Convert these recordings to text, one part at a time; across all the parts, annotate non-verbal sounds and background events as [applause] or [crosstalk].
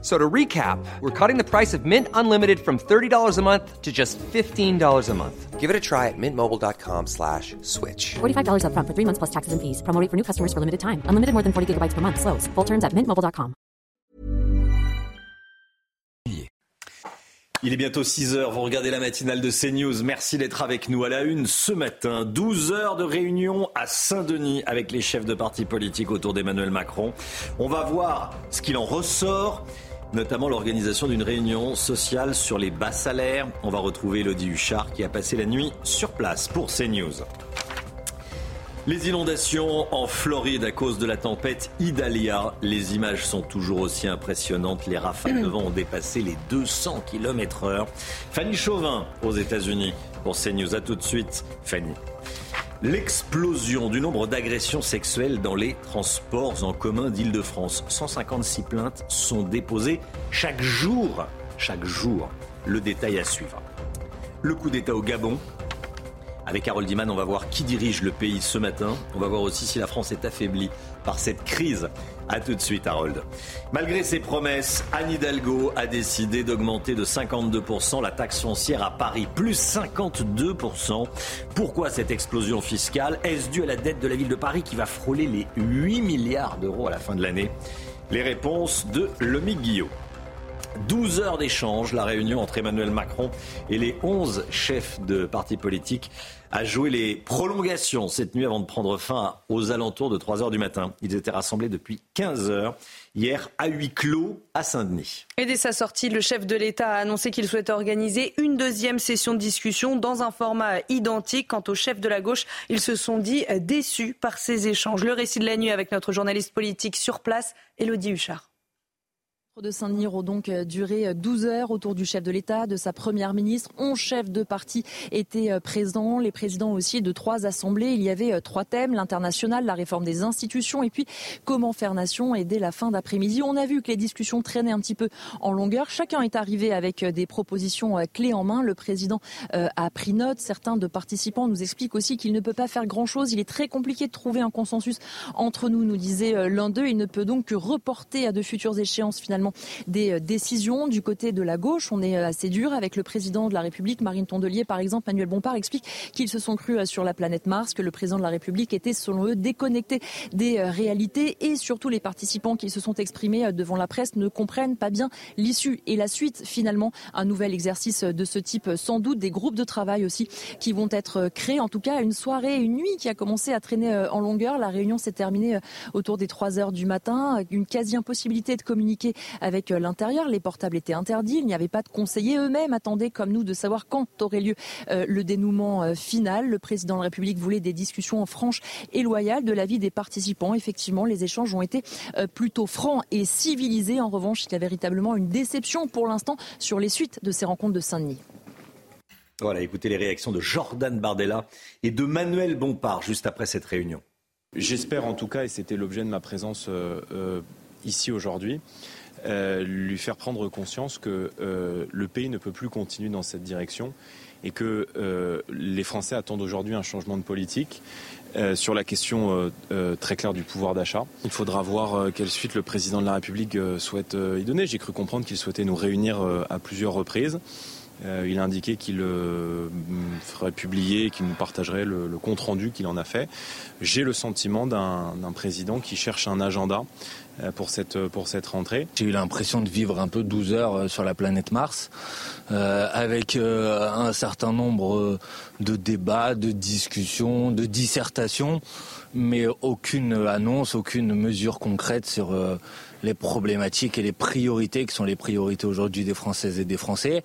So to recap, we're cutting the price of Mint Unlimited from $30 a month to just $15 a month. Give it a try at mintmobile.com slash switch. $45 upfront for three months plus taxes and fees. Promo rate for new customers for limited time. Unlimited more than 40 gigabytes per month. Slows. Full terms at mintmobile.com. Il est bientôt 6 heures. Vous regardez la matinale de CNews. Merci d'être avec nous à la une ce matin. 12 heures de réunion à Saint-Denis avec les chefs de partis politiques autour d'Emmanuel Macron. On va voir ce qu'il en ressort notamment l'organisation d'une réunion sociale sur les bas salaires. On va retrouver Elodie Huchard qui a passé la nuit sur place pour CNews. Les inondations en Floride à cause de la tempête Idalia. Les images sont toujours aussi impressionnantes. Les rafales de vent ont dépassé les 200 km/h. Fanny Chauvin aux États-Unis pour CNews. À tout de suite, Fanny. L'explosion du nombre d'agressions sexuelles dans les transports en commun d'Île-de-France. 156 plaintes sont déposées chaque jour. Chaque jour. Le détail à suivre. Le coup d'État au Gabon. Avec Harold Diman, on va voir qui dirige le pays ce matin. On va voir aussi si la France est affaiblie par cette crise. A tout de suite, Harold. Malgré ses promesses, Anne Hidalgo a décidé d'augmenter de 52% la taxe foncière à Paris, plus 52%. Pourquoi cette explosion fiscale? Est-ce dû à la dette de la ville de Paris qui va frôler les 8 milliards d'euros à la fin de l'année? Les réponses de Lomi Guillot. 12 heures d'échange, la réunion entre Emmanuel Macron et les 11 chefs de partis politiques a joué les prolongations cette nuit avant de prendre fin aux alentours de 3 heures du matin. Ils étaient rassemblés depuis 15 heures hier à huis clos à Saint-Denis. Et dès sa sortie, le chef de l'État a annoncé qu'il souhaitait organiser une deuxième session de discussion dans un format identique. Quant aux chefs de la gauche, ils se sont dit déçus par ces échanges. Le récit de la nuit avec notre journaliste politique sur place, Elodie Huchard de Saint-Denis ont donc euh, duré 12 euh, heures autour du chef de l'État, de sa première ministre. 11 chefs de parti étaient euh, présents, les présidents aussi de trois assemblées. Il y avait trois thèmes, l'international, la réforme des institutions et puis comment faire nation. Et dès la fin d'après-midi, on a vu que les discussions traînaient un petit peu en longueur. Chacun est arrivé avec des propositions clés en main. Le président a pris note. Certains de participants nous expliquent aussi qu'il ne peut pas faire grand-chose. Il est très compliqué de trouver un consensus entre nous, nous disait l'un d'eux. Il ne peut donc que reporter à de futures échéances finalement des euh, décisions du côté de la gauche. On est euh, assez dur avec le président de la République, Marine Tondelier, par exemple. Manuel Bompard explique qu'ils se sont crus euh, sur la planète Mars, que le président de la République était, selon eux, déconnecté des réalités et surtout les participants qui se sont exprimés devant la presse ne comprennent pas bien l'issue et la suite. Finalement, un nouvel exercice de ce type, sans doute des groupes de travail aussi qui vont être créés. En tout cas, une soirée, une nuit qui a commencé à traîner en longueur. La réunion s'est terminée autour des 3 heures du matin. Une quasi-impossibilité de communiquer avec euh, l'intérieur. Les portables étaient interdits. Il n'y avait pas de conseillers. Eux-mêmes attendaient, comme nous, de savoir quand aurait lieu euh, le dénouement euh, final. Le président de la République voulait des discussions franches et loyales de l'avis des participants. Effectivement, les échanges ont été plutôt francs et civilisés. En revanche, il y a véritablement une déception pour l'instant sur les suites de ces rencontres de Saint-Denis. Voilà, écoutez les réactions de Jordan Bardella et de Manuel Bompard juste après cette réunion. J'espère en tout cas, et c'était l'objet de ma présence ici aujourd'hui, euh, lui faire prendre conscience que euh, le pays ne peut plus continuer dans cette direction et que euh, les Français attendent aujourd'hui un changement de politique. sur la question très claire du pouvoir d'achat. Il faudra voir quelle suite le président de la République souhaite y donner. J'ai cru comprendre qu'il souhaitait nous réunir à plusieurs reprises. il a indiqué qu'il ferait publier, qu'il nous partagerait le, compte rendu qu'il en a fait. J'ai le sentiment d'un président qui cherche un agenda pour cette, pour cette rentrée. J'ai eu l'impression de vivre un peu 12 heures euh, sur la planète Mars, euh, avec euh, un certain nombre de débats, de discussions, de dissertations, mais aucune annonce, aucune mesure concrète sur les problématiques et les priorités qui sont les priorités aujourd'hui des Françaises et des Français.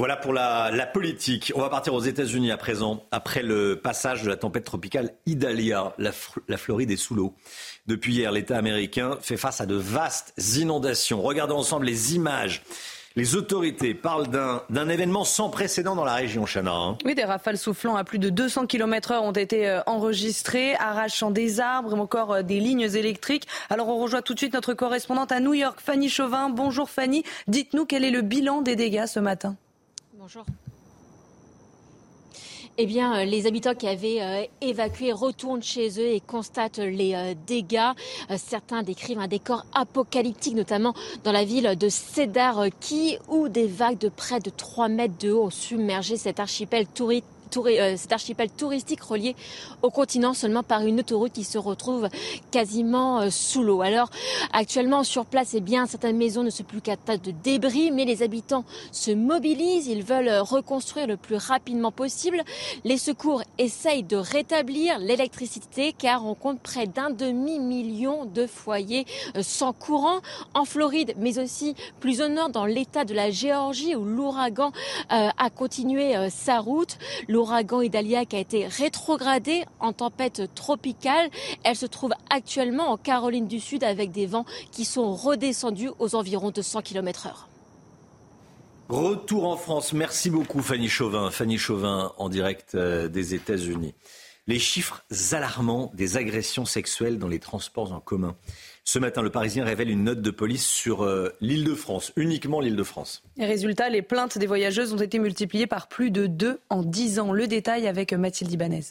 Voilà pour la, politique. On va partir aux États-Unis à présent, après le passage de la tempête tropicale Idalia. La, la Floride est sous l'eau. Depuis hier, l'État américain fait face à de vastes inondations. Regardons ensemble les images Les autorités parlent d'un événement sans précédent dans la région, Chana. Hein. Oui, des rafales soufflant à plus de 200 km/h ont été euh, enregistrées, arrachant des arbres ou encore euh, des lignes électriques. Alors on rejoint tout de suite notre correspondante à New York, Fanny Chauvin. Bonjour Fanny, dites-nous quel est le bilan des dégâts ce matin. Bonjour eh bien, euh, les habitants qui avaient euh, évacué retournent chez eux et constatent les euh, dégâts. certains décrivent un décor apocalyptique, notamment dans la ville de Cedar qui où des vagues de près de 3 mètres de haut ont submergé cet archipel touristique euh, cet archipel touristique relié au continent seulement par une autoroute qui se retrouve quasiment euh, sous l'eau. Alors actuellement sur place, eh bien certaines maisons ne sont plus qu'à tas de débris, mais les habitants se mobilisent, ils veulent euh, reconstruire le plus rapidement possible. Les secours essayent de rétablir l'électricité car on compte près d'un demi-million de foyers sans courant en Floride, mais aussi plus au nord dans l'état de la Géorgie où l'ouragan a continué sa route l'ouragan Idalia a été rétrogradé en tempête tropicale. Elle se trouve actuellement en Caroline du Sud avec des vents qui sont redescendus aux environs de 100 km heure. Retour en France. Merci beaucoup Fanny Chauvin. Fanny Chauvin en direct euh, des États-Unis. Les chiffres alarmants des agressions sexuelles dans les transports en commun. Ce matin, le Parisien révèle une note de police sur euh, l'île de France, uniquement l'île de France. résultat, les plaintes des voyageuses ont été multipliées par plus de deux en dix ans. Le détail avec Mathilde Ibanez.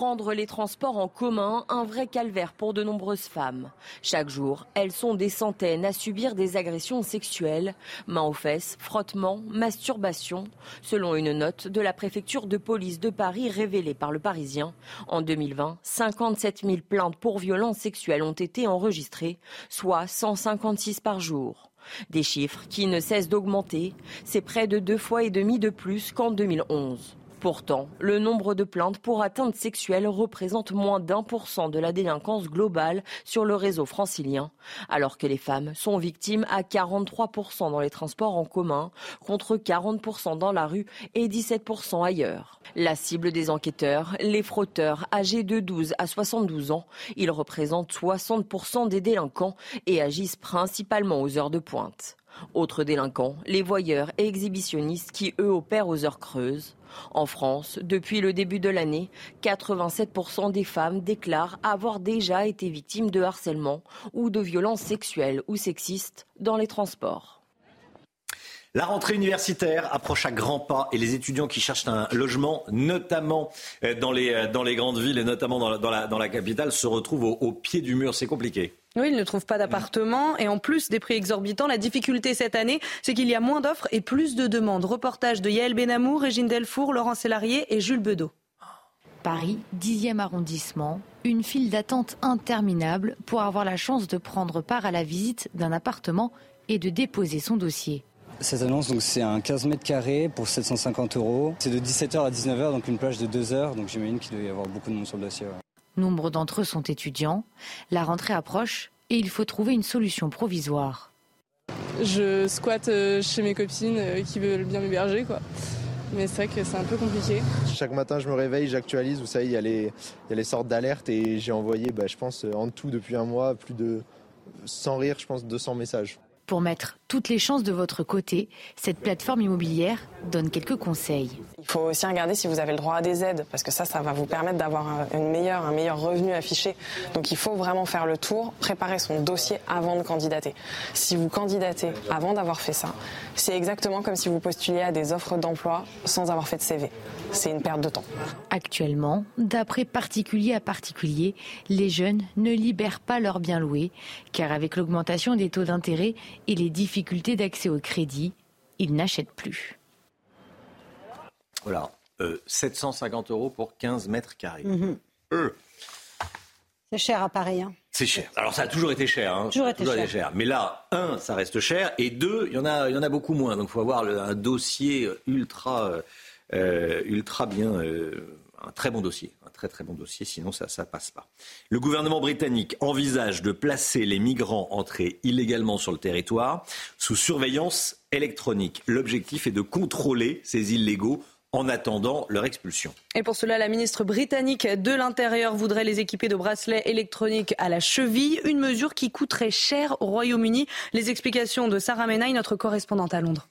Prendre les transports en commun, un vrai calvaire pour de nombreuses femmes. Chaque jour, elles sont des centaines à subir des agressions sexuelles, mains aux fesses, frottements, masturbation, selon une note de la préfecture de police de Paris révélée par le Parisien. En 2020, 57 000 plaintes pour violences sexuelles ont été enregistrées, soit 156 par jour. Des chiffres qui ne cessent d'augmenter, c'est près de deux fois et demi de plus qu'en 2011. Pourtant, le nombre de plaintes pour atteinte sexuelle représente moins d'un pour cent de la délinquance globale sur le réseau francilien, alors que les femmes sont victimes à 43% dans les transports en commun, contre 40% dans la rue et 17% ailleurs. La cible des enquêteurs, les frotteurs âgés de 12 à 72 ans, ils représentent 60% des délinquants et agissent principalement aux heures de pointe. Autres délinquants, les voyeurs et exhibitionnistes qui, eux, opèrent aux heures creuses. En France, depuis le début de l'année, 87% des femmes déclarent avoir déjà été victimes de harcèlement ou de violences sexuelles ou sexistes dans les transports. La rentrée universitaire approche à grands pas et les étudiants qui cherchent un logement, notamment euh, dans les, euh, dans les grandes villes et notamment dans la, capitale, se retrouvent au pied du mur. C'est compliqué. Oui, ils ne trouvent pas d'appartement et en plus des prix exorbitants, la difficulté cette année, c'est qu'il y a moins d'offres et plus de demandes. Reportage de Yael Benamou, Régine Delfour, Laurent Sélarié et Jules Bedeau. Paris, 10e arrondissement, une file d'attente interminable pour avoir la chance de prendre part à la visite d'un appartement et de déposer son dossier. Cette annonce, donc c'est un 15 mètres carrés pour 750 euros. C'est de 17h à 19h, donc une plage de 2 heures. Donc j'imagine qu'il doit y avoir beaucoup de monde sur le dossier. Nombre d'entre eux sont étudiants. La rentrée approche et il faut trouver une solution provisoire. Je squatte euh, chez mes copines euh, qui veulent bien m'héberger, quoi. Mais c'est vrai que c'est un peu compliqué. Chaque matin, je me réveille, j'actualise. Vous savez, il y, a les, les sortes d'alertes et j'ai envoyé, bah, je pense, en tout depuis un mois, plus de, sans rire, je pense, 200 messages. Pour mettre toutes les chances de votre côté, cette plateforme immobilière donne quelques conseils. Il faut aussi regarder si vous avez le droit à des aides, parce que ça, ça va vous permettre d'avoir une meilleure, un meilleur revenu affiché. Donc il faut vraiment faire le tour, préparer son dossier avant de candidater. Si vous candidatez avant d'avoir fait ça, c'est exactement comme si vous postuliez à des offres d'emploi sans avoir fait de CV. C'est une perte de temps. Actuellement, d'après particulier à particulier, les jeunes ne libèrent pas leurs biens loués, car avec l'augmentation des taux d'intérêt et les difficultés d'accès au crédit, ils n'achètent plus. Voilà, 750 euh, euros pour 15 mètres carrés. Mhm. Euh. C'est cher à Paris. Hein. C'est cher. Alors ça a toujours été cher. Hein. Toujours, été, cher. Mais là, un, ça reste cher, et deux, il y en a, il y en a beaucoup moins. Donc il faut avoir un dossier ultra, euh, ultra bien, un très bon dossier, un très très bon dossier. Sinon ça, ça passe pas. Le gouvernement britannique envisage de placer les migrants entrés illégalement sur le territoire sous surveillance électronique. L'objectif est de contrôler ces illégaux en attendant leur expulsion. Et pour cela, la ministre britannique de l'Intérieur voudrait les équiper de bracelets électroniques à la cheville, une mesure qui coûterait cher au Royaume-Uni. Les explications de Sarah Menaille, notre correspondante à Londres.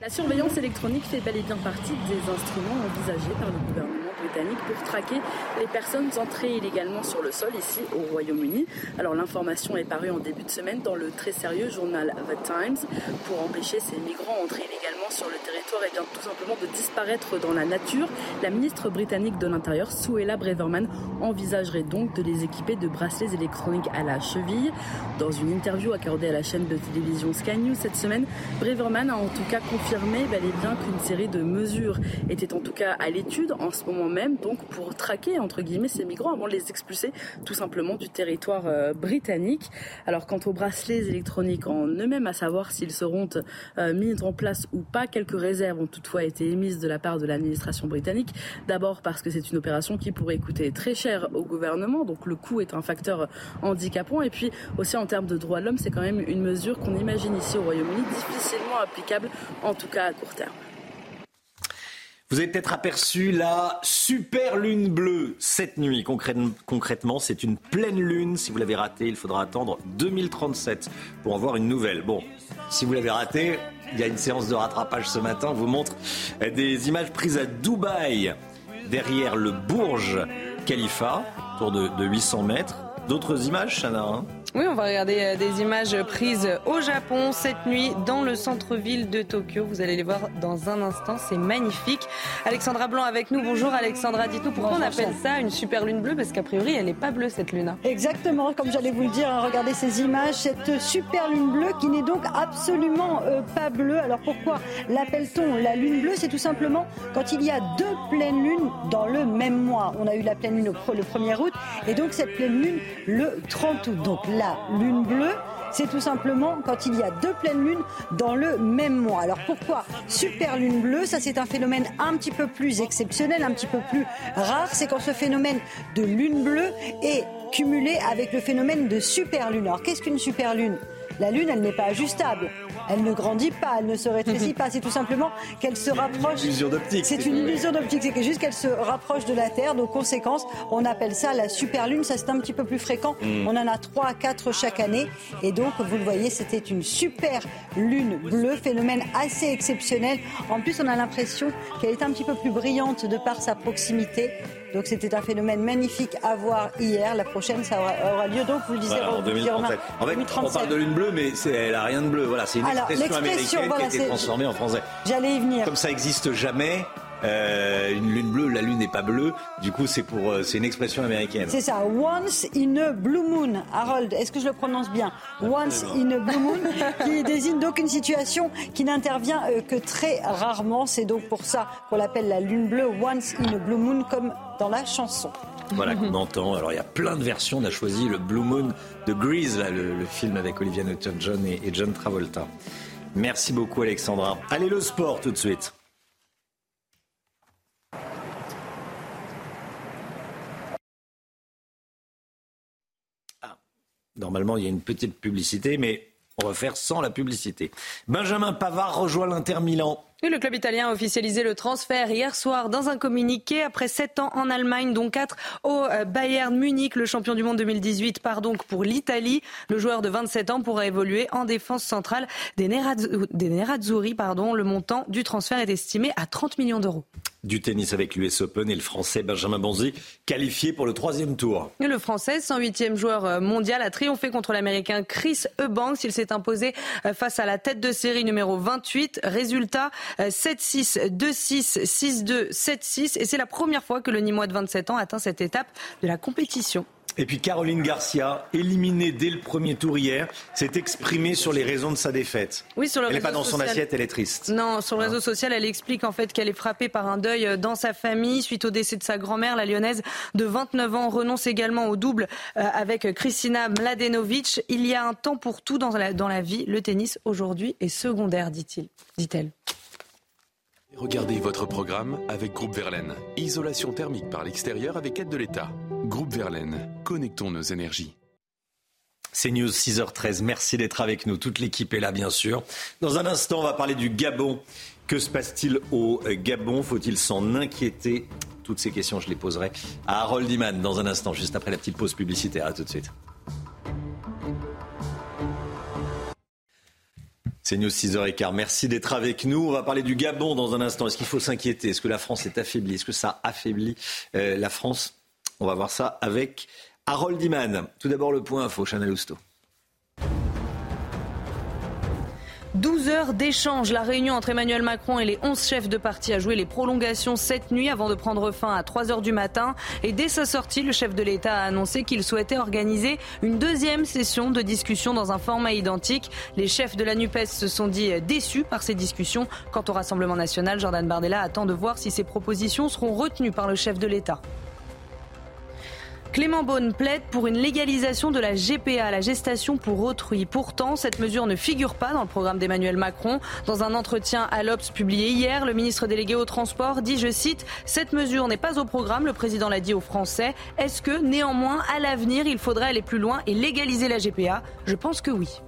La surveillance électronique fait bel et bien partie des instruments envisagés par le gouvernement britannique pour traquer les personnes entrées illégalement sur le sol ici au Royaume-Uni. Alors l'information est parue en début de semaine dans le très sérieux journal The Times pour empêcher ces migrants entrés illégalement sur le territoire et bien tout simplement de disparaître dans la nature. La ministre britannique de l'Intérieur, Suella Breverman, envisagerait donc de les équiper de bracelets électroniques à la cheville. Dans une interview accordée à la chaîne de télévision Sky News cette semaine, Breverman a en tout cas confirmé bel et bien qu'une série de mesures était en tout cas à l'étude en ce moment même, donc pour traquer entre ces migrants avant de les expulser tout simplement du territoire euh, britannique. Alors quant aux bracelets électroniques en eux-mêmes, à savoir s'ils seront euh, mis en place ou pas, quelques réserves ont toutefois été émises de la part de l'administration britannique. D'abord parce que c'est une opération qui pourrait coûter très cher au gouvernement, donc le coût est un facteur handicapant. Et puis aussi en termes de droits de l'homme, c'est quand même une mesure qu'on imagine ici au Royaume-Uni difficilement applicable, en tout cas à court terme. Vous avez peut-être aperçu la super lune bleue cette nuit. Concrètement, c'est une pleine lune. Si vous l'avez raté, il faudra attendre 2037 pour en une nouvelle. Bon, si vous l'avez raté, il y a une séance de rattrapage ce matin. On vous montre des images prises à Dubaï, derrière le Burj Khalifa, autour de, 800 mètres. D'autres images, Chana hein? Oui, on va regarder euh, des images prises au Japon cette nuit dans le centre-ville de Tokyo. Vous allez les voir dans un instant, c'est magnifique. Alexandra Blanc avec nous. Bonjour Alexandra, dites-nous pourquoi on appelle ça une super lune bleue parce qu'a priori elle n'est pas bleue cette lune. Exactement, comme j'allais vous le dire, hein, regardez ces images, cette super lune bleue qui n'est donc absolument euh, pas bleue. Alors pourquoi l'appelle-t-on la lune bleue? C'est tout simplement quand il y a deux pleines lunes dans le même mois. On a eu la pleine lune le 1er août et donc cette pleine lune le 30 août. La lune bleue, c'est tout simplement quand il y a deux pleines lunes dans le même mois. Alors pourquoi super lune bleue? Ça c'est un phénomène un petit peu plus exceptionnel, un petit peu plus rare. C'est quand ce phénomène de lune bleue est cumulé avec le phénomène de super lune. Alors qu'est-ce qu'une super lune? La lune, elle n'est pas ajustable elle ne grandit pas, elle ne se rétrécit pas. C'est tout simplement qu'elle se rapproche. C'est une illusion d'optique. C'est une illusion d'optique. C'est juste qu'elle se rapproche de la Terre. Donc, conséquence, on appelle ça la superlune. Ça, c'est un petit peu plus fréquent. Hmm. On en a 3 à 4 chaque année. Et donc, vous le voyez, c'était une super lune bleue, phénomène assez exceptionnel. En plus, on a l'impression qu'elle est un petit peu plus brillante de par sa proximité. Donc c'était un phénomène magnifique à voir hier. La prochaine, ça aura, lieu donc, vous le disiez, en 2037. En fait, on parle de lune bleue, mais elle n'a rien de bleu. Voilà, c'est une expression américaine qui a été transformée en français. J'allais y venir. Comme ça n'existe jamais, euh, une lune bleue, la lune n'est pas bleue. Du coup, c'est pour, euh, c'est une expression américaine. C'est ça. Once in a blue moon. Harold, est-ce que je le prononce bien? Once in a blue moon, [laughs] qui désigne donc une situation qui n'intervient euh, que très rarement. C'est donc pour ça qu'on l'appelle la lune bleue. Once in a blue moon, comme dans la chanson. Voilà qu'on entend. Alors il y a plein de versions. On a choisi le Blue Moon de Grease, le, film avec Olivia Newton-John et John Travolta. Merci beaucoup Alexandra. Allez le sport tout de suite. Normalement, il y a une petite publicité, mais on va faire sans la publicité. Benjamin Pavard rejoint l'Inter Milan. Le club italien a officialisé le transfert hier soir dans un communiqué. Après sept ans en Allemagne, dont quatre au euh, Bayern Munich, le champion du monde 2018 part donc pour l'Italie. Le joueur de 27 ans pourra évoluer en défense centrale des, Nerazzurri. Pardon. Le montant du transfert est estimé à 30 millions d'euros du tennis avec l'US Open et le Français Benjamin Bonzi qualifié pour le troisième tour. le Français, 108e joueur euh, mondial, a triomphé contre l'Américain Chris Eubanks. Il s'est imposé euh, face à la tête de série numéro 28. Résultat 7-6, 2-6, 6-2, 7-6. Et c'est la première fois que le Nîmois de 27 ans atteint cette étape de la compétition. Et puis Caroline Garcia, éliminée dès le premier tour hier, s'est exprimée sur les raisons de sa défaite. Oui, sur le elle n'est pas dans son assiette, elle est triste. Non, sur le réseau social, elle explique en fait qu'elle est frappée par un deuil dans sa famille suite au décès de sa grand-mère, la lyonnaise de 29 ans, renonce également au double euh, avec Kristina Mladenovic. Il y a un temps pour tout dans la, dans la vie. Le tennis aujourd'hui est secondaire, dit-il, dit-elle. Regardez votre programme avec Groupe Verlaine. Isolation thermique par l'extérieur avec aide de l'État. Groupe Verlaine, connectons nos énergies. C'est News 6h13. Merci d'être avec nous. Toute l'équipe est là, bien sûr. Dans un instant, on va parler du Gabon Que se passe-t-il au Gabon? Faut-il s'en inquiéter? Toutes ces questions, je les poserai à Harold Iman dans un instant, juste après la petite pause publicitaire. À tout de suite. C'est News 6h15. Merci d'être avec nous. On va parler du Gabon dans un instant. Est-ce qu'il faut s'inquiéter? Est-ce que la France est affaiblie? Est-ce que ça affaiblit euh, la France? On va voir ça avec Harold Iman. Tout d'abord le point info, Chanel Housteau. 12 heures d'échange. La réunion entre Emmanuel Macron et les 11 chefs de parti a joué les prolongations cette nuit avant de prendre fin à 3 heures du matin. Et dès sa sortie, le chef de l'État a annoncé qu'il souhaitait organiser une deuxième session de discussion dans un format identique. Les chefs de la NUPES se sont dit déçus par ces discussions. Quant au Rassemblement national, Jordan Bardella attend de voir si ces propositions seront retenues par le chef de l'État. Clément Beaune plaide pour une légalisation de la GPA, la gestation pour autrui. Pourtant, cette mesure ne figure pas dans le programme d'Emmanuel Macron. Dans un entretien à l'Obs publié hier, le ministre délégué au transport dit, je cite, Cette mesure n'est pas au programme, le président l'a dit aux Français. Est-ce que, néanmoins, à l'avenir, il faudrait aller plus loin et légaliser la GPA Je pense que oui.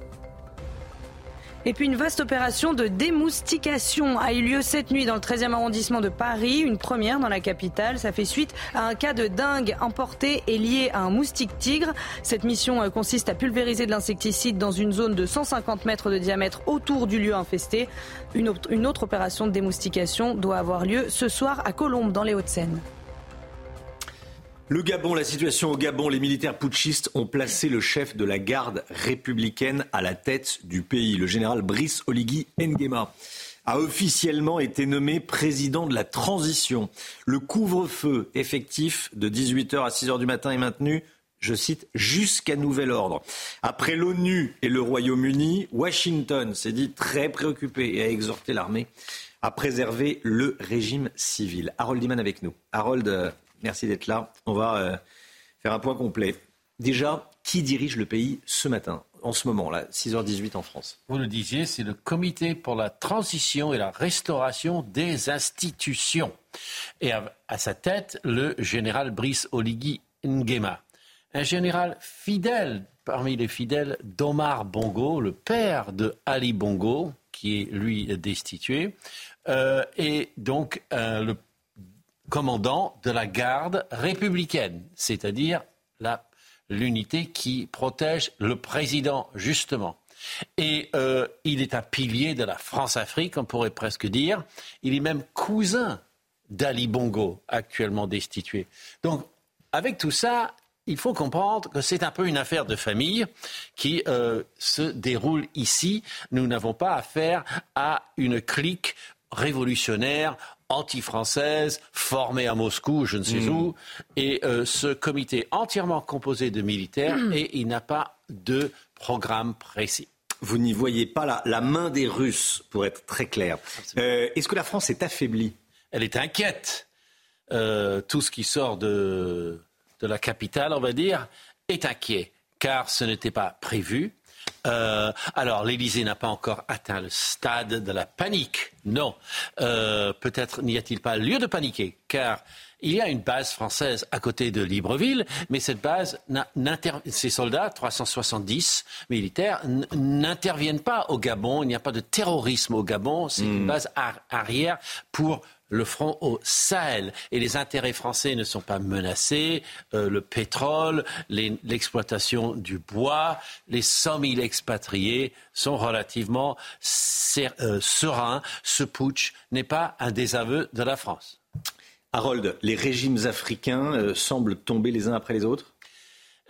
Et puis une vaste opération de démoustication a eu lieu cette nuit dans le 13e arrondissement de Paris, une première dans la capitale. Ça fait suite à un cas de dingue emporté et lié à un moustique tigre. Cette mission euh, consiste à pulvériser de l'insecticide dans une zone de 150 mètres de diamètre autour du lieu infesté. Une autre, une autre opération de démoustication doit avoir lieu ce soir à Colombes dans les Hauts-de-Seine. Le Gabon, la situation au Gabon, les militaires putschistes ont placé le chef de la garde républicaine à la tête du pays. Le général Brice Oligui Nguema a officiellement été nommé président de la transition. Le couvre-feu effectif de 18h à 6h du matin est maintenu je cite, jusqu'à nouvel ordre. Après l'ONU et le Royaume-Uni, Washington s'est dit très préoccupé et a exhorté l'armée à préserver le régime civil. Harold Diman avec nous. Harold, euh, Merci d'être là. On va euh, faire un point complet. Déjà, qui dirige le pays ce matin, en ce moment, là, 6h18 en France? Vous le disiez, c'est le Comité pour la transition et la restauration des institutions. Et à, sa tête, le général Brice Oligui Nguema. Un général fidèle, parmi les fidèles d'Omar Bongo, le père de Ali Bongo, qui est lui destitué, euh, et donc euh, le commandant de la garde républicaine, c'est-à-dire l'unité qui protège le président, justement. Et euh, il est un pilier de la France-Afrique, on pourrait presque dire. Il est même cousin d'Ali Bongo, actuellement destitué. Donc, avec tout ça, il faut comprendre que c'est un peu une affaire de famille qui euh, se déroule ici. Nous n'avons pas affaire à une clique révolutionnaire anti-française, formée à Moscou, je ne sais hmm. où, et euh, ce comité entièrement composé de militaires, hmm. et il n'a pas de programme précis. Vous n'y voyez pas la, main des Russes, pour être très clair. Euh, est-ce que la France est affaiblie? Elle est inquiète. Euh, tout ce qui sort de, de la capitale, on va dire, est inquiet, car ce n'était pas prévu. Euh, alors, l'Élysée n'a pas encore atteint le stade de la panique. Non. Euh, peut-être n'y a-t-il pas lieu de paniquer, car il y a une base française à côté de Libreville, mais cette base, ces soldats, 370 militaires, n'interviennent pas au Gabon. Il n'y a pas de terrorisme au Gabon. C'est une hmm. base arrière pour le front au Sahel. Et les intérêts français ne sont pas menacés. Euh, le pétrole, l'exploitation du bois, les 100 000 expatriés sont relativement euh, sereins. Ce putsch n'est pas un désaveu de la France. Harold, les régimes africains euh, semblent tomber les uns après les autres?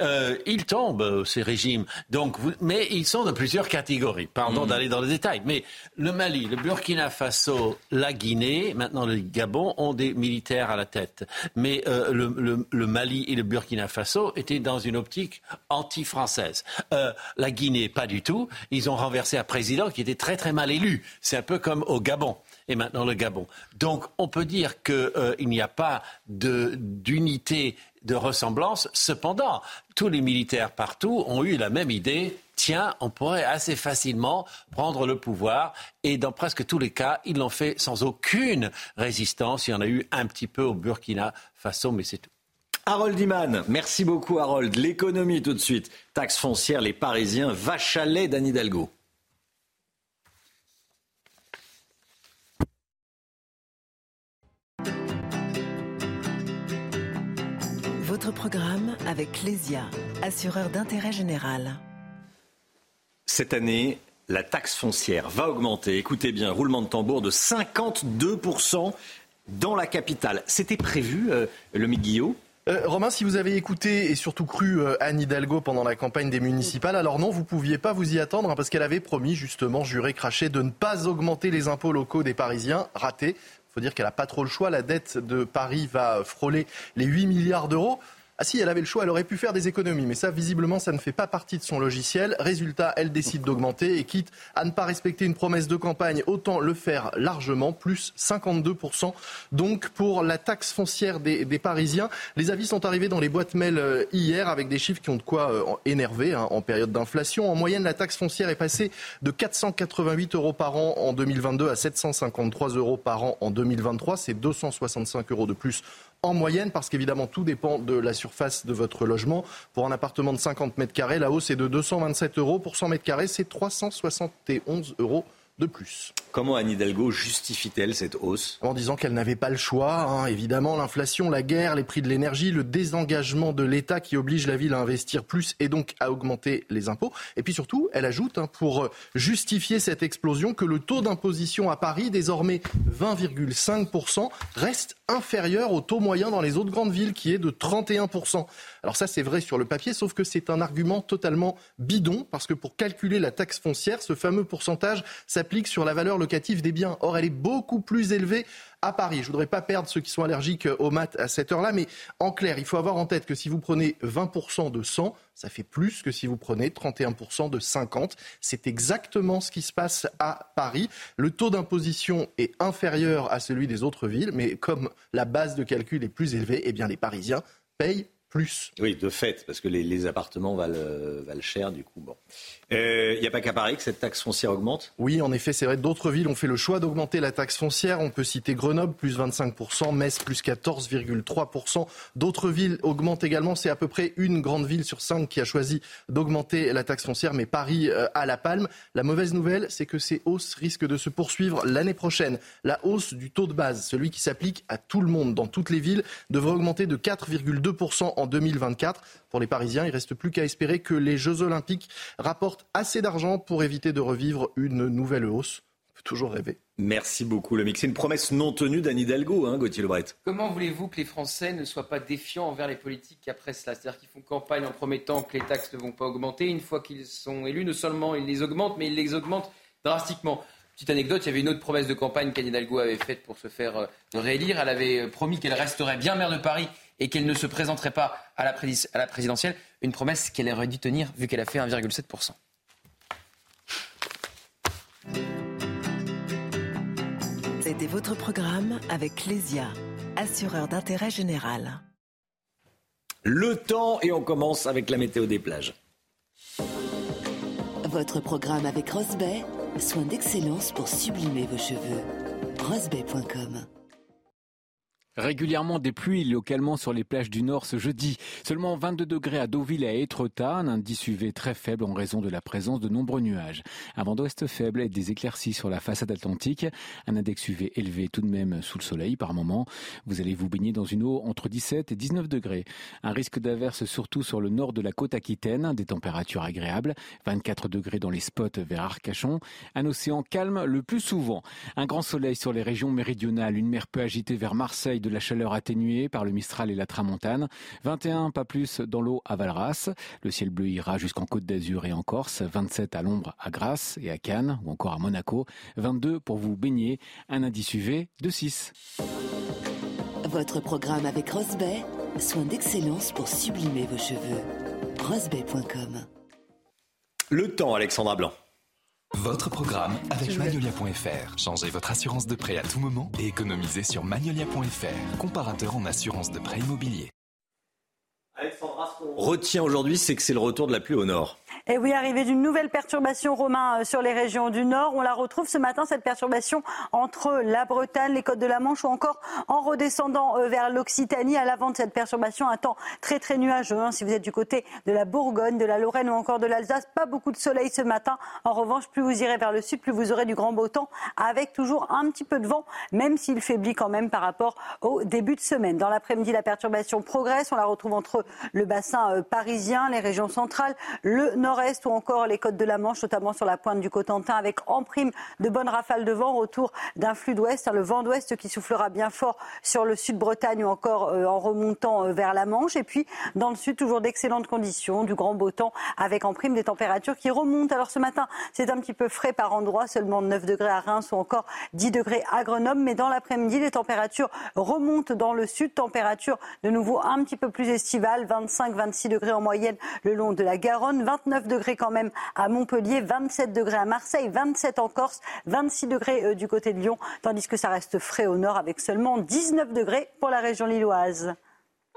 Euh, ils tombent, euh, ces régimes. Donc, mais ils sont de plusieurs catégories. Pardon mm. d'aller dans les détails. Mais le Mali, le Burkina Faso, la Guinée, maintenant le Gabon, ont des militaires à la tête. Mais euh, le, Mali et le Burkina Faso étaient dans une optique anti-française. la Guinée, pas du tout. Ils ont renversé un président qui était très très mal élu. C'est un peu comme au Gabon et maintenant le Gabon. Donc on peut dire qu'il n'y a pas d'unité de ressemblance. Cependant, tous les militaires partout ont eu la même idée. Tiens, on pourrait assez facilement prendre le pouvoir. Et dans presque tous les cas, ils l'ont fait sans aucune résistance. Il y en a eu un petit peu au Burkina Faso, mais c'est tout. Harold Iman, merci beaucoup Harold. L'économie tout de suite. Taxe foncière, les Parisiens, vache à d'Anne Hidalgo. Votre programme avec Clésia, assureur d'intérêt général. Cette année, la taxe foncière va augmenter. Écoutez bien, roulement de tambour de 52% dans la capitale. C'était prévu, euh, le Guillot euh, Romain, si vous avez écouté et surtout cru euh, Anne Hidalgo pendant la campagne des municipales, alors non, vous pouviez pas vous y attendre hein, parce qu'elle avait promis justement, juré, craché, de ne pas augmenter les impôts locaux des Parisiens. Raté. Il faut dire qu'elle n'a pas trop le choix. La dette de Paris va frôler les 8 milliards d'euros. Ah si, elle avait le choix, elle aurait pu faire des économies, mais ça, visiblement, ça ne fait pas partie de son logiciel. Résultat, elle décide d'augmenter et quitte à ne pas respecter une promesse de campagne, autant le faire largement, plus 52%. Donc, pour la taxe foncière des, Parisiens, les avis sont arrivés dans les boîtes mail euh, hier avec des chiffres qui ont de quoi euh, énerver hein, en période d'inflation. En moyenne, la taxe foncière est passée de 488 euros par an en 2022 à 753 euros par an en 2023. C'est 265 euros de plus en moyenne, parce qu'évidemment tout dépend de la surface de votre logement. Pour un appartement de 50 mètres carrés, la hausse est de 227 euros. Pour 100 mètres carrés, c'est 371 euros de plus. Comment Anne Hidalgo justifie-t-elle cette hausse En disant qu'elle n'avait pas le choix. Hein. Évidemment, l'inflation, la guerre, les prix de l'énergie, le désengagement de l'État qui oblige la ville à investir plus et donc à augmenter les impôts. Et puis surtout, elle ajoute, hein, pour justifier cette explosion, que le taux d'imposition à Paris, désormais 20,5%, reste inférieur au taux moyen dans les autres grandes villes, qui est de 31%. Alors ça, c'est vrai sur le papier, sauf que c'est un argument totalement bidon, parce que pour calculer la taxe foncière, ce fameux pourcentage, s'applique sur la valeur locative des biens. Or, elle est beaucoup plus élevée à Paris. Je ne voudrais pas perdre ceux qui sont allergiques aux maths à cette heure-là, mais en clair, il faut avoir en tête que si vous prenez 20% de 100, ça fait plus que si vous prenez 31% de 50. C'est exactement ce qui se passe à Paris. Le taux d'imposition est inférieur à celui des autres villes, mais comme la base de calcul est plus élevée, eh bien les Parisiens payent plus. Oui, de fait, parce que les, appartements valent, euh, valent, cher, du coup. Bon. Il euh, n'y a pas qu'à Paris que cette taxe foncière augmente? Oui, en effet, c'est vrai. D'autres villes ont fait le choix d'augmenter la taxe foncière. On peut citer Grenoble, plus 25%, Metz, plus 14,3%. D'autres villes augmentent également. C'est à peu près une grande ville sur cinq qui a choisi d'augmenter la taxe foncière, mais Paris euh, a la palme. La mauvaise nouvelle, c'est que ces hausses risquent de se poursuivre l'année prochaine. La hausse du taux de base, celui qui s'applique à tout le monde dans toutes les villes, devrait augmenter de 4,2% en 2024. Pour les Parisiens, il ne reste plus qu'à espérer que les Jeux Olympiques rapportent assez d'argent pour éviter de revivre une nouvelle hausse. On peut toujours rêver. Merci beaucoup, le mix. C'est une promesse non tenue d'Anne Hidalgo, hein, Gauthier Lebret. Comment voulez-vous que les Français ne soient pas défiants envers les politiques après cela? C'est-à-dire qu'ils font campagne en promettant que les taxes ne vont pas augmenter. Une fois qu'ils sont élus, non seulement ils les augmentent, mais ils les augmentent drastiquement. Petite anecdote, il y avait une autre promesse de campagne qu'Anne Hidalgo avait faite pour se faire euh, réélire. Elle avait euh, promis qu'elle resterait bien maire de Paris et qu'elle ne se présenterait pas à la, présidentielle, une promesse qu'elle aurait dû tenir vu qu'elle a fait 1,7%. C'était votre programme avec Clésia, assureur d'intérêt général. Le temps et on commence avec la météo des plages. Votre programme avec Rosbay, soin d'excellence pour sublimer vos cheveux. Rosbay.com Régulièrement des pluies localement sur les plages du Nord ce jeudi. Seulement 22 degrés à Deauville et à Étretat, un indice UV très faible en raison de la présence de nombreux nuages. Un vent d'ouest faible et des éclaircies sur la façade atlantique. Un index UV élevé tout de même sous le soleil par moment. Vous allez vous baigner dans une eau entre 17 et 19 degrés. Un risque d'averse surtout sur le nord de la côte aquitaine. Des températures agréables. 24 degrés dans les spots vers Arcachon. Un océan calme le plus souvent. Un grand soleil sur les régions méridionales. Une mer peu agitée vers Marseille de la chaleur atténuée par le Mistral et la Tramontane. 21, pas plus dans l'eau à Valras. Le ciel bleu ira jusqu'en Côte d'Azur et en Corse. 27 à l'ombre à Grasse et à Cannes ou encore à Monaco. 22 pour vous baigner. Un indice UV de 6. Votre programme avec Rosbay, soin d'excellence pour sublimer vos cheveux. Rosbay.com Le temps, Alexandra Blanc. Votre programme avec Magnolia.fr. Changez votre assurance de prêt à tout moment et économisez sur Magnolia.fr, comparateur en assurance de prêt immobilier. Alexandra, retient aujourd'hui, c'est que c'est le retour de la pluie au nord. Et oui, arrivée d'une nouvelle perturbation romain euh, sur les régions du Nord. On la retrouve ce matin, cette perturbation entre la Bretagne, les côtes de la Manche ou encore en redescendant euh, vers l'Occitanie. À l'avant de cette perturbation, un temps très très nuageux. Hein. Si vous êtes du côté de la Bourgogne, de la Lorraine ou encore de l'Alsace, pas beaucoup de soleil ce matin. En revanche, plus vous irez vers le sud, plus vous aurez du grand beau temps avec toujours un petit peu de vent, même s'il faiblit quand même par rapport au début de semaine. Dans l'après-midi, la perturbation progresse. On la retrouve entre le bassin euh, parisien, les régions centrales, le nord nord-est ou encore les côtes de la Manche, notamment sur la pointe du Cotentin, avec en prime de bonnes rafales de vent autour d'un flux d'ouest, hein, le vent d'ouest qui soufflera bien fort sur le sud-Bretagne ou encore euh, en remontant euh, vers la Manche. Et puis dans le sud, toujours d'excellentes conditions, du grand beau temps, avec en prime des températures qui remontent. Alors ce matin, c'est un petit peu frais par endroit, seulement 9 degrés à Reims ou encore 10 degrés à Grenoble. Mais dans l'après-midi, les températures remontent dans le sud, température de nouveau un petit peu plus estivale, 25-26 degrés en moyenne le long de la Garonne, 29 degrés quand même à Montpellier, 27 degrés à Marseille, 27 en Corse, 26 degrés euh, du côté de Lyon, tandis que ça reste frais au nord avec seulement 19 degrés pour la région lilloise.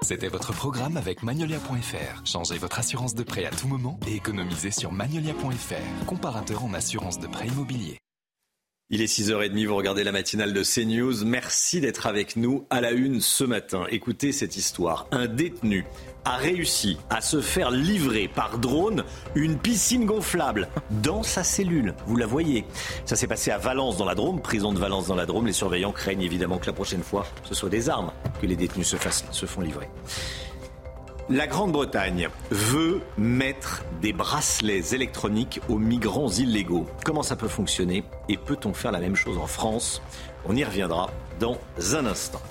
C'était votre programme avec Magnolia.fr. Changez votre assurance de prêt à tout moment et économisez sur Magnolia.fr, comparateur en assurance de prêt immobilier. Il est 6h30, vous regardez la matinale de CNews. Merci d'être avec nous à la une ce matin. Écoutez cette histoire. Un détenu a réussi à se faire livrer par drone une piscine gonflable dans sa cellule. Vous la voyez. Ça s'est passé à Valence dans la Drôme, prison de Valence dans la Drôme. Les surveillants craignent évidemment que la prochaine fois, ce soit des armes que les détenus se, se font livrer. La Grande-Bretagne veut mettre des bracelets électroniques aux migrants illégaux. Comment ça peut fonctionner? Et peut-on faire la même chose en France? On y reviendra dans un instant.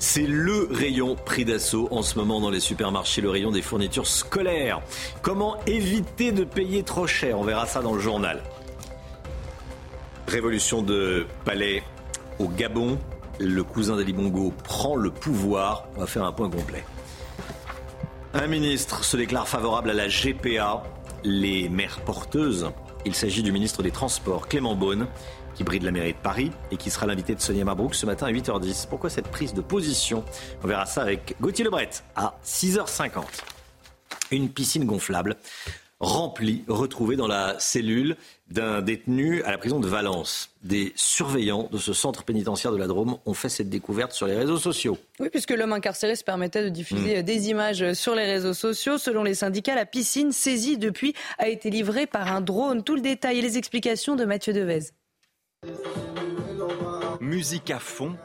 C'est le rayon prix d'assaut en ce moment dans les supermarchés, le rayon des fournitures scolaires. Comment éviter de payer trop cher? On verra ça dans le journal. Révolution de palais au Gabon le cousin d'Ali Bongo prend le pouvoir. On va faire un point complet. Un ministre se déclare favorable à la GPA, les mères porteuses. Il s'agit du ministre des Transports, Clément Beaune, qui brille de la mairie de Paris et qui sera l'invité de Sonia Mabrouk ce matin à 8h10. Pourquoi cette prise de position? On verra ça avec Gauthier Lebret à 6h50. Une piscine gonflable rempli, retrouvé dans la cellule d'un détenu à la prison de Valence. Des surveillants de ce centre pénitentiaire de la Drôme ont fait cette découverte sur les réseaux sociaux. Oui, puisque l'homme incarcéré se permettait de diffuser hmm. des images sur les réseaux sociaux. Selon les syndicats, la piscine saisie depuis a été livrée par un drone. Tout le détail et les explications de Mathieu Devez. Musique à fond,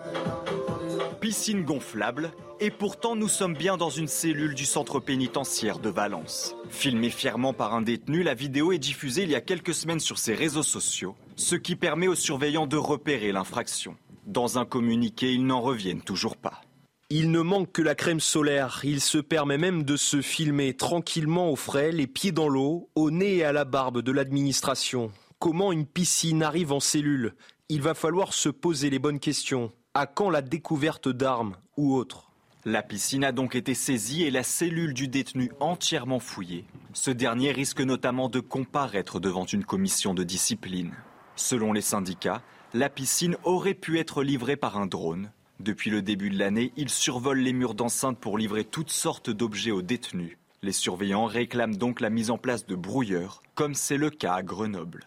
piscine gonflable et pourtant, nous sommes bien dans une cellule du centre pénitentiaire de Valence. Filmée fièrement par un détenu, la vidéo est diffusée il y a quelques semaines sur ses réseaux sociaux, ce qui permet aux surveillants de repérer l'infraction. Dans un communiqué, ils n'en reviennent toujours pas. Il ne manque que la crème solaire. Il se permet même de se filmer tranquillement au frais, les pieds dans l'eau, au nez et à la barbe de l'administration. Comment une piscine arrive en cellule Il va falloir se poser les bonnes questions. À quand la découverte d'armes ou autres? La piscine a donc été saisie et la cellule du détenu entièrement fouillée. Ce dernier risque notamment de comparaître devant une commission de discipline. Selon les syndicats, la piscine aurait pu être livrée par un drone. Depuis le début de l'année, il survole les murs d'enceinte pour livrer toutes sortes d'objets aux détenus. Les surveillants réclament donc la mise en place de brouilleurs, comme c'est le cas à Grenoble.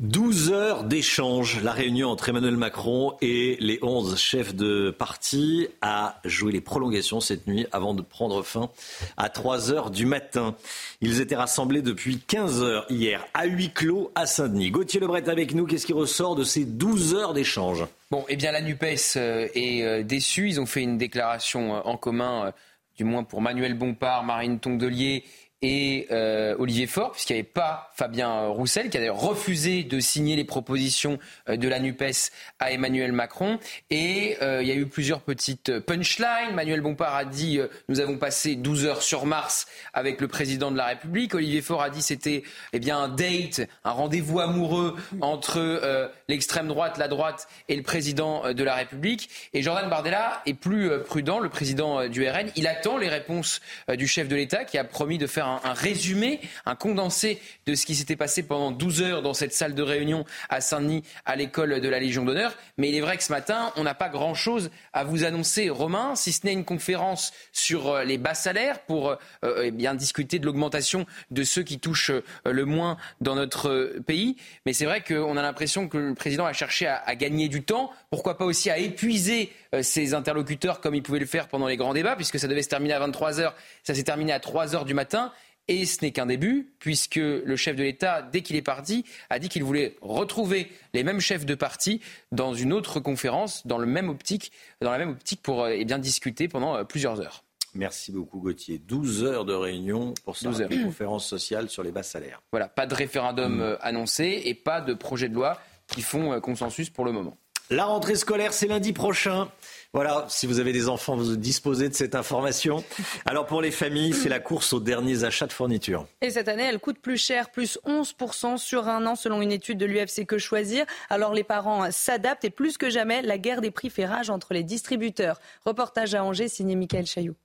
12 heures d'échange. La réunion entre Emmanuel Macron et les 11 chefs de parti a joué les prolongations cette nuit avant de prendre fin à 3 heures du matin. Ils étaient rassemblés depuis 15 heures hier à huis clos à Saint-Denis. Gauthier Lebret avec nous. Qu'est-ce qui ressort de ces 12 heures d'échange? Bon, eh bien, la NUPES euh, est euh, déçue. Ils ont fait une déclaration euh, en commun, du moins pour Manuel Bompard, Marine Tondelier et euh, Olivier Faure, puisqu'il n'y avait pas Fabien Roussel, qui a d'ailleurs refusé de signer les propositions euh, de la NUPES à Emmanuel Macron. Et euh, il y a eu plusieurs petites punchlines. Manuel Bompard a dit Nous avons passé 12 heures sur Mars avec le président de la République. Olivier Faure a dit c'était eh bien, un date, un rendez-vous amoureux entre l'extrême droite, la droite et le président de la République. Et Jordan Bardella est plus prudent, le président du RN. Il attend les réponses du chef de l'État qui a promis de faire un, résumé, un condensé de ce qui s'était passé pendant 12 heures dans cette salle de réunion à Saint-Denis, à l'école de la Légion d'honneur. Mais il est vrai que ce matin, on n'a pas grand-chose à vous annoncer, Romain, si ce n'est une conférence sur euh, les bas salaires pour euh, eh bien discuter de l'augmentation de ceux qui touchent euh, le moins dans notre pays. Mais c'est vrai qu'on a l'impression que président a cherché à, à, gagner du temps. Pourquoi pas aussi à épuiser ses interlocuteurs comme il pouvait le faire pendant les grands débats, puisque ça devait se terminer à 23 heures. Ça s'est terminé à 3 heures du matin. Et ce n'est qu'un début, puisque le chef de l'État, dès qu'il est parti, a dit qu'il voulait retrouver les mêmes chefs de parti dans une autre conférence, dans, le même optique, dans la même optique pour eh bien, discuter pendant plusieurs heures. Merci beaucoup Gauthier. 12 heures de réunion pour cette conférence sociale sur les bas salaires. Voilà, pas de référendum mmh. annoncé et pas de projet de loi qui font consensus pour le moment. La rentrée scolaire, c'est lundi prochain. Voilà, si vous avez des enfants, vous disposez de cette information. Alors pour les familles, c'est la course aux derniers achats de fournitures. Et cette année, elle coûte plus cher, plus 11% sur un an selon une étude de l'UFC Que Choisir. Alors les parents s'adaptent et plus que jamais, la guerre des prix fait rage entre les distributeurs. Reportage à Angers signé Michael Chailloux.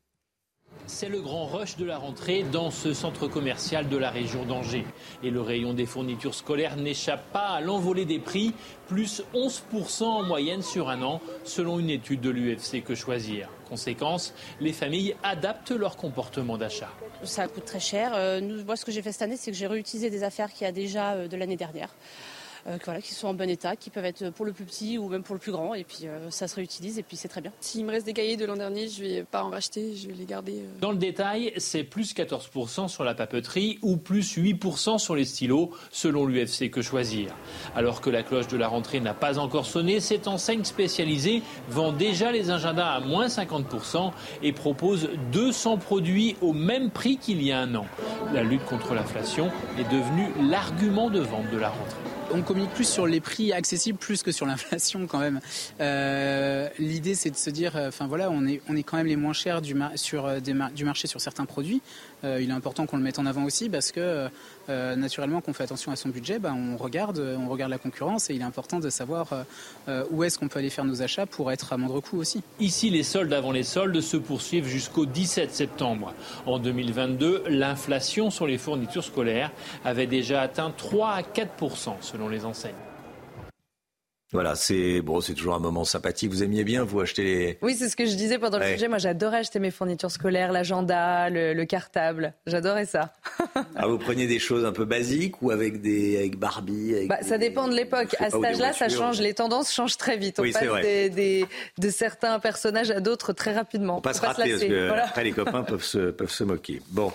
C'est le grand rush de la rentrée dans ce centre commercial de la région d'Angers. Et le rayon des fournitures scolaires n'échappe pas à l'envolée des prix, plus 11% en moyenne sur un an, selon une étude de l'UFC Que Choisir. Conséquence, les familles adaptent leur comportement d'achat. Ça coûte très cher. Euh, moi, ce que j'ai fait cette année, c'est que j'ai réutilisé des affaires qu'il y a déjà euh, de l'année dernière. Euh, voilà, qui sont en bon état, qui peuvent être pour le plus petit ou même pour le plus grand. Et puis euh, ça se réutilise et puis c'est très bien. S'il me reste des cahiers de l'an dernier, je vais pas en racheter, je vais les garder. Euh. Dans le détail, c'est plus 14% sur la papeterie ou plus 8% sur les stylos, selon l'UFC Que Choisir. Alors que la cloche de la rentrée n'a pas encore sonné, cette enseigne spécialisée vend déjà les agendas à moins 50% et propose 200 produits au même prix qu'il y a un an. La lutte contre l'inflation est devenue l'argument de vente de la rentrée on communique plus sur les prix accessibles plus que sur l'inflation quand même. Euh, L'idée c'est de se dire, euh, enfin voilà, on est, on est quand même les moins chers du, sur, euh, du marché sur certains produits. Euh, il est important qu'on le mette en avant aussi parce que euh, naturellement qu'on fait attention à son budget, bah, on regarde, on regarde la concurrence et il est important de savoir euh, où est-ce qu'on peut aller faire nos achats pour être à moindre coût aussi. Ici, les soldes avant les soldes se poursuivent jusqu'au 17 septembre. En 2022, l'inflation sur les fournitures scolaires avait déjà atteint 3 à 4% selon les enseignes. Voilà, c'est bon, c'est toujours un moment sympathique. Vous aimiez bien vous acheter les. Oui, c'est ce que je disais pendant le sujet. Moi, j'adorais acheter mes fournitures scolaires, l'agenda, le, cartable. J'adorais ça. [laughs] ah, vous preniez des choses un peu basiques ou avec des avec Barbie avec bah, Ça dépend de l'époque. À cet âge-là, ça change. Les tendances changent très vite. On passe des, de certains personnages à d'autres très rapidement. On passe rater parce que après les copains peuvent se peuvent se moquer. Bon.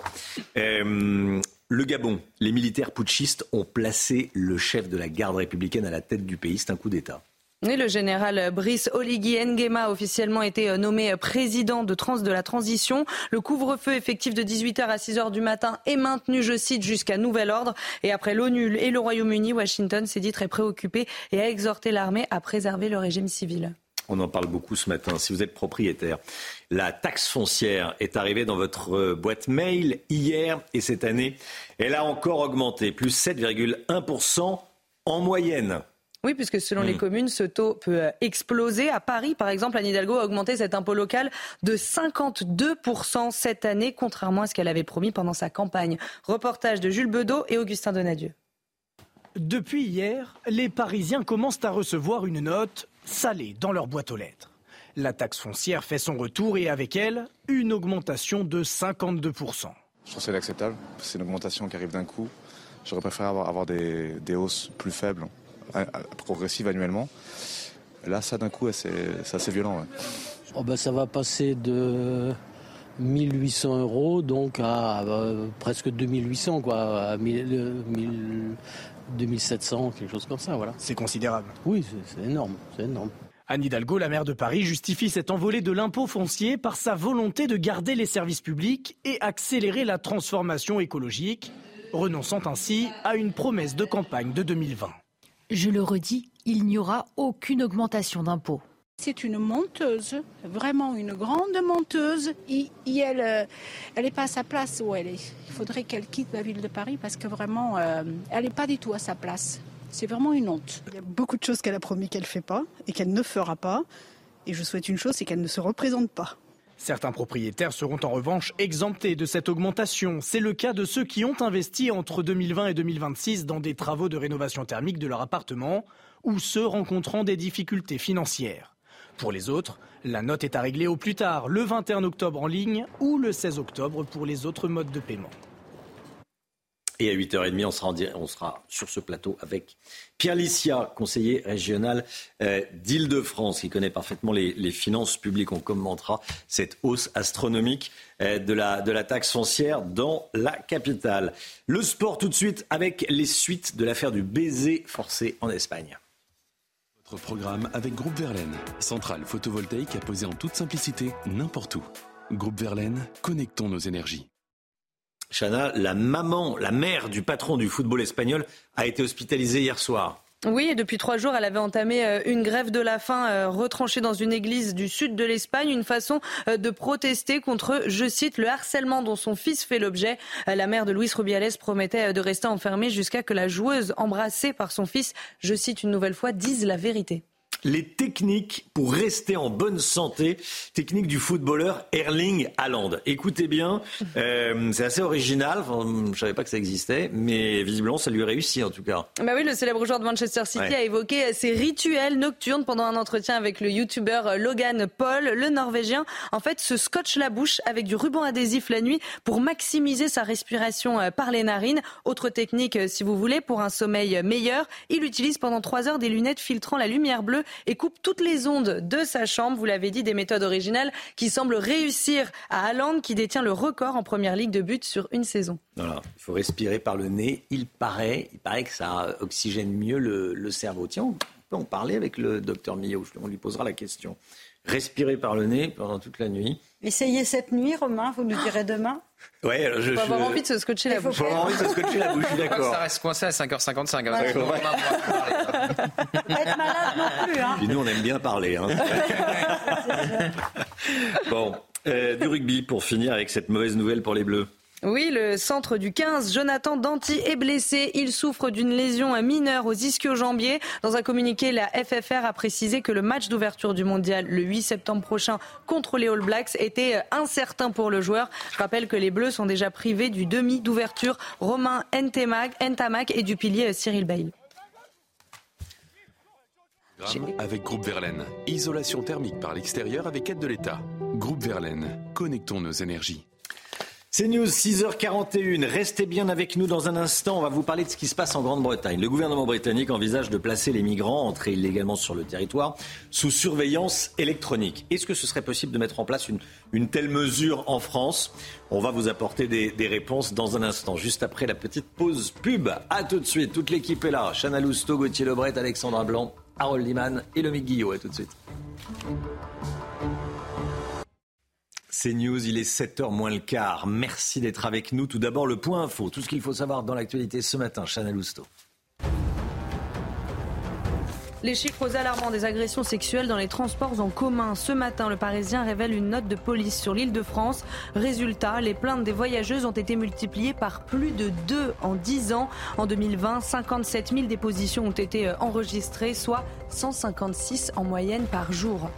Euh, le Gabon, les militaires putschistes ont placé le chef de la garde républicaine à la tête du pays. C'est un coup d'État. le général Brice Oligui Nguema a officiellement été nommé président de, trans de la transition. Le couvre-feu effectif de 18h à 6h du matin est maintenu, je cite, jusqu'à nouvel ordre. Et après l'ONU et le Royaume-Uni, Washington s'est dit très préoccupé et a exhorté l'armée à préserver le régime civil. On en parle beaucoup ce matin. Si vous êtes propriétaire, la taxe foncière est arrivée dans votre euh, boîte mail hier et cette année, elle a encore augmenté, plus 7,1% en moyenne. Oui, puisque selon les hmm. communes, ce taux peut euh, exploser. À Paris, par exemple, Anne Hidalgo a augmenté cet impôt local de 52% cette année, contrairement à ce qu'elle avait promis pendant sa campagne. Reportage de Jules Bedeau et Augustin Donadieu. Depuis hier, les Parisiens commencent à recevoir une note salée dans leur boîte aux lettres. La taxe foncière fait son retour et avec elle, une augmentation de 52%. Je trouve c'est inacceptable. C'est une augmentation qui arrive d'un coup. J'aurais préféré avoir, des, hausses plus faibles, progressives annuellement. Là, ça d'un coup, c'est assez violent. Oh ben, ça va passer de 1800 euros donc à, euh, presque 2800 quoi, à 2700, quelque chose comme ça, voilà. C'est considérable. Oui, c'est énorme, c'est énorme. Anne Hidalgo, la maire de Paris, justifie cette envolée de l'impôt foncier par sa volonté de garder les services publics et accélérer la transformation écologique, renonçant ainsi à une promesse de campagne de 2020. Je le redis, il n'y aura aucune augmentation d'impôts. C'est une monteuse, vraiment une grande monteuse. Et, elle, euh, elle n'est pas à sa place où elle est. Il faudrait qu'elle quitte la ville de Paris parce que vraiment, euh, elle n'est pas du tout à sa place. C'est vraiment une honte. Il y a beaucoup de choses qu'elle a promis qu'elle ne fait pas et qu'elle ne fera pas. Et je souhaite une chose, c'est qu'elle ne se représente pas. Certains propriétaires seront en revanche exemptés de cette augmentation. C'est le cas de ceux qui ont investi entre 2020 et 2026 dans des travaux de rénovation thermique de leur appartement ou ceux rencontrant des difficultés financières. Pour les autres, la note est à régler au plus tard, le 21 octobre en ligne ou le 16 octobre pour les autres modes de paiement. Et à 8h30, on sera, on sera sur ce plateau avec Pierre Licia, conseiller régional euh, d'Île-de-France, qui connaît parfaitement les, finances publiques. On commentera cette hausse astronomique euh, de, la, de la taxe foncière dans la capitale. Le sport tout de suite avec les suites de l'affaire du baiser forcé en Espagne. Votre programme avec Groupe Verlaine, centrale photovoltaïque à poser en toute simplicité n'importe où. Groupe Verlaine, connectons nos énergies. Chana, la maman, la mère du patron du football espagnol, a été hospitalisée hier soir. Oui, et depuis trois jours, elle avait entamé euh, une grève de la faim euh, retranchée dans une église du sud de l'Espagne, une façon euh, de protester contre, je cite, le harcèlement dont son fils fait l'objet. La mère de Luis Rubiales promettait de rester enfermée jusqu'à que la joueuse embrassée par son fils, je cite une nouvelle fois, dise la vérité les techniques pour rester en bonne santé, technique du footballeur Erling Haaland. Écoutez bien, euh, c'est assez original, je ne savais pas que ça existait, mais visiblement ça lui réussit en tout cas. Bah oui, le célèbre joueur de Manchester City a évoqué ses rituels nocturnes pendant un entretien avec le youtubeur Logan Paul, le norvégien. En fait, se scotche la bouche avec du ruban adhésif la nuit pour maximiser sa respiration euh, par les narines. Autre technique, euh, si vous voulez, pour un sommeil meilleur, il utilise pendant trois heures des lunettes filtrant la lumière bleue et coupe toutes les ondes de sa chambre. Vous l'avez dit, des méthodes originales qui semblent réussir à Haaland qui détient le record en première ligue de buts sur une saison. Il faut respirer par le nez. Il paraît, il paraît que ça oxygène mieux le, cerveau. Tiens, on peut en parler avec le docteur Millot. On lui posera la question. Respirer par le nez pendant toute la nuit. Essayez cette nuit, Romain, vous nous direz demain. Ouais, je, faut avoir envie de se scotcher la bouche. Faut avoir envie de se scotcher la bouche, d'accord. Ça reste coincé à 5h55. Hein, être malade non plus. Hein. nous, on aime bien parler. Hein. [laughs] bon, euh, du rugby pour finir avec cette mauvaise nouvelle pour les Bleus. Oui, le centre du 15, Jonathan Danty, est blessé. Il souffre d'une lésion mineure aux ischio-jambiers. Dans un communiqué, la FFR a précisé que le match d'ouverture du mondial le 8 septembre prochain contre les All Blacks était incertain pour le joueur. Je rappelle que les Bleus sont déjà privés du demi d'ouverture Romain Ntamak et du pilier Cyril Bail. Avec Groupe Verlaine, isolation thermique par l'extérieur avec aide de l'État. Groupe Verlaine, connectons nos énergies. C'est News 6h41. Restez bien avec nous dans un instant. On va vous parler de ce qui se passe en Grande-Bretagne. Le gouvernement britannique envisage de placer les migrants entrés illégalement sur le territoire sous surveillance électronique. Est-ce que ce serait possible de mettre en place une, telle mesure en France? On va vous apporter des, réponses dans un instant, juste après la petite pause pub. A tout de suite. Toute l'équipe est là. Chana Lousteau, Gauthier Lebret, Alexandra Blanc, Harold Liman et Lomique Guillot. A tout de suite. C'est News, il est 7h moins le quart. Merci d'être avec nous. Tout d'abord, le point info, tout ce qu'il faut savoir dans l'actualité ce matin. Chanel Housteau. Les chiffres alarmants des agressions sexuelles dans les transports en commun. Ce matin, le Parisien révèle une note de police sur l'île de France. Résultat, les plaintes des voyageuses ont été multipliées par plus de deux en 10 ans. En 2020, 57 000 dépositions ont été enregistrées, soit 156 en moyenne par jour.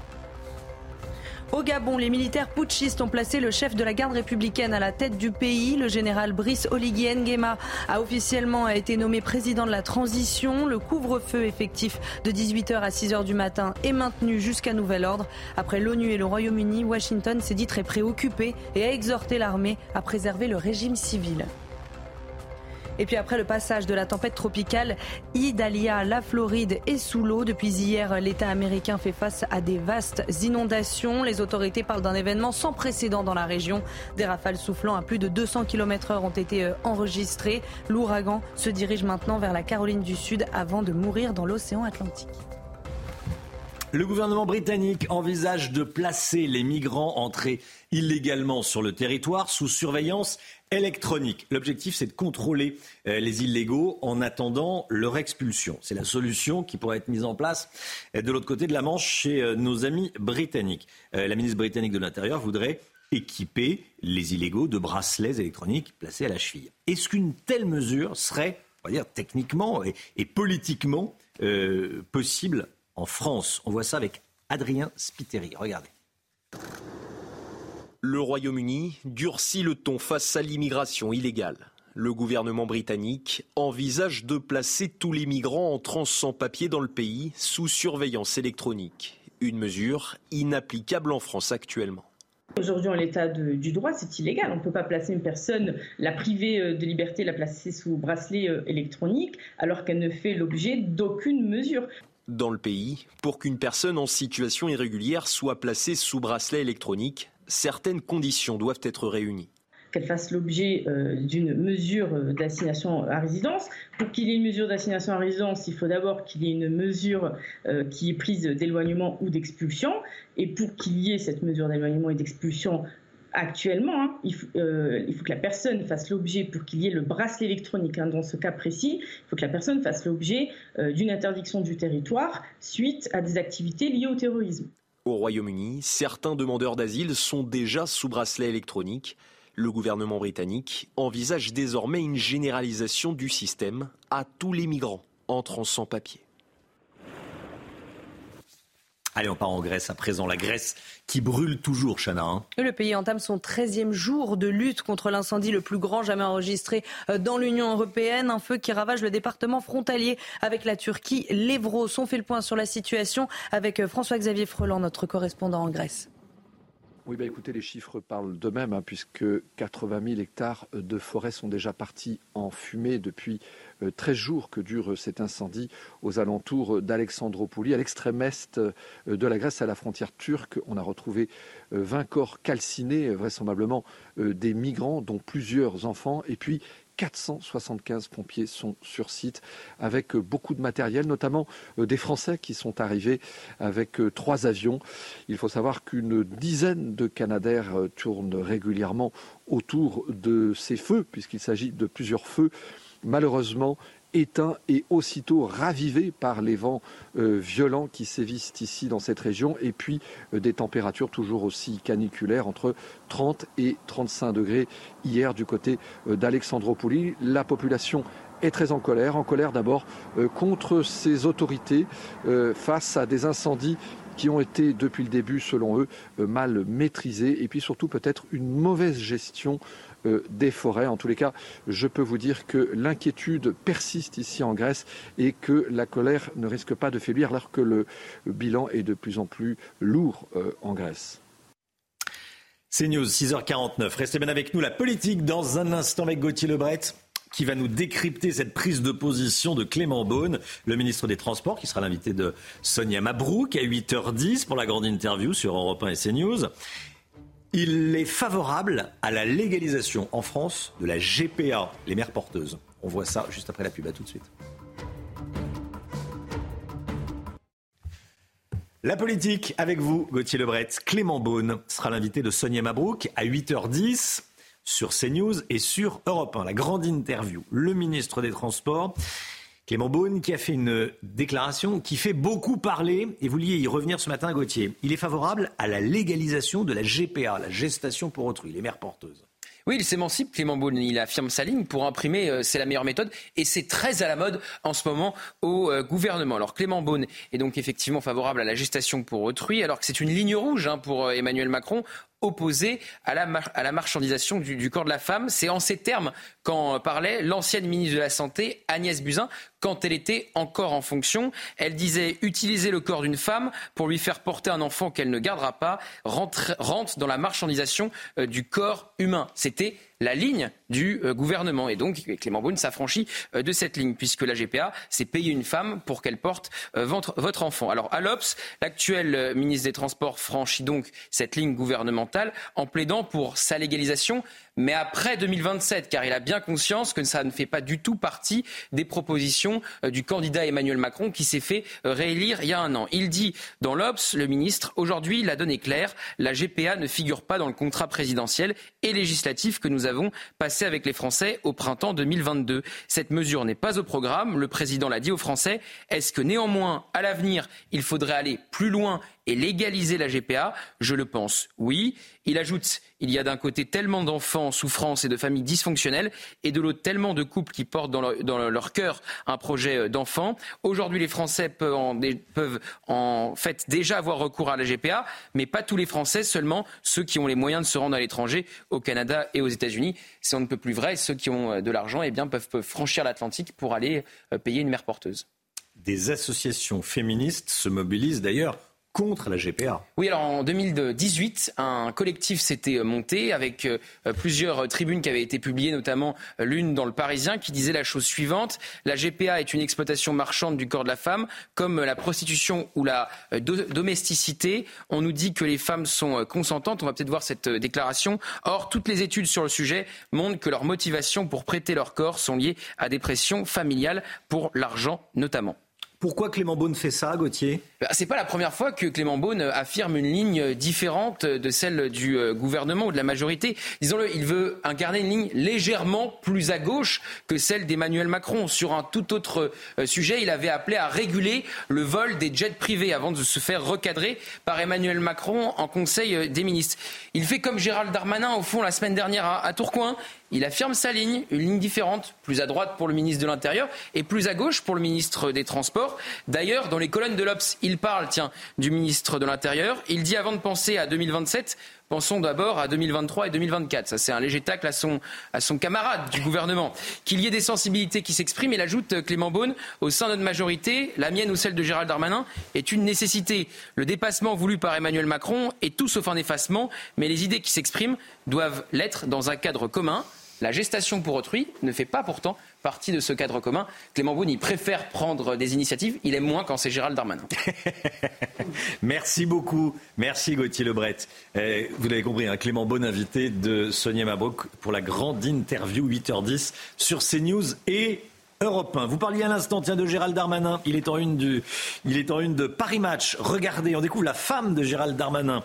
Au Gabon, les militaires putschistes ont placé le chef de la garde républicaine à la tête du pays. Le général Brice Oligui Nguema a officiellement été nommé président de la transition. Le couvre-feu effectif de 18h à 6h du matin est maintenu jusqu'à nouvel ordre. Après l'ONU et le Royaume-Uni, Washington s'est dit très préoccupé et a exhorté l'armée à préserver le régime civil. Et puis après le passage de la tempête tropicale Idalia, la Floride est sous l'eau. Depuis hier, l'État américain fait face à des vastes inondations. Les autorités parlent d'un événement sans précédent dans la région. Des rafales soufflant à plus de 200 km/h ont été euh, enregistrées. L'ouragan se dirige maintenant vers la Caroline du Sud avant de mourir dans l'océan Atlantique. Le gouvernement britannique envisage de placer les migrants entrés illégalement sur le territoire sous surveillance électronique. L'objectif, c'est de contrôler euh, les illégaux en attendant leur expulsion. C'est la solution qui pourrait être mise en place euh, de l'autre côté de la Manche chez euh, nos amis britanniques. La ministre britannique de l'Intérieur voudrait équiper les illégaux de bracelets électroniques placés à la cheville. Est-ce qu'une telle mesure serait, on va dire, techniquement et, politiquement possible en France? On voit ça avec Adrien Spiteri. Regardez. Le Royaume-Uni durcit le ton face à l'immigration illégale. Le gouvernement britannique envisage de placer tous les migrants entrant sans papier dans le pays sous surveillance électronique. Une mesure inapplicable en France actuellement. Aujourd'hui, en l'état du droit, c'est illégal. On ne peut pas placer une personne, la priver euh, de liberté, la placer sous bracelet euh, électronique, alors qu'elle ne fait l'objet d'aucune mesure. Dans le pays, pour qu'une personne en situation irrégulière soit placée sous bracelet électronique, certaines conditions doivent être réunies qu'elle fasse l'objet euh, d'une mesure euh, d'assignation à résidence. Pour qu'il y ait une mesure d'assignation à résidence, il faut d'abord qu'il y ait une mesure euh, qui est prise d'éloignement ou d'expulsion. Et pour qu'il y ait cette mesure d'éloignement et d'expulsion actuellement, hein, il, faut, que la personne fasse l'objet, pour qu'il y ait le bracelet électronique hein, dans ce cas précis, il faut que la personne fasse l'objet d'une interdiction du territoire suite à des activités liées au terrorisme. Au Royaume-Uni, certains demandeurs d'asile sont déjà sous bracelet électronique. Le gouvernement britannique envisage désormais une généralisation du système à tous les migrants entrant sans papier. Allez, on part en Grèce à présent. La Grèce qui brûle toujours, Chana. Hein. Le pays entame son 13e jour de lutte contre l'incendie le plus grand jamais enregistré euh, dans l'Union européenne. Un feu qui ravage le département frontalier avec la Turquie, l'Evros. On fait le point sur la situation avec euh, François-Xavier Freland, notre correspondant en Grèce. Oui, bah écoutez, les chiffres parlent d'eux-mêmes, hein, puisque 80 000 hectares de forêt sont déjà partis en fumée depuis 13 euh, jours que dure cet incendie aux alentours d'Alexandroupoli, à l'extrême est euh, de la Grèce, à la frontière turque. On a retrouvé 20 euh, corps calcinés, vraisemblablement des migrants, dont plusieurs enfants, et puis 475 pompiers sont sur site avec euh, beaucoup de matériel, notamment euh, des Français qui sont arrivés avec euh, trois avions. Il faut savoir qu'une dizaine de Canadaires tournent régulièrement autour de ces feux, puisqu'il s'agit de plusieurs feux. Malheureusement, éteint et aussitôt ravivé par les vents euh, violents qui sévissent ici dans cette région et puis euh, des températures toujours aussi caniculaires entre 30 et 35 degrés hier du côté euh, d'Alexandroupoli. La population est très en colère, en colère d'abord contre ces autorités face à des incendies qui ont été depuis le début, selon eux, mal maîtrisés et puis surtout peut-être une mauvaise gestion euh, des forêts. En tous les cas, je peux vous dire que l'inquiétude persiste ici en Grèce et que la colère ne risque pas de faiblir alors que le bilan est de plus en plus lourd euh, en Grèce. C'est News, 6h49. Restez bien avec nous. La politique dans un instant avec Gauthier Lebret qui va nous décrypter cette prise de position de Clément Beaune, le ministre des Transports, qui sera l'invité de Sonia Mabrouk à 8h10 pour la grande interview sur Europe 1 et CNews. Il est favorable à la légalisation en France de la GPA, les mères porteuses. On voit ça juste après la pub. À tout de suite. La politique avec vous, Gauthier Lebret. Clément Beaune sera l'invité de Sonia Mabrouk à 8h10 sur CNews et sur Europe 1. La grande interview. Le ministre des Transports Clément Beaune qui a fait une déclaration qui fait beaucoup parler, et vous vouliez y revenir ce matin, Gauthier. Il est favorable à la légalisation de la GPA, la gestation pour autrui, les mères porteuses. Oui, il s'émancipe, Clément Beaune. Il affirme sa ligne pour imprimer, euh, c'est la meilleure méthode. Et c'est très à la mode en ce moment au euh, gouvernement. Alors Clément Beaune est donc effectivement favorable à la gestation pour autrui, alors que c'est une ligne rouge hein, pour euh, Emmanuel Macron opposé à la, marchandisation du, corps de la femme. C'est en ces termes qu'en parlait l'ancienne ministre de la Santé, Agnès Buzyn, quand elle était encore en fonction. Elle disait utiliser le corps d'une femme pour lui faire porter un enfant qu'elle ne gardera pas rentre, rentre dans la marchandisation euh, du corps humain. C'était la ligne du euh, gouvernement. Et donc, Clément Beaune s'affranchit euh, de cette ligne, puisque la GPA, c'est payer une femme pour qu'elle porte euh, votre, enfant. Alors, à l'Obs, l'actuel ministre des Transports franchit donc cette ligne gouvernementale en plaidant pour sa légalisation mais après 2027, car il a bien conscience que ça ne fait pas du tout partie des propositions euh, du candidat Emmanuel Macron qui s'est fait euh, réélire il y a un an. Il dit dans l'Obs, le ministre, aujourd'hui, la donne est claire, la GPA ne figure pas dans le contrat présidentiel et législatif que nous avons passé avec les Français au printemps 2022. Cette mesure n'est pas au programme, le président l'a dit aux Français. Est-ce que néanmoins, à l'avenir, il faudrait aller plus loin et légaliser la GPA Je le pense, oui. Il ajoute, il y a d'un côté tellement d'enfants en souffrance et de familles dysfonctionnelles, et de l'autre tellement de couples qui portent dans leur, cœur un projet euh, d'enfant. Aujourd'hui, les Français peuvent en, fait déjà avoir recours à la GPA, mais pas tous les Français, seulement ceux qui ont les moyens de se rendre à l'étranger, au Canada et aux États-Unis. Si on ne peut plus vrai. Ceux qui ont euh, de l'argent eh bien, peuvent, peuvent franchir l'Atlantique pour aller euh, payer une mère porteuse. Des associations féministes se mobilisent d'ailleurs contre la GPA. Oui, alors en 2018, un collectif s'était monté avec euh, plusieurs tribunes qui avaient été publiées, notamment euh, l'une dans le Parisien, qui disait la chose suivante la GPA est une exploitation marchande du corps de la femme, comme la prostitution ou la euh, domesticité. On nous dit que les femmes sont consentantes. On va peut-être voir cette déclaration. Or, toutes les études sur le sujet montrent que leurs motivations pour prêter leur corps sont liées à des pressions familiales pour l'argent notamment. Pourquoi Clément Beaune fait ça, Gauthier? Bah, C'est pas la première fois que Clément Beaune affirme une ligne différente de celle du euh, gouvernement ou de la majorité. Disons-le, il veut incarner une ligne légèrement plus à gauche que celle d'Emmanuel Macron. Sur un tout autre euh, sujet, il avait appelé à réguler le vol des jets privés avant de se faire recadrer par Emmanuel Macron en Conseil euh, des ministres. Il fait comme Gérald Darmanin, au fond, la semaine dernière à Tourcoing. Il affirme sa ligne, une ligne différente, plus à droite pour le ministre de l'Intérieur et plus à gauche pour le ministre des Transports. D'ailleurs, dans les colonnes de l'Obs, il parle, tiens, du ministre de l'Intérieur. Il dit avant de penser à 2027, Pensons d'abord à 2023 et 2024. Ça, c'est un léger tacle à son, camarade du gouvernement. Qu'il y ait des sensibilités qui s'expriment, il ajoute euh, Clément Beaune, au sein de notre majorité, la mienne ou celle de Gérald Darmanin, est une nécessité. Le dépassement voulu par Emmanuel Macron est tout sauf un effacement, mais les idées qui s'expriment doivent l'être dans un cadre commun. La gestation pour autrui ne fait pas pourtant partie de ce cadre commun. Clément Beaune, il préfère prendre des initiatives, il aime moins quand c'est Gérald Darmanin. [laughs] Merci beaucoup. Merci Gauthier Lebret. Eh, vous l'avez compris, hein, Clément Beaune invité de Sonia Mabrouk pour la grande interview 8h10 sur CNews et Europe 1. Vous parliez à l'instant, tiens, de Gérald Darmanin. Il est en une, du, il est en une de Paris Match. Regardez, on découvre la femme de Gérald Darmanin.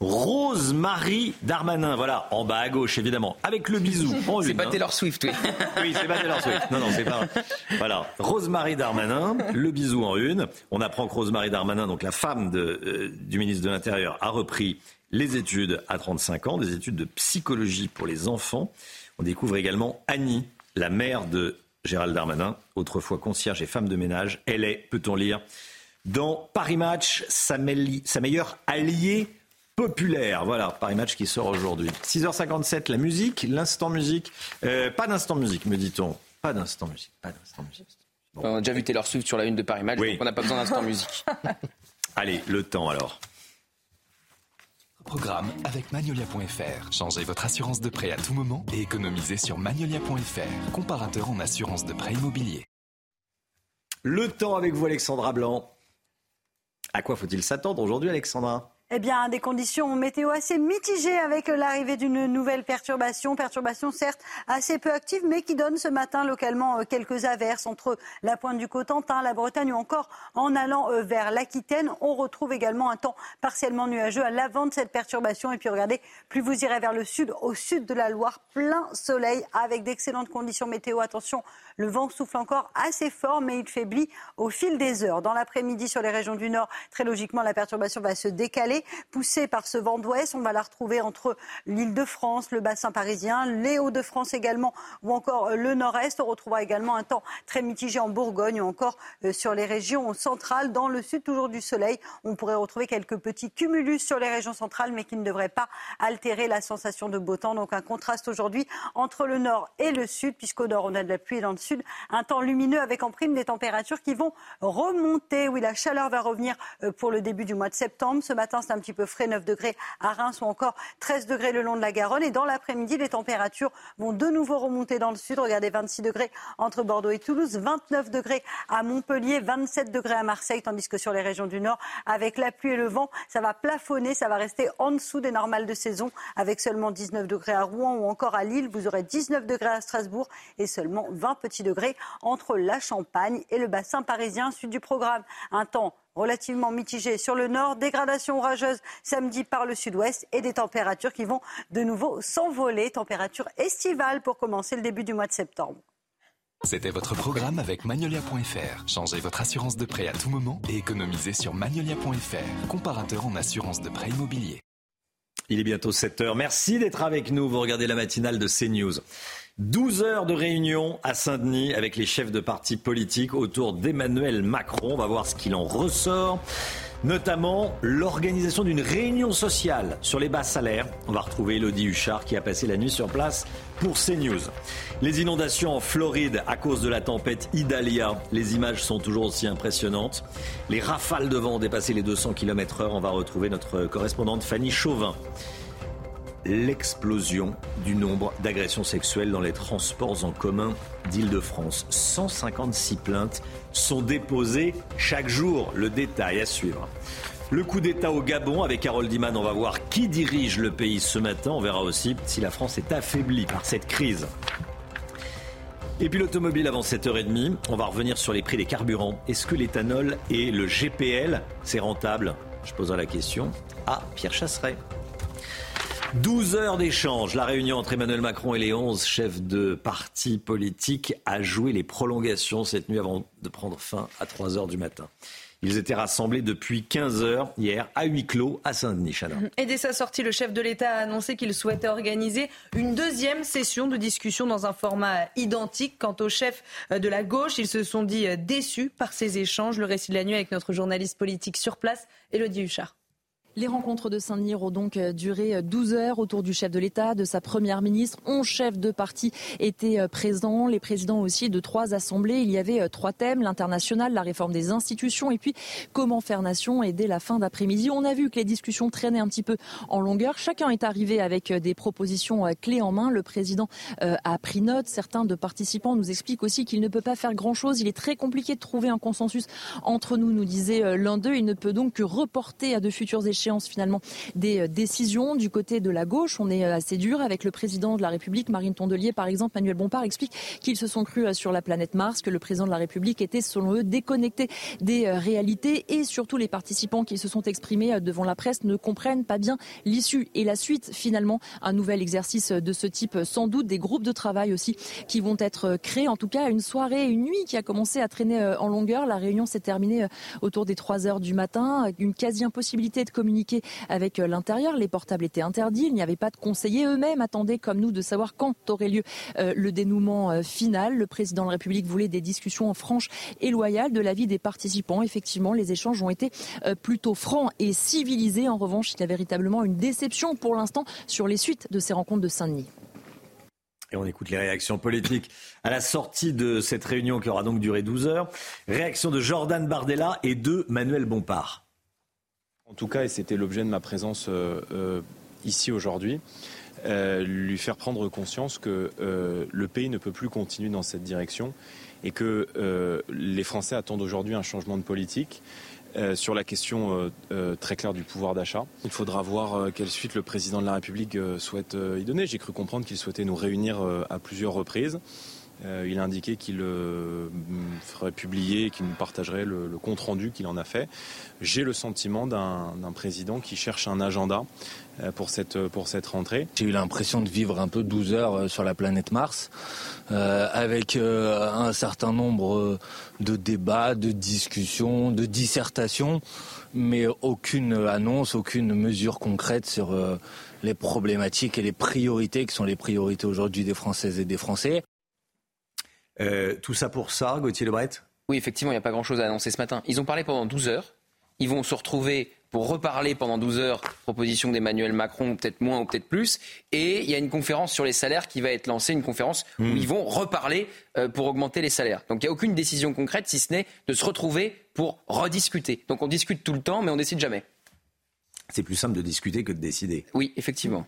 Rose-Marie Darmanin, voilà, en bas à gauche évidemment, avec le bisou. C'est pas hein. Taylor Swift, oui. [laughs] oui, c'est pas Taylor Swift. Non, non, c'est pas. Voilà, Rose-Marie Darmanin, le bisou en une. On apprend que Rose-Marie Darmanin, donc la femme de, euh, du ministre de l'Intérieur, a repris les études à 35 ans, des études de psychologie pour les enfants. On découvre également Annie, la mère de Gérald Darmanin, autrefois concierge et femme de ménage. Elle est, peut-on lire, dans Paris Match, sa, meilleure alliée populaire. Voilà, Paris Match qui sort aujourd'hui. 6h57, la musique, l'instant musique. Euh, pas d'instant musique, me dit-on. Pas d'instant musique, pas d'instant musique. On a déjà vu Taylor Swift sur la une de Paris Match, donc on n'a pas besoin d'instant musique. [laughs] [laughs] Allez, le temps alors. Programme avec Magnolia.fr. Changez votre assurance de prêt à tout moment et économisez sur Magnolia.fr, comparateur en assurance de prêt immobilier. Le temps avec vous, Alexandra Blanc. À quoi faut-il s'attendre aujourd'hui, Alexandra? Eh bien, des conditions météo assez mitigées avec l'arrivée d'une nouvelle perturbation. Perturbation certes assez peu active, mais qui donne ce matin localement euh, quelques averses entre la pointe du Cotentin, la Bretagne ou encore en allant euh, vers l'Aquitaine. On retrouve également un temps partiellement nuageux à l'avant de cette perturbation. Et puis regardez, plus vous irez vers le sud, au sud de la Loire, plein soleil avec d'excellentes conditions météo. Attention, le vent souffle encore assez fort, mais il faiblit au fil des heures. Dans l'après-midi, sur les régions du nord, très logiquement, la perturbation va se décaler poussée par ce vent d'ouest. On va la retrouver entre l'île de France, le bassin parisien, les Hauts-de-France également, ou encore euh, le nord-est. On retrouvera également un temps très mitigé en Bourgogne ou encore euh, sur les régions centrales. Dans le sud, toujours du soleil. On pourrait retrouver quelques petits cumulus sur les régions centrales, mais qui ne devraient pas altérer la sensation de beau temps. Donc un contraste aujourd'hui entre le nord et le sud, puisqu'au nord, on a de la pluie et dans le sud, un temps lumineux avec en prime des températures qui vont remonter. Oui, la chaleur va revenir euh, pour le début du mois de septembre. Ce matin, un petit peu frais, 9 degrés à Reims ou encore 13 degrés le long de la Garonne. Et dans l'après-midi, les températures vont de nouveau remonter dans le sud. Regardez, 26 degrés entre Bordeaux et Toulouse, 29 degrés à Montpellier, 27 degrés à Marseille, tandis que sur les régions du nord, avec la pluie et le vent, ça va plafonner, ça va rester en dessous des normales de saison, avec seulement 19 degrés à Rouen ou encore à Lille. Vous aurez 19 degrés à Strasbourg et seulement 20 petits degrés entre la Champagne et le bassin parisien. Suite du programme, un temps relativement mitigé sur le nord, dégradation orageuse samedi par le sud-ouest et des températures qui vont de nouveau s'envoler, température estivale pour commencer le début du mois de septembre. C'était votre programme avec Magnolia.fr. Changez votre assurance de prêt à tout moment et économisez sur Magnolia.fr, comparateur en assurance de prêt immobilier. Il est bientôt 7 heures. Merci d'être avec nous. Vous regardez la matinale de CNews. 12 heures de réunion à Saint-Denis avec les chefs de partis politiques autour d'Emmanuel Macron. On va voir ce qu'il en ressort notamment l'organisation d'une réunion sociale sur les bas salaires. On va retrouver Elodie Huchard qui a passé la nuit sur place pour CNews. Les inondations en Floride à cause de la tempête Idalia, les images sont toujours aussi impressionnantes. Les rafales de vent ont dépassé les 200 km/h. On va retrouver notre correspondante Fanny Chauvin l'explosion du nombre d'agressions sexuelles dans les transports en commun d'Île-de-France. 156 plaintes sont déposées chaque jour. Le détail à suivre. Le coup d'État au Gabon avec Harold Diman, on va voir qui dirige le pays ce matin. On verra aussi si la France est affaiblie par cette crise. Et puis l'automobile avant 7h30, on va revenir sur les prix des carburants. Est-ce que l'éthanol et le GPL, c'est rentable? Je poserai la question à Pierre Chasseret. 12 heures d'échange. La réunion entre Emmanuel Macron et les 11 chefs de partis politiques a joué les prolongations cette nuit avant de prendre fin à 3 heures du matin. Ils étaient rassemblés depuis 15 heures hier à huis clos à Saint-Denis. Et dès sa sortie, le chef de l'État a annoncé qu'il souhaitait organiser une deuxième session de discussion dans un format identique. Quant au chef de la gauche, ils se sont dit déçus par ces échanges. Le récit de la nuit avec notre journaliste politique sur place, Elodie Huchard. Les rencontres de Saint-Denis ont donc euh, duré 12 euh, heures autour du chef de l'État, de sa première ministre. 11 chefs de parti étaient euh, présents, les présidents aussi de trois assemblées. Il y avait trois thèmes, l'international, la réforme des institutions et puis comment faire nation. Et dès la fin d'après-midi, on a vu que les discussions traînaient un petit peu en longueur. Chacun est arrivé avec des propositions clés en main. Le président a pris note. Certains de participants nous expliquent aussi qu'il ne peut pas faire grand-chose. Il est très compliqué de trouver un consensus entre nous, nous disait l'un d'eux. Il ne peut donc que reporter à de futurs échéances finalement des euh, décisions du côté de la gauche. On est euh, assez dur avec le président de la République, Marine Tondelier par exemple. Manuel Bompard explique qu'ils se sont crus euh, sur la planète Mars, que le président de la République était selon eux déconnecté des réalités et surtout les participants qui se sont exprimés devant la presse ne comprennent pas bien l'issue et la suite finalement. Un nouvel exercice de ce type, sans doute des groupes de travail aussi qui vont être créés. En tout cas, une soirée, une nuit qui a commencé à traîner en longueur. La réunion s'est terminée autour des 3 heures du matin. Une quasi-impossibilité de communiquer avec euh, l'intérieur. Les portables étaient interdits. Il n'y avait pas de conseillers. Eux-mêmes attendaient, comme nous, de savoir quand aurait lieu euh, le dénouement euh, final. Le président de la République voulait des discussions franches et loyales de l'avis des participants. Effectivement, les échanges ont été plutôt francs et civilisés. En revanche, il y a véritablement une déception pour l'instant sur les suites de ces rencontres de Saint-Denis. Et on écoute les réactions politiques à la sortie de cette réunion qui aura donc duré 12 heures. Réaction de Jordan Bardella et de Manuel Bompard. En tout cas, et c'était l'objet de ma présence euh, euh, ici aujourd'hui, euh, lui faire prendre conscience que le pays ne peut plus continuer dans cette direction et que les Français attendent aujourd'hui un changement de politique. sur la question très claire du pouvoir d'achat. Il faudra voir quelle suite le président de la République souhaite y donner. J'ai cru comprendre qu'il souhaitait nous réunir à plusieurs reprises. Euh, il a indiqué qu'il euh, ferait publier, qu'il nous partagerait le, compte rendu qu'il en a fait. J'ai le sentiment d'un président qui cherche un agenda euh, pour cette, pour cette rentrée. J'ai eu l'impression de vivre un peu 12 heures sur la planète Mars, avec un certain nombre de débats, de discussions, de dissertations, mais aucune annonce, aucune mesure concrète sur les problématiques et les priorités qui sont les priorités aujourd'hui des Françaises et des Français. Euh, tout ça pour ça, Gauthier Lebret? Oui, effectivement, il n'y a pas grand-chose à annoncer ce matin. Ils ont parlé pendant 12 heures. Ils vont se retrouver pour reparler pendant 12 heures, proposition d'Emmanuel Macron, peut-être moins ou peut-être plus. Et il y a une conférence sur les salaires qui va être lancée, une conférence où hmm. ils vont reparler euh, pour augmenter les salaires. Donc il n'y a aucune décision concrète, si ce n'est de se retrouver pour rediscuter. Donc on discute tout le temps, mais on décide jamais. C'est plus simple de discuter que de décider. Oui, effectivement.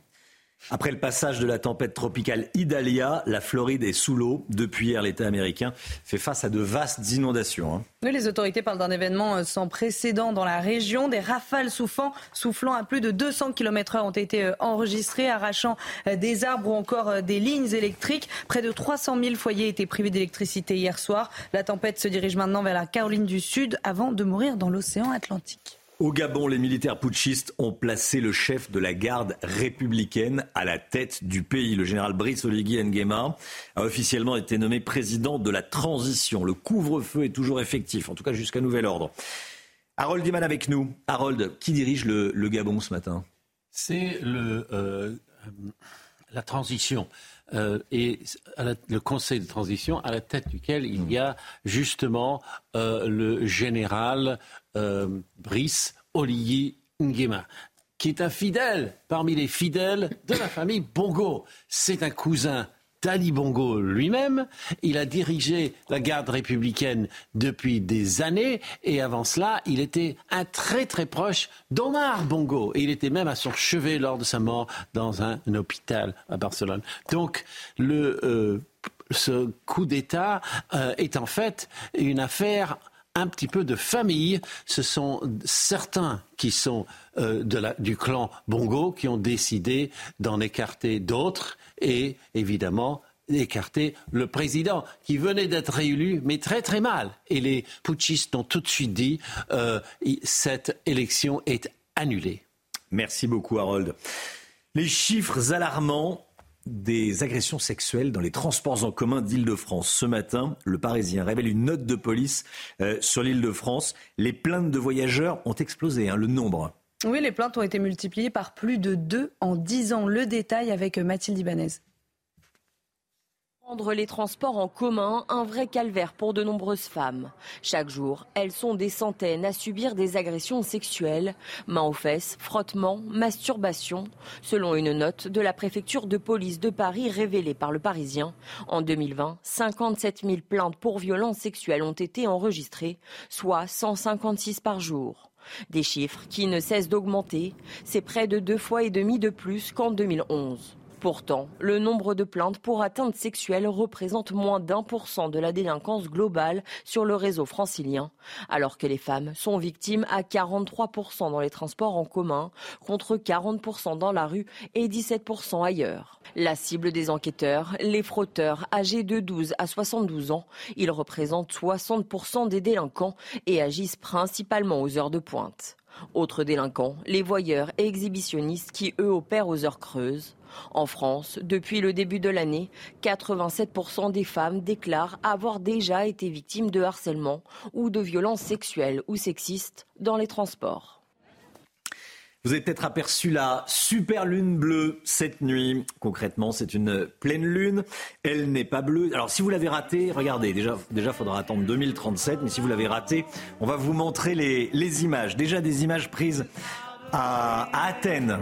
Après le passage de la tempête tropicale Idalia, la Floride est sous l'eau. Depuis hier, l'État américain fait face à de vastes inondations. Hein. les autorités parlent d'un événement euh, sans précédent dans la région. Des rafales soufflant, soufflant à plus de 200 km/h ont été euh, enregistrées, arrachant euh, des arbres ou encore des lignes électriques. Près de 300 000 foyers étaient privés d'électricité hier soir. La tempête se dirige maintenant vers la Caroline du Sud avant de mourir dans l'océan Atlantique. Au Gabon, les militaires putschistes ont placé le chef de la garde républicaine à la tête du pays. Le général Brice Oligui Nguema a officiellement été nommé président de la transition. Le couvre-feu est toujours effectif, en tout cas jusqu'à nouvel ordre. Harold Diman avec nous. Harold, qui dirige le, Gabon ce matin? C'est le, euh, la transition. Euh, et le conseil de transition à la tête duquel il y a justement euh, le général euh, Brice Oligui Nguema qui est un fidèle parmi les fidèles de la famille Bongo. C'est un cousin d'Ali Bongo lui-même. Il a dirigé la garde républicaine depuis des années et avant cela, il était un très très proche d'Omar Bongo et il était même à son chevet lors de sa mort dans un, hôpital à Barcelone. Donc euh, ce coup d'État euh, est en fait une affaire un petit peu de famille. Ce sont certains qui sont euh, du clan Bongo qui ont décidé d'en écarter d'autres et évidemment écarter le président qui venait d'être réélu, mais très très mal. Et les putschistes ont tout de suite dit euh, cette élection est annulée. Merci beaucoup, Harold. Les chiffres alarmants des agressions sexuelles dans les transports en commun d'Île-de-France. Ce matin, le Parisien révèle une note de police euh, sur l'Île-de-France. Les plaintes de voyageurs ont explosé, hein, le nombre. Oui, les plaintes ont été multipliées par plus de deux en dix ans. Le détail avec Mathilde Ibanez. Prendre les transports en commun, un vrai calvaire pour de nombreuses femmes. Chaque jour, elles sont des centaines à subir des agressions sexuelles, mains aux fesses, frottements, masturbation. Selon une note de la préfecture de police de Paris révélée par le Parisien, en 2020, 57 000 plaintes pour violences sexuelles ont été enregistrées, soit 156 par jour. Des chiffres qui ne cessent d'augmenter, c'est près de deux fois et demi de plus qu'en 2011. Pourtant, le nombre de plaintes pour atteinte sexuelle représente moins d'un pour cent de la délinquance globale sur le réseau francilien, alors que les femmes sont victimes à 43% dans les transports en commun, contre 40% dans la rue et 17% ailleurs. La cible des enquêteurs, les frotteurs âgés de 12 à 72 ans, ils représentent 60% des délinquants et agissent principalement aux heures de pointe. Autres délinquants, les voyeurs et exhibitionnistes qui, eux, opèrent aux heures creuses. En France, depuis le début de l'année, 87% des femmes déclarent avoir déjà été victimes de harcèlement ou de violences sexuelles ou sexistes dans les transports. Vous avez peut-être aperçu la super lune bleue cette nuit. Concrètement, c'est une pleine lune. Elle n'est pas bleue. Alors, si vous l'avez raté, regardez, déjà, déjà, faudra attendre 2037. Mais si vous l'avez raté, on va vous montrer les, les images. Déjà des images prises à, à Athènes.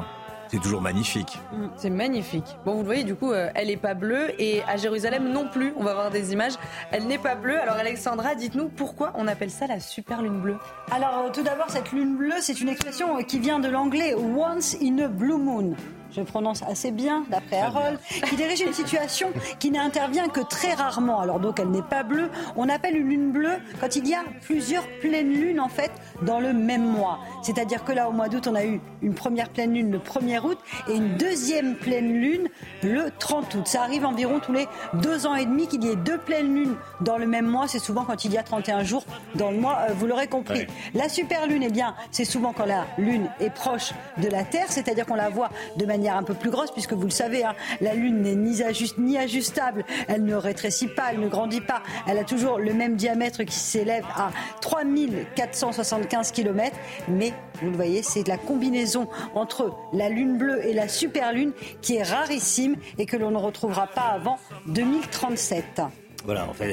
C'est toujours magnifique. Mm, c'est magnifique. Bon, vous le voyez, du coup, euh, elle n'est pas bleue et à Jérusalem non plus. On va voir des images. Elle n'est pas bleue. Alors, Alexandra, dites-nous pourquoi on appelle ça la super lune bleue Alors, tout d'abord, cette lune bleue, c'est une expression qui vient de l'anglais once in a blue moon je prononce assez bien d'après Harold, qui dirige une situation qui n'intervient que très rarement. Alors donc elle n'est pas bleue. On appelle une lune bleue quand il y a plusieurs pleines lunes en fait dans le même mois. C'est-à-dire que là au mois d'août on a eu une première pleine lune le 1er août et une deuxième pleine lune le 30 août. Ça arrive environ tous les deux ans et demi qu'il y ait deux pleines lunes dans le même mois. C'est souvent quand il y a 31 jours dans le mois, euh, vous l'aurez compris. La super lune, eh bien, c'est souvent quand la lune est proche de la Terre, c'est-à-dire qu'on la voit de manière un peu plus grosse, puisque vous le savez, hein, la Lune n'est ni, ni ajustable, elle ne rétrécit pas, elle ne grandit pas, elle a toujours le même diamètre qui s'élève à 3475 km, mais vous le voyez, c'est la combinaison entre la Lune bleue et la super Lune qui est rarissime et que l'on ne retrouvera pas avant 2037. Voilà, en fait,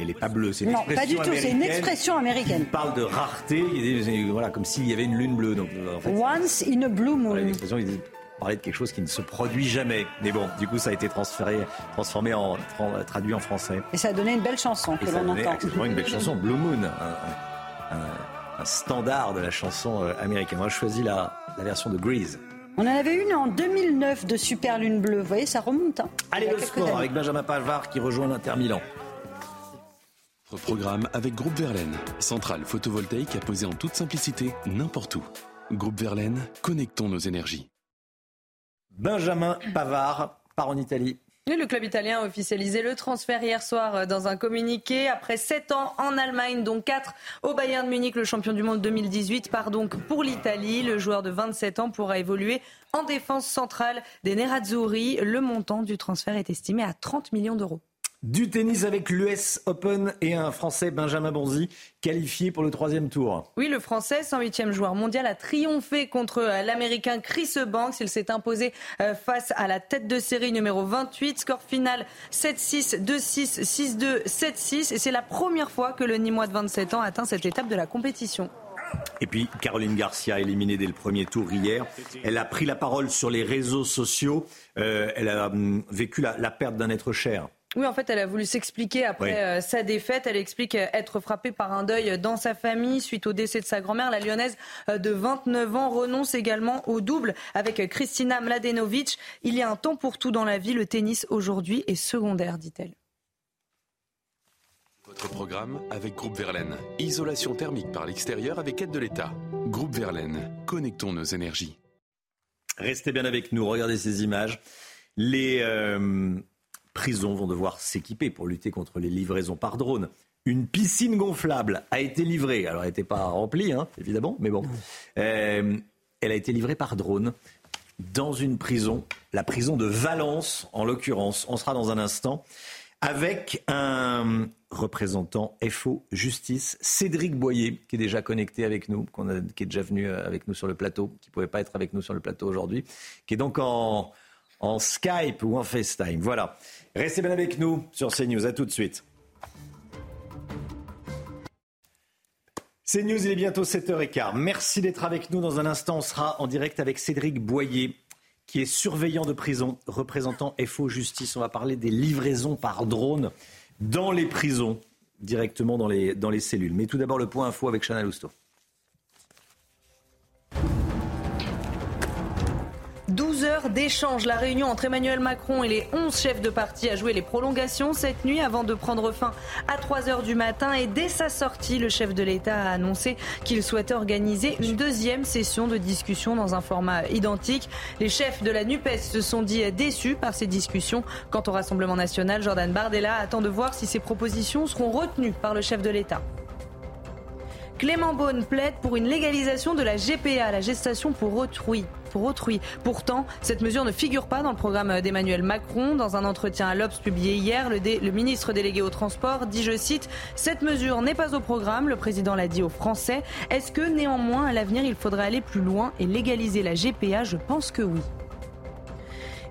elle n'est pas bleue. C'est non, pas du tout. C'est une expression américaine. Il parle de rareté, voilà, comme s'il y avait une lune bleue. Donc, Once in a blue moon parler de quelque chose qui ne se produit jamais. Mais bon, du coup, ça a été transféré, transformé en, traduit en français. Et ça a donné une belle chanson que l'on entend. une belle chanson, Blue Moon, un, standard de la chanson euh, américaine. Moi, je choisis la, la version de Grease. On en avait une en 2009 de Super Lune Bleue. Vous voyez, ça remonte. Hein. Allez, le sport avec Benjamin Pavard qui rejoint l'Inter Milan. Programme avec Groupe Verlaine, centrale photovoltaïque à poser en toute simplicité n'importe où. Groupe Verlaine, connectons nos énergies. Benjamin Pavard part en Italie. le club italien a officialisé le transfert hier soir euh, dans un communiqué. Après 7 ans en Allemagne, dont 4 au Bayern Munich, le champion du monde 2018 part donc pour l'Italie. Le joueur de 27 ans pourra évoluer en défense centrale des Nerazzurri. Le montant du transfert est estimé à 30 millions d'euros. Du tennis avec l'US Open et un Français, Benjamin Bonzi, qualifié pour le troisième tour. Oui, le Français, 108e joueur mondial, a triomphé contre euh, l'Américain Chris Banks. Il s'est imposé euh, face à la tête de série numéro 28. Score final 7-6, 2-6, 6-2, 7-6. Et c'est la première fois que le Nîmois de 27 ans atteint cette étape de la compétition. Et puis Caroline Garcia, éliminée dès le premier tour hier, elle a pris la parole sur les réseaux sociaux. Euh, elle a hum, vécu la perte d'un être cher. Oui, en fait, elle a voulu s'expliquer après euh, sa défaite. Elle explique euh, être frappée par un deuil dans sa famille suite au décès de sa grand-mère. La lyonnaise euh, de 29 ans renonce également au double avec Kristina Mladenovic. Il y a un temps pour tout dans la vie. Le tennis aujourd'hui est secondaire, dit-elle. Votre programme avec Groupe Verlaine. Isolation thermique par l'extérieur avec aide de l'État. Groupe Verlaine. Connectons nos énergies. Restez bien avec nous. Regardez ces images. Les prisons vont devoir s'équiper pour lutter contre les livraisons par drone. Une piscine gonflable a été livrée. Alors, elle n'était pas remplie, hein, évidemment, mais bon. Euh, elle a été livrée par drone dans une prison, la prison de Valence, en l'occurrence. On sera dans un instant avec un représentant FO Justice, Cédric Boyer, qui est déjà connecté avec nous, qui est déjà venu euh, avec nous sur le plateau, qui ne pouvait pas être avec nous sur le plateau aujourd'hui, qui est donc en, en Skype ou en FaceTime. Voilà. Restez bien avec nous sur CNews. À tout de suite. CNews, il est bientôt 7h15. Merci d'être avec nous. Dans un instant, on sera en direct avec Cédric Boyer, qui est surveillant de prison, représentant FO Justice. On va parler des livraisons par drone dans les prisons, directement dans les, dans les cellules. Mais tout d'abord, le point info avec Chana Lousteau. D'échange. La réunion entre Emmanuel Macron et les 11 chefs de parti a joué les prolongations cette nuit avant de prendre fin à 3 heures du matin. Et dès sa sortie, le chef de l'État a annoncé qu'il souhaitait organiser une deuxième session de discussion dans un format identique. Les chefs de la NUPES se sont dit déçus par ces discussions. Quant au Rassemblement national, Jordan Bardella attend de voir si ces propositions seront retenues par le chef de l'État. Clément Beaune plaide pour une légalisation de la GPA, la gestation pour autrui. Pour autrui. Pourtant, cette mesure ne figure pas dans le programme d'Emmanuel Macron. Dans un entretien à l'Obs publié hier, le, le ministre délégué au transport dit, je cite, Cette mesure n'est pas au programme. Le président l'a dit aux Français. Est-ce que néanmoins, à l'avenir, il faudrait aller plus loin et légaliser la GPA Je pense que oui.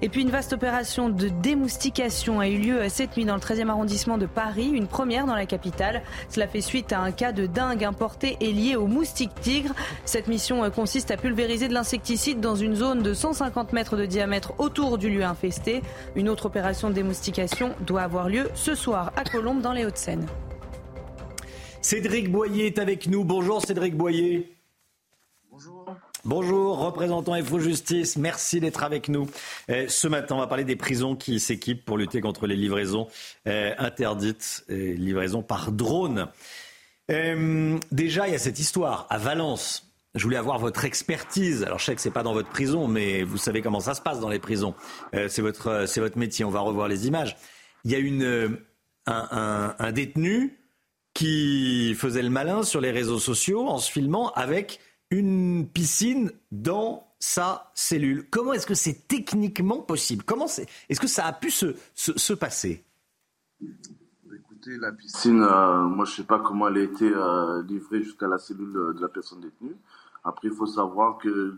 Et puis une vaste opération de démoustication a eu lieu cette nuit dans le 13e arrondissement de Paris, une première dans la capitale. Cela fait suite à un cas de dingue importé et lié au moustique tigre. Cette mission consiste à pulvériser de l'insecticide dans une zone de 150 mètres de diamètre autour du lieu infesté. Une autre opération de démoustication doit avoir lieu ce soir à Colombes dans les Hauts-de-Seine. Cédric Boyer est avec nous. Bonjour Cédric Boyer. Bonjour, représentant FO Justice, merci d'être avec nous. Euh, ce matin, on va parler des prisons qui s'équipent pour lutter contre les livraisons euh, interdites, euh, livraisons par drone. déjà, il y a cette histoire à Valence. Je voulais avoir votre expertise. Alors, je sais que c'est pas dans votre prison, mais vous savez comment ça se passe dans les prisons. c'est votre, c'est votre métier. On va revoir les images. Il y a une, un, un détenu qui faisait le malin sur les réseaux sociaux en se filmant avec une piscine dans sa cellule. Comment est-ce que c'est techniquement possible? Comment c'est Est-ce que ça a pu se, se, passer? Écoutez, la piscine, euh, moi je sais pas comment elle a été euh, livrée jusqu'à la cellule de, la personne détenue. Après, il faut savoir que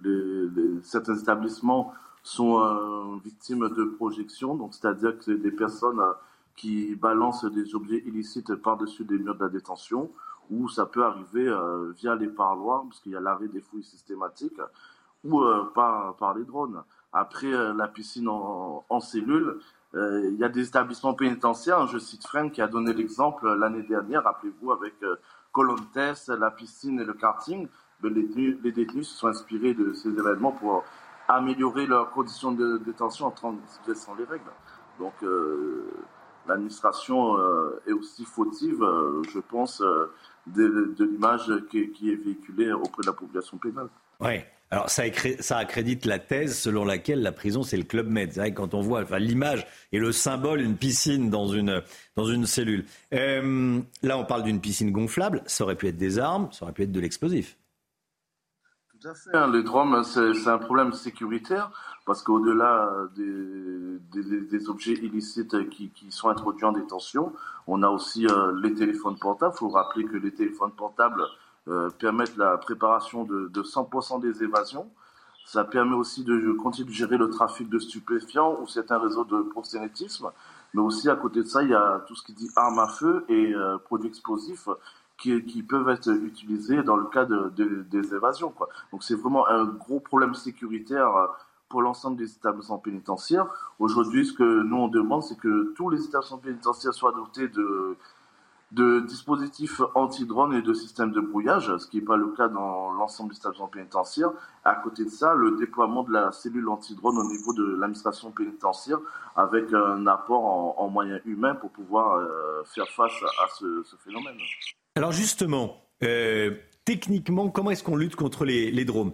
certains établissements sont euh, victimes de projections, donc c'est-à-dire que c'est des personnes qui balancent des objets illicites par-dessus des murs de la détention ou ça peut arriver euh, via les parloirs, parce qu'il y a l'arrêt des fouilles systématiques, ou euh, par, par les drones. Après euh, la piscine en, en cellule, il y a des établissements pénitentiaires, je cite Frank qui a donné l'exemple l'année dernière, rappelez-vous, avec Colontes, la piscine et le karting, les détenus, les détenus se sont inspirés de ces événements pour améliorer leurs conditions de détention en transgressant les règles. Donc l'administration est aussi fautive, je pense, de, l'image qui, est véhiculée auprès de la population pénale. Ouais. Alors ça, accrédite la thèse selon laquelle la prison c'est le club med. Vrai quand on voit enfin, l'image et le symbole une piscine dans une, dans une cellule. Euh, là on parle d'une piscine gonflable, ça aurait pu être des armes, ça aurait pu être de l'explosif. Tout à. Hein. C'est un problème sécuritaire parce qu'au-delà des, objets illicites qui, sont introduits en détention, on a aussi euh, les téléphones portables. Il faut rappeler que les téléphones portables euh, permettre la préparation de, de 100% des évasions. Ça permet aussi de continuer de gérer le trafic de stupéfiants ou certains réseaux de proxénétisme. Mais aussi, à côté de ça, il y a tout ce qui dit armes à feu et euh, produits explosifs qui, peuvent être utilisés dans le cas de, de, des évasions. Quoi. Donc c'est vraiment un gros problème sécuritaire euh, pour l'ensemble des établissements pénitentiaires. Aujourd'hui, ce que nous on demande, c'est que tous les établissements pénitentiaires soient dotés de de dispositifs anti-drone et de systèmes de brouillage, ce qui n'est pas le cas dans l'ensemble des établissements pénitentiaires. À côté de ça, le déploiement de la cellule anti-drone au niveau de l'administration pénitentiaire avec un apport en, moyens humains pour pouvoir euh, faire face à, ce, phénomène. Alors justement, euh, techniquement, comment est-ce qu'on lutte contre les, drones,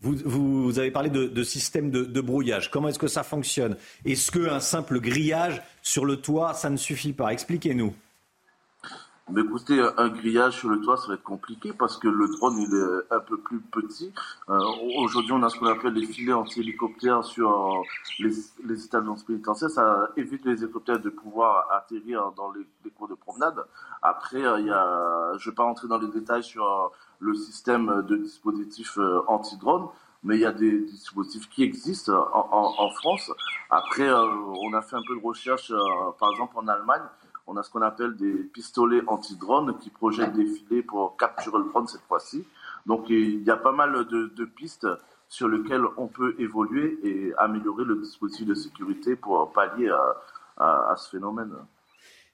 vous, avez parlé de, de système de, de, brouillage. Comment est-ce que ça fonctionne? Est-ce qu'un simple grillage sur le toit, ça ne suffit pas? Expliquez-nous. Mais écoutez, un grillage sur le toit, ça va être compliqué parce que le drone, il est un peu plus petit. Euh, Aujourd'hui, on a ce qu'on appelle les filets anti-hélicoptères sur euh, les, les établissements pénitentiaires. Ça évite les hélicoptères de pouvoir atterrir dans les, cours de promenade. Après, euh, il y a, je ne vais pas rentrer dans les détails sur euh, le système de dispositifs anti-drone, mais il y a des dispositifs qui existent en, en, en France. Après, on a fait un peu de recherche, par exemple en Allemagne on a ce qu'on appelle des pistolets anti-drone qui projettent des filets pour capturer le drone cette fois-ci. Donc il y a pas mal de, pistes sur lesquelles on peut évoluer et améliorer le dispositif de sécurité pour pallier à, ce phénomène.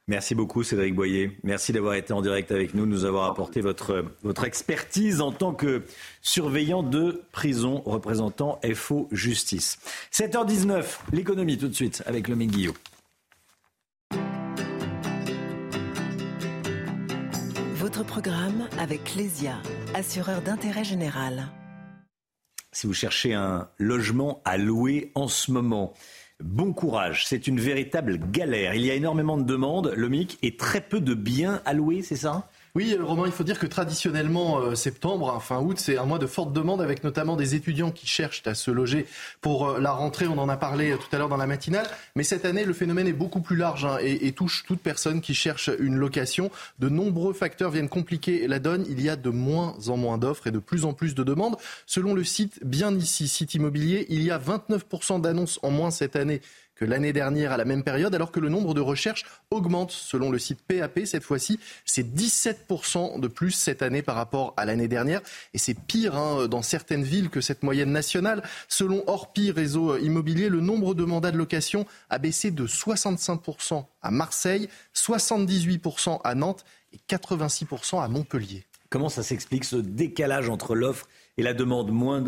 Merci beaucoup Cédric Boyer. Merci d'avoir été en direct avec nous, nous avoir apporté votre, votre expertise en tant que surveillant de prison représentant FO Justice. 7h19, l'économie tout de suite avec le Guillaume. Programme avec Lesia, assureur d'intérêt général. Si vous cherchez un logement à louer en ce moment, bon courage, c'est une véritable galère. Il y a énormément de demandes, le MIC, et très peu de biens à louer, c'est ça? Oui, Romain, il faut dire que traditionnellement, euh, septembre, hein, fin août, c'est un mois de forte demande avec notamment des étudiants qui cherchent à se loger pour euh, la rentrée. On en a parlé euh, tout à l'heure dans la matinale. Mais cette année, le phénomène est beaucoup plus large hein, et, touche toute personne qui cherche une location. De nombreux facteurs viennent compliquer la donne. Il y a de moins en moins d'offres et de plus en plus de demandes. Selon le site Bien Ici, site immobilier, il y a 29% d'annonces en moins cette année que l'année dernière à la même période, alors que le nombre de recherches augmente. Selon le site PAP, cette fois-ci, c'est 17% de plus cette année par rapport à l'année dernière. Et c'est pire hein, dans certaines villes que cette moyenne nationale. Selon Orpi Réseau Immobilier, le nombre de mandats de location a baissé de 65% à Marseille, 78% à Nantes et 86% à Montpellier. Comment ça s'explique ce décalage entre l'offre et la demande, moins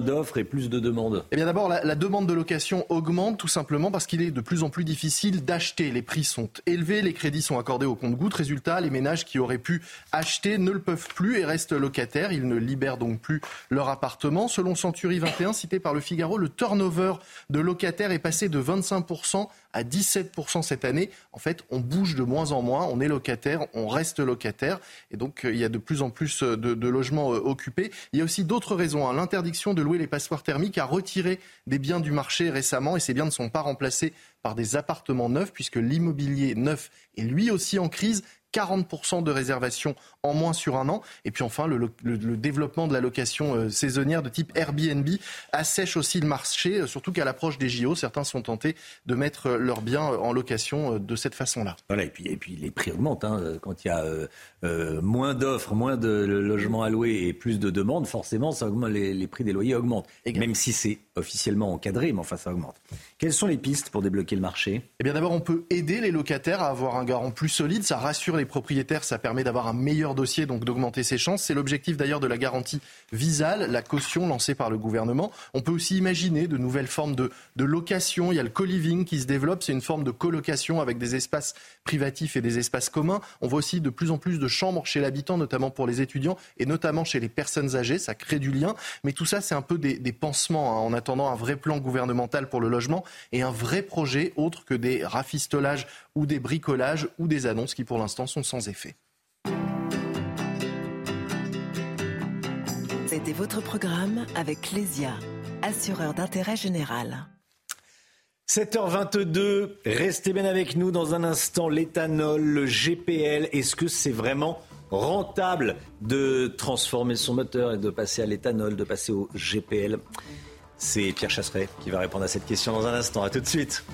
d'offres et plus de demandes Eh bien d'abord, la, demande de location augmente tout simplement parce qu'il est de plus en plus difficile d'acheter. Les prix sont élevés, les crédits sont accordés au compte-gouttes. Résultat, les ménages qui auraient pu acheter ne le peuvent plus et restent locataires. Ils ne libèrent donc plus leur appartement. Selon Century 21, cité par le Figaro, le turnover de locataires est passé de 25% à 17% cette année. En fait, on bouge de moins en moins, on est locataire, on reste locataire, et donc euh, il y a de plus en plus euh, de, logements euh, occupés. Il y a aussi d'autres raisons. Hein. L'interdiction de louer les passoires thermiques a retiré des biens du marché récemment, et ces biens ne sont pas remplacés par des appartements neufs, puisque l'immobilier neuf est lui aussi en crise. 40% de réservations en moins sur un an. Et puis enfin, le, développement de la location euh, saisonnière de type Airbnb assèche aussi le marché, euh, surtout qu'à l'approche des JO, certains sont tentés de mettre euh, leurs biens en location de cette façon-là. Voilà, et puis, et puis les prix augmentent. Hein. Quand il y a moins d'offres, moins de logements louer et plus de demandes, forcément, ça augmente, les, prix des loyers augmentent. Même si c'est officiellement encadré, mais enfin, ça augmente. Quelles sont les pistes pour débloquer le marché? Eh bien, d'abord, on peut aider les locataires à avoir un garant plus solide. Ça rassure les propriétaires, ça permet d'avoir un meilleur dossier, donc d'augmenter ses chances. C'est l'objectif d'ailleurs de la garantie Visal, la caution lancée par le gouvernement. On peut aussi imaginer de nouvelles formes de, location. Il y a le co-living qui se développe. C'est une forme de colocation avec des espaces privatifs et des espaces communs. On voit aussi de plus en plus de chambres chez l'habitant, notamment pour les étudiants et notamment chez les personnes âgées. Ça crée du lien. Mais tout ça, c'est un peu des, des pansements hein, en attendant un vrai plan gouvernemental pour le logement et un vrai projet autre que des rafistolages ou des bricolages ou des annonces qui pour l'instant sont sans effet. C'était votre programme avec Clésia, assureur d'intérêt général. 7h22, restez bien avec nous dans un instant. L'éthanol, le GPL, est-ce que c'est vraiment rentable de transformer son moteur et de passer à l'éthanol, de passer au GPL C'est Pierre Chasseret qui va répondre à cette question dans un instant. A tout de suite.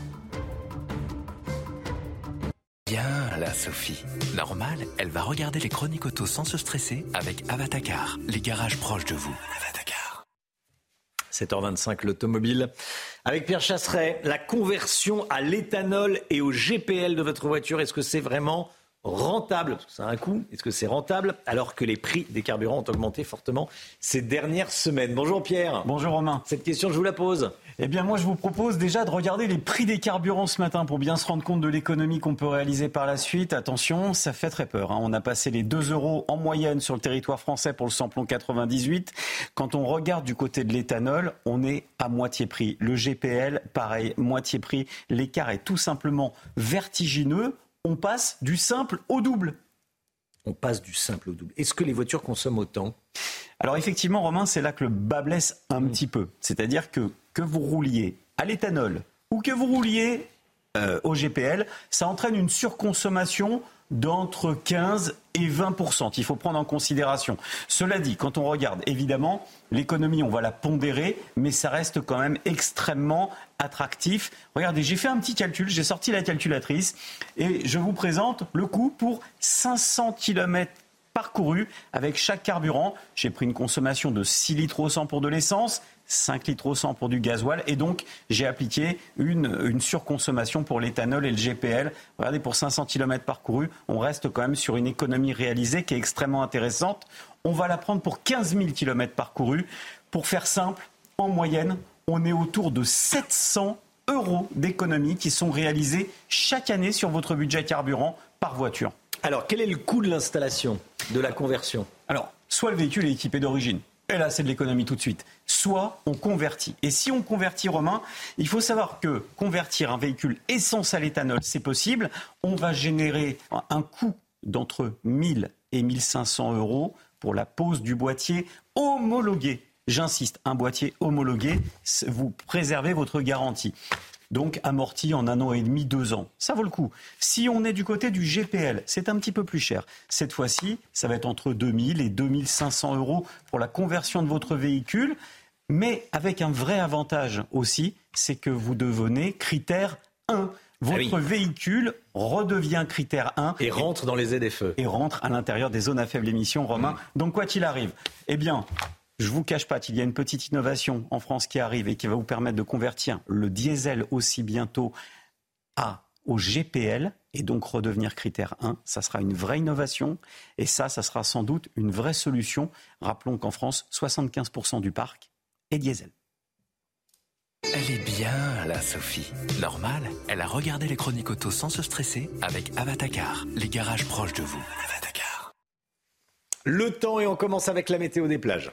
Bien là, Sophie. Normal, elle va regarder les chroniques auto sans se stresser avec Avatacar, les garages proches de vous. Avatacar. 7h25, l'automobile. Avec Pierre Chasseret, la conversion à l'éthanol et au GPL de votre voiture, est-ce que c'est vraiment rentable? Parce que ça a un coût? Est-ce que c'est rentable? Alors que les prix des carburants ont augmenté fortement ces dernières semaines Bonjour Pierre. Bonjour Romain. Cette question, je vous la pose. Eh bien, moi, je vous propose déjà de regarder les prix des carburants ce matin pour bien se rendre compte de l'économie qu'on peut réaliser par la suite. Attention, ça fait très peur. Hein. On a passé les 2 euros en moyenne sur le territoire français pour le samplon 98. Quand on regarde du côté de l'éthanol, on est à moitié prix. Le GPL, pareil, moitié prix. L'écart est tout simplement vertigineux. On passe du simple au double. On passe du simple au double. Est-ce que les voitures consomment autant? Alors effectivement, Romain, c'est là que le bas blesse un Mm. petit peu. C'est-à-dire que que vous rouliez à l'éthanol ou que vous rouliez euh, au GPL, ça entraîne une surconsommation d'entre 15 et 20 Il faut prendre en considération. Cela dit, quand on regarde, évidemment, l'économie, on va la pondérer, mais ça reste quand même extrêmement attractif. Regardez, j'ai fait un petit calcul, j'ai sorti la calculatrice et je vous présente le coût pour 500 km parcouru avec chaque carburant. J'ai pris une consommation de 6 litres au 100 pour de l'essence, 5 litres au 100 pour du gasoil et donc j'ai appliqué une, une surconsommation pour l'éthanol et le GPL. Regardez, pour 500 km parcourus, on reste quand même sur une économie réalisée qui est extrêmement intéressante. On va la prendre pour 15 000 km parcourus. Pour faire simple, en moyenne, on est autour de 700 euros d'économies qui sont réalisées chaque année sur votre budget carburant par voiture. Alors, quel est le coût de l'installation, de la conversion? Alors, soit le véhicule est équipé d'origine. Et là, c'est de l'économie tout de suite. Soit on convertit. Et si on convertit, Romain, il faut savoir que convertir un véhicule essence à l'éthanol, c'est possible. On va générer un coût d'entre 1000 et 1500 euros pour la pose du boîtier homologué. J'insiste, un boîtier homologué, vous préservez votre garantie donc amorti en un an et demi, deux ans. Ça vaut le coup. Si on est du côté du GPL, c'est un petit peu plus cher. Cette fois-ci, ça va être entre 2000 et 2500 euros pour la conversion de votre véhicule, mais avec un vrai avantage aussi, c'est que vous devenez critère 1. Votre Ah oui. véhicule redevient critère 1. Et rentre dans les ZFE. Et rentre à l'intérieur des zones à faible émission, Romain. Donc quoi qu'il arrive, eh bien, je vous cache pas qu'il y a une petite innovation en France qui arrive et qui va vous permettre de convertir le diesel aussi bientôt à au GPL et donc redevenir critère 1. Ça sera une vraie innovation et ça, ça sera sans doute une vraie solution. Rappelons qu'en France, 75% du parc est diesel. Elle est bien là, Sophie. Normal, elle a regardé les chroniques auto sans se stresser avec Avatacar, les garages proches de vous. Le temps et on commence avec la météo des plages.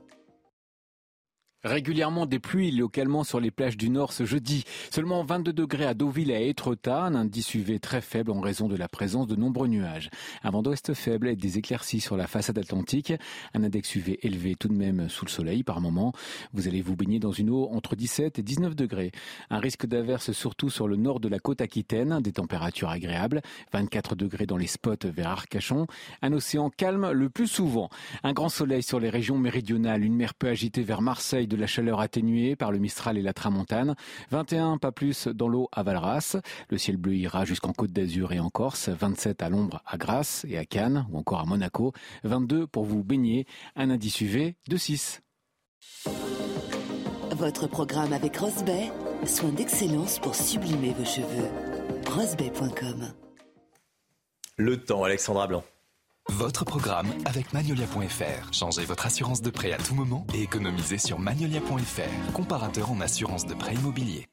Régulièrement des pluies localement sur les plages du Nord ce jeudi. Seulement 22 degrés à Deauville et à Étretat, un indice UV très faible en raison de la présence de nombreux nuages. Un vent d'ouest faible et des éclaircies sur la façade atlantique. Un index UV élevé tout de même sous le soleil par moment. Vous allez vous baigner dans une eau entre 17 et 19 degrés. Un risque d'averse surtout sur le nord de la côte aquitaine. Des températures agréables. 24 degrés dans les spots vers Arcachon. Un océan calme le plus souvent. Un grand soleil sur les régions méridionales. Une mer peu agitée vers Marseille de la chaleur atténuée par le Mistral et la Tramontane. 21, pas plus dans l'eau à Valras. Le ciel bleu ira jusqu'en Côte d'Azur et en Corse. 27 à l'ombre à Grasse et à Cannes ou encore à Monaco. 22 pour vous baigner. Un indice UV de 6. Votre programme avec Rosbay, soin d'excellence pour sublimer vos cheveux. Rosbay.com Le temps, Alexandra Blanc. Votre programme avec Magnolia.fr. Changez votre assurance de prêt à tout moment et économisez sur Magnolia.fr, comparateur en assurance de prêt immobilier.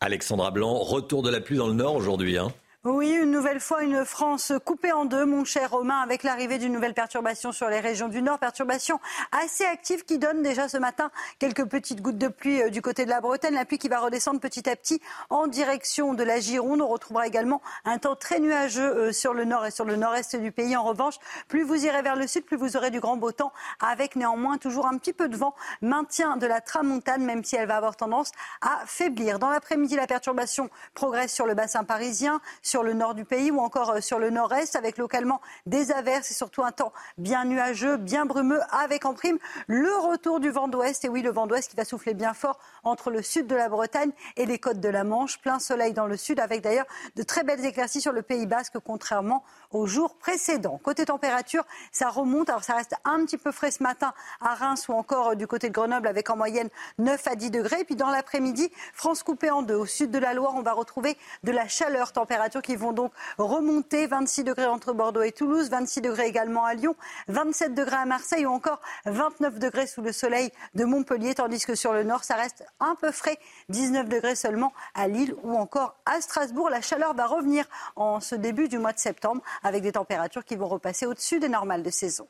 Alexandra Blanc, retour de la pluie dans le nord aujourd'hui. Hein. Oui, une nouvelle fois, une France coupée en deux, mon cher Romain, avec l'arrivée d'une nouvelle perturbation sur les régions du Nord. Perturbation assez active qui donne déjà ce matin quelques petites gouttes de pluie euh, du côté de la Bretagne. La pluie qui va redescendre petit à petit en direction de la Gironde. On retrouvera également un temps très nuageux euh, sur le nord et sur le nord-est du pays. En revanche, plus vous irez vers le sud, plus vous aurez du grand beau temps, avec néanmoins toujours un petit peu de vent. Maintien de la tramontane, même si elle va avoir tendance à faiblir. Dans l'après-midi, la perturbation progresse sur le bassin parisien sur le nord du pays ou encore euh, sur le nord-est, avec localement des averses et surtout un temps bien nuageux, bien brumeux, avec en prime le retour du vent d'ouest. Et oui, le vent d'ouest qui va souffler bien fort entre le sud de la Bretagne et les côtes de la Manche. Plein soleil dans le sud, avec d'ailleurs de très belles éclaircies sur le Pays basque, contrairement aux jours précédents. Côté température, ça remonte. Alors ça reste un petit peu frais ce matin à Reims ou encore euh, du côté de Grenoble, avec en moyenne 9 à 10 degrés. Puis dans l'après-midi, France coupée en deux. Au sud de la Loire, on va retrouver de la chaleur, température qui vont donc remonter. 26 degrés entre Bordeaux et Toulouse, 26 degrés également à Lyon, 27 degrés à Marseille ou encore 29 degrés sous le soleil de Montpellier, tandis que sur le nord, ça reste un peu frais, 19 degrés seulement à Lille ou encore à Strasbourg. La chaleur va revenir en ce début du mois de septembre avec des températures qui vont repasser au-dessus des normales de saison.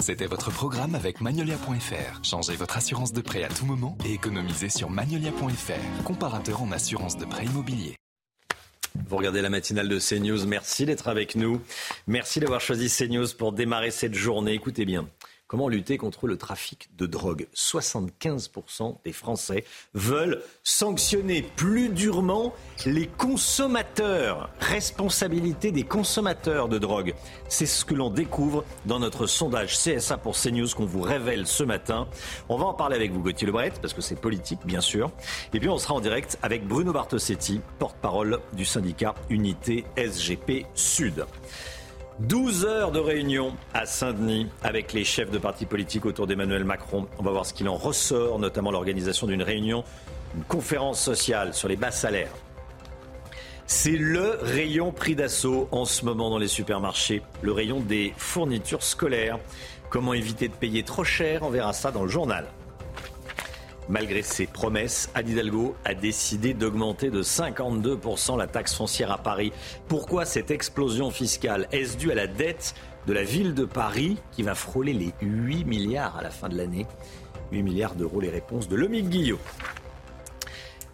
C'était votre programme avec Magnolia.fr. Changez votre assurance de prêt à tout moment et économisez sur Magnolia.fr, comparateur en assurance de prêt immobilier. Vous regardez la matinale de CNews. Merci d'être avec nous. Merci d'avoir choisi CNews pour démarrer cette journée. Écoutez bien. Comment lutter contre le trafic de drogue? 75% des Français veulent sanctionner plus durement les consommateurs. Responsabilité des consommateurs de drogue. C'est ce que l'on découvre dans notre sondage CSA pour CNews qu'on vous révèle ce matin. On va en parler avec vous, Gauthier Lebret, parce que c'est politique, bien sûr. Et puis on sera en direct avec Bruno Bartosetti, porte-parole du syndicat Unité SGP Sud. 12 heures de réunion à Saint-Denis avec les chefs de partis politiques autour d'Emmanuel Macron. On va voir ce qu'il en ressort, notamment l'organisation d'une réunion, une conférence sociale sur les bas salaires. C'est le rayon prix d'assaut en ce moment dans les supermarchés, le rayon des fournitures scolaires. Comment éviter de payer trop cher? On verra ça dans le journal. Malgré ses promesses, Anne Hidalgo a décidé d'augmenter de 52% la taxe foncière à Paris. Pourquoi cette explosion fiscale? Est-ce dû à la dette de la ville de Paris qui va frôler les 8 milliards à la fin de l'année? 8 milliards d'euros, les réponses de Lomique Guillot.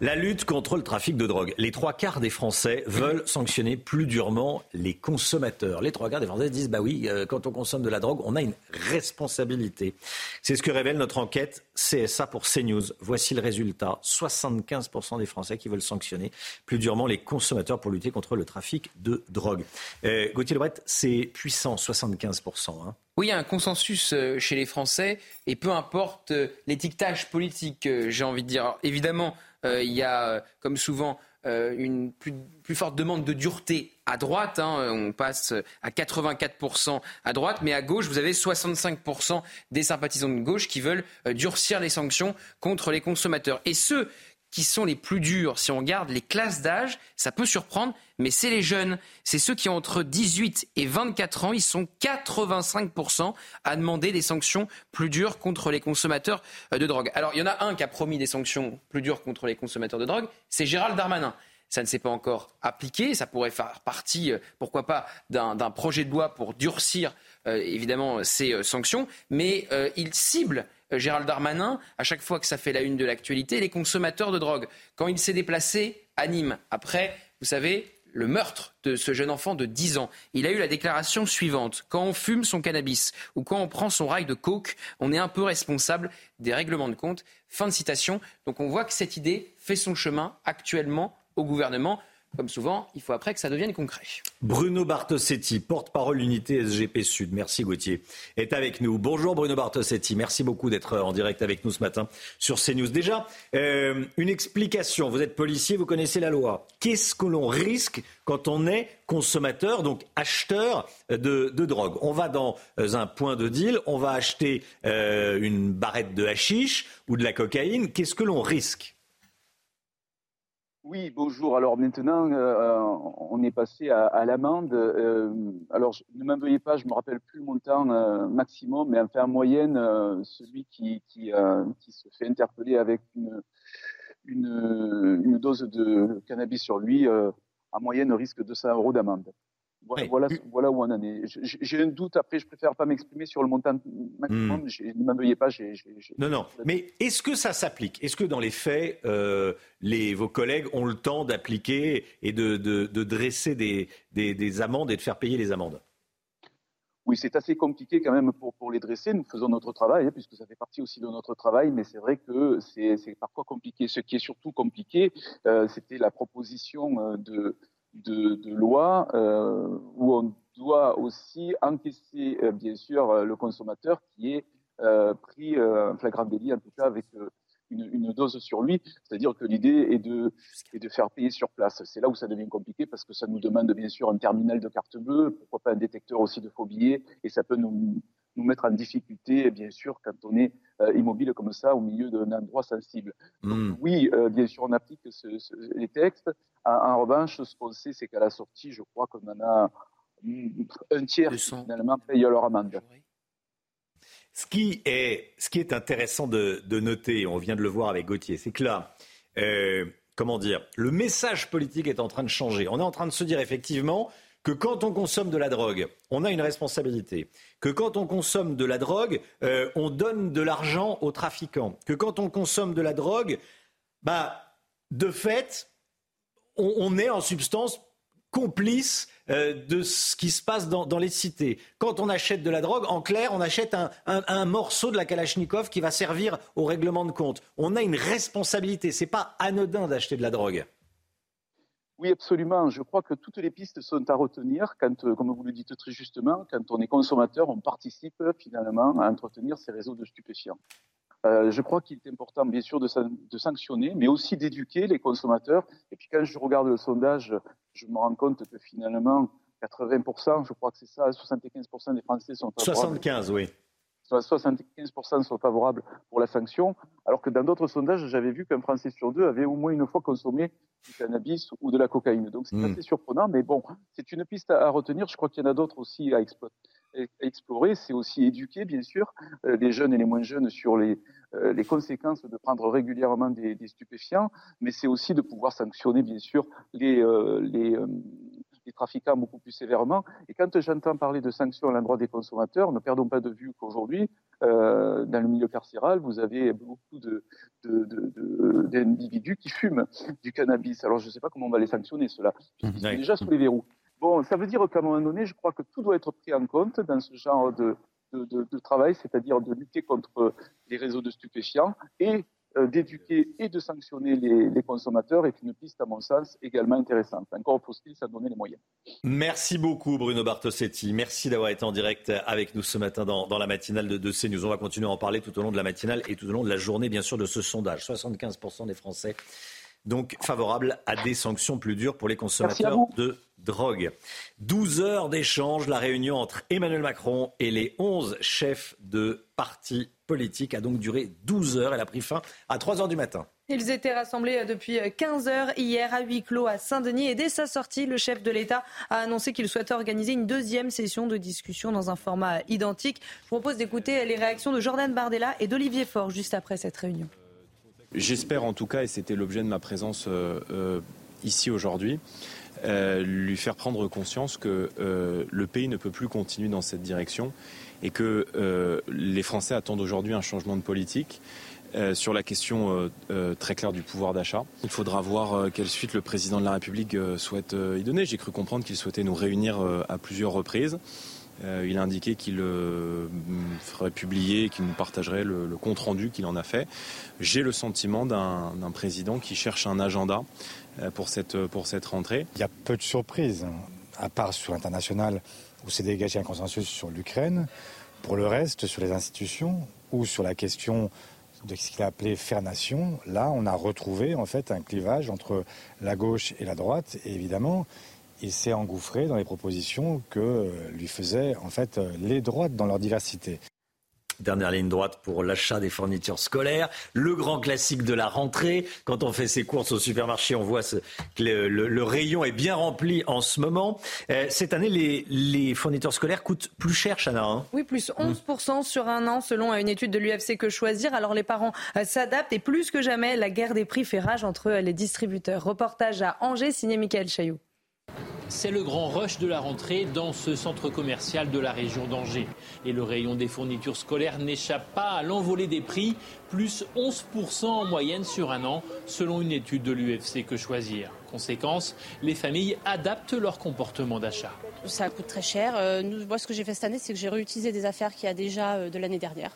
La lutte contre le trafic de drogue. Les trois quarts des Français veulent sanctionner plus durement les consommateurs. Les trois quarts des Français disent bah oui, euh, quand on consomme de la drogue, on a une responsabilité. C'est ce que révèle notre enquête CSA pour CNews. Voici le résultat 75% des Français qui veulent sanctionner plus durement les consommateurs pour lutter contre le trafic de drogue. Euh, Gauthier Lebret, c'est puissant, 75%. Hein. Oui, il y a un consensus euh, chez les Français et peu importe l'étiquetage politique, j'ai envie de dire. évidemment, euh, il y a, euh, comme souvent, euh, une plus, forte demande de dureté à droite. Hein. on passe à 84% à droite, mais à gauche, vous avez 65% des sympathisants de gauche qui veulent durcir les sanctions contre les consommateurs. Et ceux qui sont les plus durs, si on regarde les classes d'âge, ça peut surprendre, mais c'est les jeunes. C'est ceux qui ont entre 18 et 24 ans. Ils sont 85% à demander des sanctions plus dures contre les consommateurs euh, de drogue. Alors, il y en a un qui a promis des sanctions plus dures contre les consommateurs de drogue, c'est Gérald Darmanin. Ça ne s'est pas encore appliqué. Ça pourrait faire partie, euh, pourquoi pas, d'un projet de loi pour durcir euh, évidemment ces sanctions. Mais il cible Gérald Darmanin, à chaque fois que ça fait la une de l'actualité, les consommateurs de drogue. Quand il s'est déplacé à Nîmes, après, vous savez, le meurtre de ce jeune enfant de 10 ans. Il a eu la déclaration suivante. Quand on fume son cannabis ou quand on prend son rail de coke, on est un peu responsable des règlements de compte. Fin de citation. Donc on voit que cette idée fait son chemin actuellement au gouvernement. Comme souvent, il faut après que ça devienne concret. Bruno Bartosetti, porte-parole unité SGP Sud, merci Gauthier, est avec nous. Bonjour Bruno Bartosetti, merci beaucoup d'être en direct avec nous ce matin sur CNews. Déjà, euh, une explication, vous êtes policier, vous connaissez la loi. Qu'est-ce que l'on risque quand on est consommateur, donc acheteur de, drogue? On va dans un point de deal, on va acheter euh, une barrette de hashish ou de la cocaïne, qu'est-ce que l'on risque? Oui, bonjour. Alors maintenant, euh, on est passé à, l'amende. Euh, alors, ne m'en veuillez pas, je me rappelle plus le montant euh, maximum, mais enfin en moyenne, celui qui, se fait interpeller avec une, une, une, dose de cannabis sur lui, en moyenne, risque 200 euros d'amende. Voilà, voilà, où on en est. J'ai un doute, après, je préfère pas m'exprimer sur le montant maximum. Hmm. Ne m'en veuillez pas. Non, non. Mais est-ce que ça s'applique? Est-ce que dans les faits, euh, les, vos collègues ont le temps d'appliquer et de, de, de dresser des, des, des, amendes et de faire payer les amendes? Oui, c'est assez compliqué quand même pour, pour les dresser. Nous faisons notre travail, hein, puisque ça fait partie aussi de notre travail, mais c'est vrai que c'est parfois compliqué. Ce qui est surtout compliqué, euh, c'était la proposition euh, de, de, de loi euh, où on doit aussi encaisser, euh, bien sûr, euh, le consommateur qui est pris en flagrant délit, en tout cas avec une, une, dose sur lui. C'est-à-dire que l'idée est de, est de faire payer sur place. C'est là où ça devient compliqué parce que ça nous demande bien sûr un terminal de carte bleue, pourquoi pas un détecteur aussi de faux billets, et ça peut nous, nous mettre en difficulté, bien sûr, quand on est immobile comme ça au milieu d'un endroit sensible. Donc, hmm. oui, bien sûr, on applique ce, ce, les textes, en, revanche, ce qu'on sait, c'est qu'à la sortie, je crois qu'on en a un tiers qui finalement paye leur amende. Ce qui est, intéressant de, noter, on vient de le voir avec Gauthier, c'est que là, euh, comment dire, le message politique est en train de changer. On est en train de se dire effectivement que quand on consomme de la drogue, on a une responsabilité. Que quand on consomme de la drogue, euh, on donne de l'argent aux trafiquants. Que quand on consomme de la drogue, bah, de fait, on, est en substance complice euh, de ce qui se passe dans, les cités. Quand on achète de la drogue, en clair, on achète un, morceau de la Kalachnikov qui va servir au règlement de compte. On a une responsabilité. C'est pas anodin d'acheter de la drogue. Oui, absolument. Je crois que toutes les pistes sont à retenir quand, euh, comme vous le dites très justement, quand on est consommateur, on participe finalement à entretenir ces réseaux de stupéfiants. Euh, je crois qu'il est important, bien sûr, de, de sanctionner, mais aussi d'éduquer les consommateurs. Et puis, quand je regarde le sondage, je me rends compte que finalement, 80%, je crois que c'est ça, 75% des Français sont favorables. 75, oui. 75% sont favorables pour la sanction, alors que dans d'autres sondages, j'avais vu qu'un Français sur deux avait au moins une fois consommé du cannabis ou de la cocaïne. Donc c'est hmm. assez surprenant, mais bon, c'est une piste à retenir. Je crois qu'il y en a d'autres aussi à exploiter explorer, c'est aussi éduquer, bien sûr, euh, les jeunes et les moins jeunes sur les, euh, les conséquences de prendre régulièrement des, des stupéfiants, mais c'est aussi de pouvoir sanctionner, bien sûr, les, euh, les, les, trafiquants beaucoup plus sévèrement. Et quand j'entends parler de sanctions à l'endroit des consommateurs, ne perdons pas de vue qu'aujourd'hui, dans le milieu carcéral, vous avez beaucoup de, d'individus qui fument du cannabis. Alors je ne sais pas comment on va les sanctionner, cela. Ils sont déjà sous les verrous. Bon, ça veut dire qu'à un moment donné, je crois que tout doit être pris en compte dans ce genre de, de, travail, c'est-à-dire de lutter contre les réseaux de stupéfiants et euh, d'éduquer et de sanctionner les, consommateurs est une piste, à mon sens, également intéressante. Encore faut-il s'en donner les moyens. Merci beaucoup, Bruno Bartosetti. Merci d'avoir été en direct avec nous ce matin dans, la matinale de, de CNews. On va continuer à en parler tout au long de la matinale et tout au long de la journée, bien sûr, de ce sondage. 75% des Français donc favorable à des sanctions plus dures pour les consommateurs de drogue. 12 heures d'échange, la réunion entre Emmanuel Macron et les 11 chefs de partis politiques a donc duré 12 heures. Elle a pris fin à 3 heures du matin. Ils étaient rassemblés depuis 15 heures hier à huis clos à Saint-Denis et dès sa sortie, le chef de l'État a annoncé qu'il souhaitait organiser une deuxième session de discussion dans un format identique. Je vous propose d'écouter les réactions de Jordan Bardella et d'Olivier Faure juste après cette réunion. J'espère en tout cas, et c'était l'objet de ma présence euh, euh, ici aujourd'hui, euh, lui faire prendre conscience que le pays ne peut plus continuer dans cette direction et que les Français attendent aujourd'hui un changement de politique. sur la question très claire du pouvoir d'achat. Il faudra voir quelle suite le président de la République souhaite y donner. J'ai cru comprendre qu'il souhaitait nous réunir à plusieurs reprises. Euh, il a indiqué qu'il euh, ferait publier, qu'il nous partagerait le, compte rendu qu'il en a fait. J'ai le sentiment d'un président qui cherche un agenda euh, pour cette, pour cette rentrée. Il y a peu de surprises, à part sur l'international où s'est dégagé un consensus sur l'Ukraine. Pour le reste, sur les institutions ou sur la question de ce qu'il a appelé faire nation, là, on a retrouvé en fait un clivage entre la gauche et la droite. Évidemment, il s'est engouffré dans les propositions que lui faisaient en fait les droites dans leur diversité. Dernière ligne droite pour l'achat des fournitures scolaires. Le grand classique de la rentrée. Quand on fait ses courses au supermarché, on voit que le, rayon est bien rempli en ce moment. Euh, cette année, les, fournitures scolaires coûtent plus cher, Chana. Hein? Oui, plus 11% sur un an, selon une étude de l'UFC Que Choisir. Alors les parents euh, s'adaptent et plus que jamais, la guerre des prix fait rage entre les distributeurs. Reportage à Angers, signé Michael Chailloux. C'est le grand rush de la rentrée dans ce centre commercial de la région d'Angers. Et le rayon des fournitures scolaires n'échappe pas à l'envolée des prix, plus 11% en moyenne sur un an, selon une étude de l'UFC Que Choisir. Conséquence, les familles adaptent leur comportement d'achat. Ça coûte très cher. Euh, moi, ce que j'ai fait cette année, c'est que j'ai réutilisé des affaires qu'il y a déjà euh, de l'année dernière.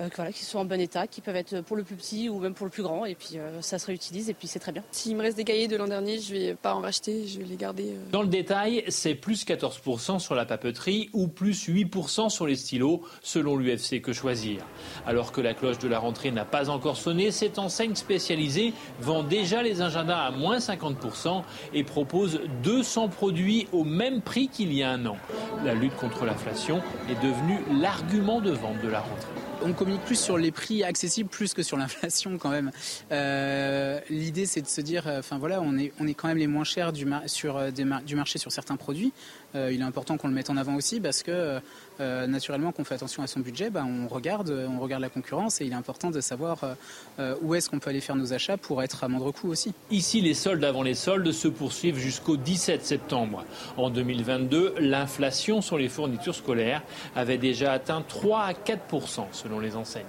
Euh, qui sont en bon état, qui peuvent être pour le plus petit ou même pour le plus grand. Et puis euh, ça se réutilise et puis c'est très bien. S'il me reste des cahiers de l'an dernier, je vais pas en racheter, je vais les garder. Euh. Dans le détail, c'est plus 14% sur la papeterie ou plus 8% sur les stylos, selon l'UFC Que Choisir. Alors que la cloche de la rentrée n'a pas encore sonné, cette enseigne spécialisée vend déjà les agendas à moins 50% et propose 200 produits au même prix qu'il y a un an. La lutte contre l'inflation est devenue l'argument de vente de la rentrée on communique plus sur les prix accessibles plus que sur l'inflation quand même. Euh, l'idée c'est de se dire, euh, enfin voilà, on est, on est quand même les moins chers du, euh, du marché sur certains produits. il est important qu'on le mette en avant aussi parce que naturellement qu'on fait attention à son budget, bah, on regarde, on regarde la concurrence et il est important de savoir où est-ce qu'on peut aller faire nos achats pour être à moindre coût aussi. Ici, les soldes avant les soldes se poursuivent jusqu'au 17 septembre. En 2022, l'inflation sur les fournitures scolaires avait déjà atteint 3 à 4% selon les enseignes.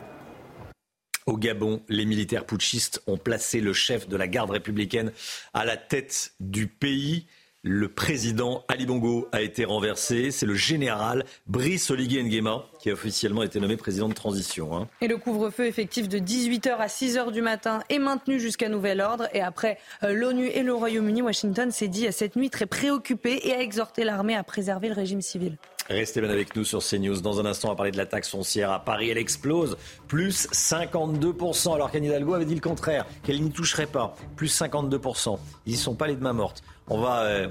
Au Gabon, les militaires putschistes ont placé le chef de la garde républicaine à la tête du pays. Le président Ali Bongo a été renversé. C'est le général Brice Oligui Nguema qui a officiellement été nommé président de transition. Hein. Et le couvre-feu effectif de 18h à 6h du matin est maintenu jusqu'à nouvel ordre. Et après euh, l'ONU et le Royaume-Uni, Washington s'est dit à cette nuit très préoccupé et a exhorté l'armée à préserver le régime civil. Restez bien avec nous sur CNews. Dans un instant, on va parler de la taxe foncière à Paris. Elle explose, plus 52%, alors qu'Anne Hidalgo avait dit le contraire, qu'elle n'y toucherait pas. Plus 52%. Ils n'y sont pas les deux mains mortes. On va euh,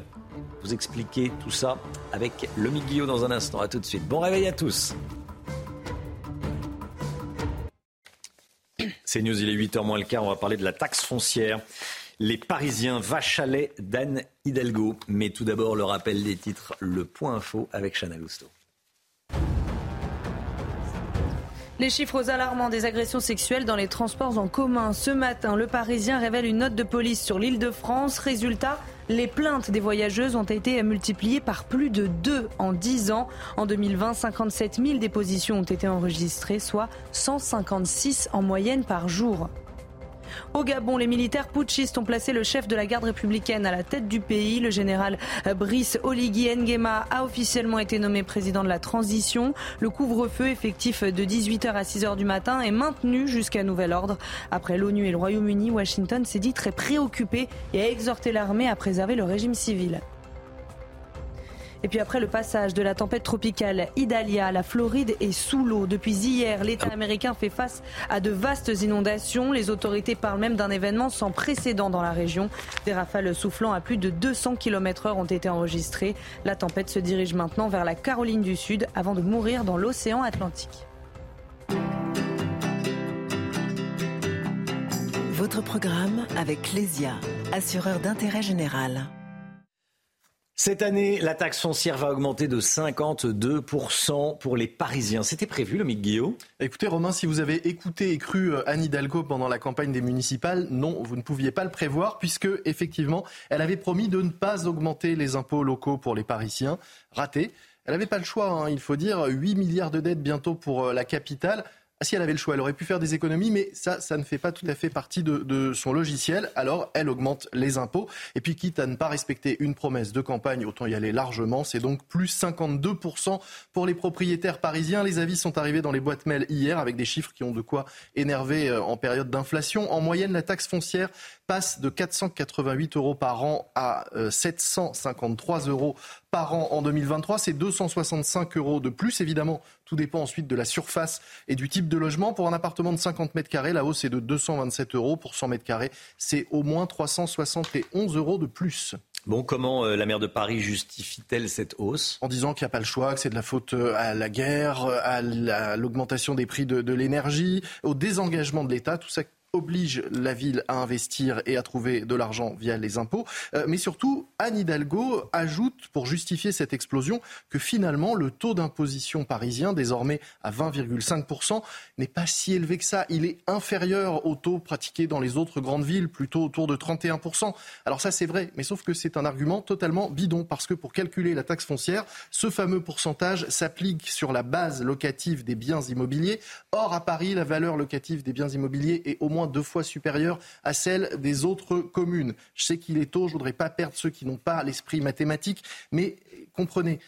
vous expliquer tout ça avec le Guillot dans un instant. À tout de suite. Bon réveil à tous. CNews, il est 8h moins le quart. On va parler de la taxe foncière les Parisiens lait d'Anne Hidalgo. Mais tout d'abord, le rappel des titres, le point info avec Chana Lousteau. Les chiffres alarmants des agressions sexuelles dans les transports en commun. Ce matin, le Parisien révèle une note de police sur l'île de France. Résultat, les plaintes des voyageuses ont été multipliées par plus de deux en 10 ans. En 2020, 57 000 dépositions ont été enregistrées, soit 156 en moyenne par jour. Au Gabon, les militaires putschistes ont placé le chef de la garde républicaine à la tête du pays. Le général Brice Oligui Nguema a officiellement été nommé président de la transition. Le couvre-feu effectif de 18h à 6h du matin est maintenu jusqu'à nouvel ordre. Après l'ONU et le Royaume-Uni, Washington s'est dit très préoccupé et a exhorté l'armée à préserver le régime civil. Et puis après le passage de la tempête tropicale Idalia, la Floride est sous l'eau. Depuis hier, l'État américain fait face à de vastes inondations. Les autorités parlent même d'un événement sans précédent dans la région. Des rafales soufflant à plus de 200 km h ont été enregistrées. La tempête se dirige maintenant vers la Caroline du Sud avant de mourir dans l'océan Atlantique. Votre programme avec Lesia, assureur d'intérêt général. Cette année, la taxe foncière va augmenter de 52% pour les Parisiens. C'était prévu, le Guillaume Écoutez, Romain, si vous avez écouté et cru euh, Anne Hidalgo pendant la campagne des municipales, non, vous ne pouviez pas le prévoir, puisque, effectivement, elle avait promis de ne pas augmenter les impôts locaux pour les Parisiens. Raté. Elle n'avait pas le choix, hein, il faut dire. 8 milliards de dettes bientôt pour euh, la capitale. Si elle avait le choix, elle aurait pu faire des économies, mais ça, ça ne fait pas tout à fait partie de, de son logiciel. Alors, elle augmente les impôts. Et puis, quitte à ne pas respecter une promesse de campagne, autant y aller largement. C'est donc plus 52% pour les propriétaires parisiens. Les avis sont arrivés dans les boîtes mail hier avec des chiffres qui ont de quoi énerver euh, en période d'inflation. En moyenne, la taxe foncière passe de 488 euros par an à 753 euh, euros par an en 2023. C'est 265 euros de plus. Évidemment, tout dépend ensuite de la surface et du type de logement. Pour un appartement de 50 mètres carrés, la hausse est de 227 euros. Pour 100 mètres carrés, c'est au moins 371 euros de plus. Bon, comment euh, la maire de Paris justifie-t-elle cette hausse? En disant qu'il n'y a pas le choix, que c'est de la faute euh, à la guerre, à l'augmentation des prix de, de l'énergie, au désengagement de l'État, tout ça oblige la ville à investir et à trouver de l'argent via les impôts. Euh, mais surtout, Anne Hidalgo ajoute, pour justifier cette explosion, que finalement, le taux d'imposition parisien, désormais à 20,5%, n'est pas si élevé que ça. Il est inférieur au taux pratiqué dans les autres grandes villes, plutôt autour de 31%. Alors ça, c'est vrai, mais sauf que c'est un argument totalement bidon, parce que pour calculer la taxe foncière, ce fameux pourcentage s'applique sur la base locative des biens immobiliers. Or, à Paris, la valeur locative des biens immobiliers est au moins deux fois supérieure à celle des autres communes. Je sais qu'il est tôt, je ne voudrais pas perdre ceux qui n'ont pas l'esprit mathématique, mais comprenez,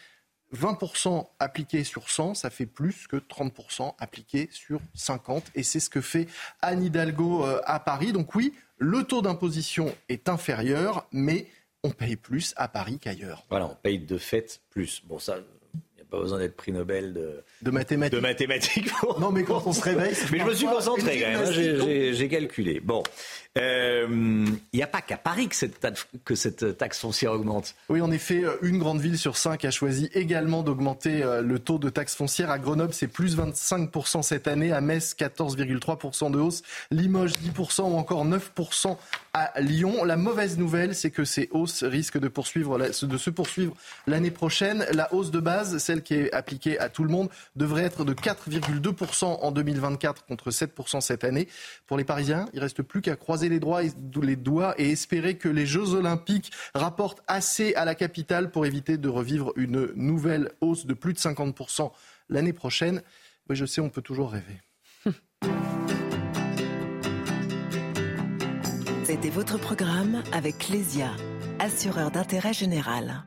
20% appliqués sur 100, ça fait plus que 30% appliqués sur 50. Et c'est ce que fait Anne Hidalgo euh, à Paris. Donc oui, le taux d'imposition est inférieur, mais on paye plus à Paris qu'ailleurs. Voilà, on paye de fait plus. Bon, ça, pas besoin d'être prix Nobel de, de mathématiques. De mathématiques. non, mais quand on se réveille. mais je me suis concentré quand même. Hein, j'ai calculé. Bon, il euh, n'y a pas qu'à Paris que cette, que cette, taxe foncière augmente. Oui, en effet, euh, une grande ville sur cinq a choisi également d'augmenter euh, le taux de taxe foncière. À Grenoble, c'est plus 25% cette année. À Metz, 14,3% de hausse. Limoges, 10% ou encore 9% à Lyon. La mauvaise nouvelle, c'est que ces hausses risquent de, poursuivre, de se poursuivre l'année prochaine. La hausse de base, celle qui est appliquée à tout le monde, devrait être de 4,2% en 2024 contre 7% cette année. Pour les Parisiens, il reste plus qu'à croiser les, les doigts et espérer que les Jeux Olympiques rapportent assez à la capitale pour éviter de revivre une nouvelle hausse de plus de 50% l'année prochaine. Mais je sais, on peut toujours rêver. [laughs] C'était votre programme avec Clésia, assureur d'intérêt général.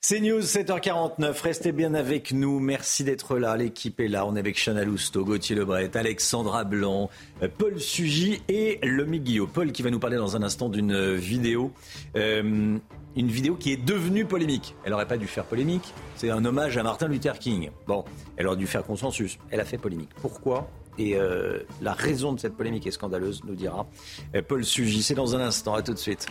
C'est News 7h49. Restez bien avec nous. Merci d'être là. L'équipe est là. On est avec Chana Lousteau, Gauthier Lebret, Alexandra Blanc, Paul Sugy et Lomi Guillot. Paul qui va nous parler dans un instant d'une vidéo. Euh, une vidéo qui est devenue polémique. Elle n'aurait pas dû faire polémique. C'est un hommage à Martin Luther King. Bon, elle aurait dû faire consensus. Elle a fait polémique. Pourquoi? Et euh, la raison de cette polémique est scandaleuse, nous dira Paul Sugy. C'est dans un instant. À tout de suite.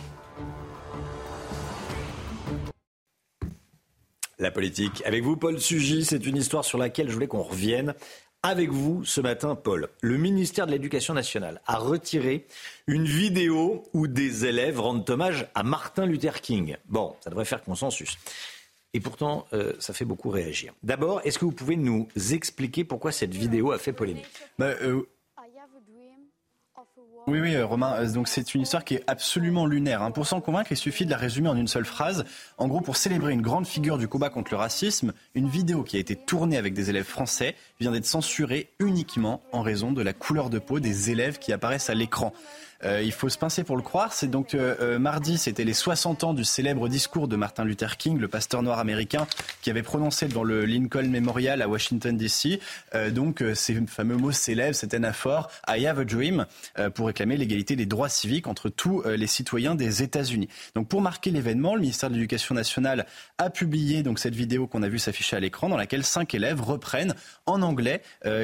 La politique. Avec vous, Paul Sugy, c'est une histoire sur laquelle je voulais qu'on revienne. Avec vous ce matin, Paul, le ministère de l'Éducation nationale a retiré une vidéo où des élèves rendent hommage à Martin Luther King. Bon, ça devrait faire consensus. Et pourtant, euh, ça fait beaucoup réagir. D'abord, est-ce que vous pouvez nous expliquer pourquoi cette vidéo a fait polémique? Bah, euh, oui, oui, euh, Romain. Donc c'est une histoire qui est absolument lunaire. Hein. Pour s'en convaincre, il suffit de la résumer en une seule phrase. En gros, pour célébrer une grande figure du combat contre le racisme, une vidéo qui a été tournée avec des élèves français vient d'être censurée uniquement en raison de la couleur de peau des élèves qui apparaissent à l'écran. Euh, il faut se pincer pour le croire. C'est donc euh, euh, mardi, c'était les 60 ans du célèbre discours de Martin Luther King, le pasteur noir américain, qui avait prononcé devant le Lincoln Memorial à Washington D.C. donc ces fameux mots célèbres, cet anaphore I have a dream pour réclamer l'égalité des droits civiques entre tous les citoyens des États-Unis. Donc pour marquer l'événement, le ministère de l'Éducation nationale a publié donc cette vidéo qu'on a vu s'afficher à l'écran, dans laquelle cinq élèves reprennent en anglais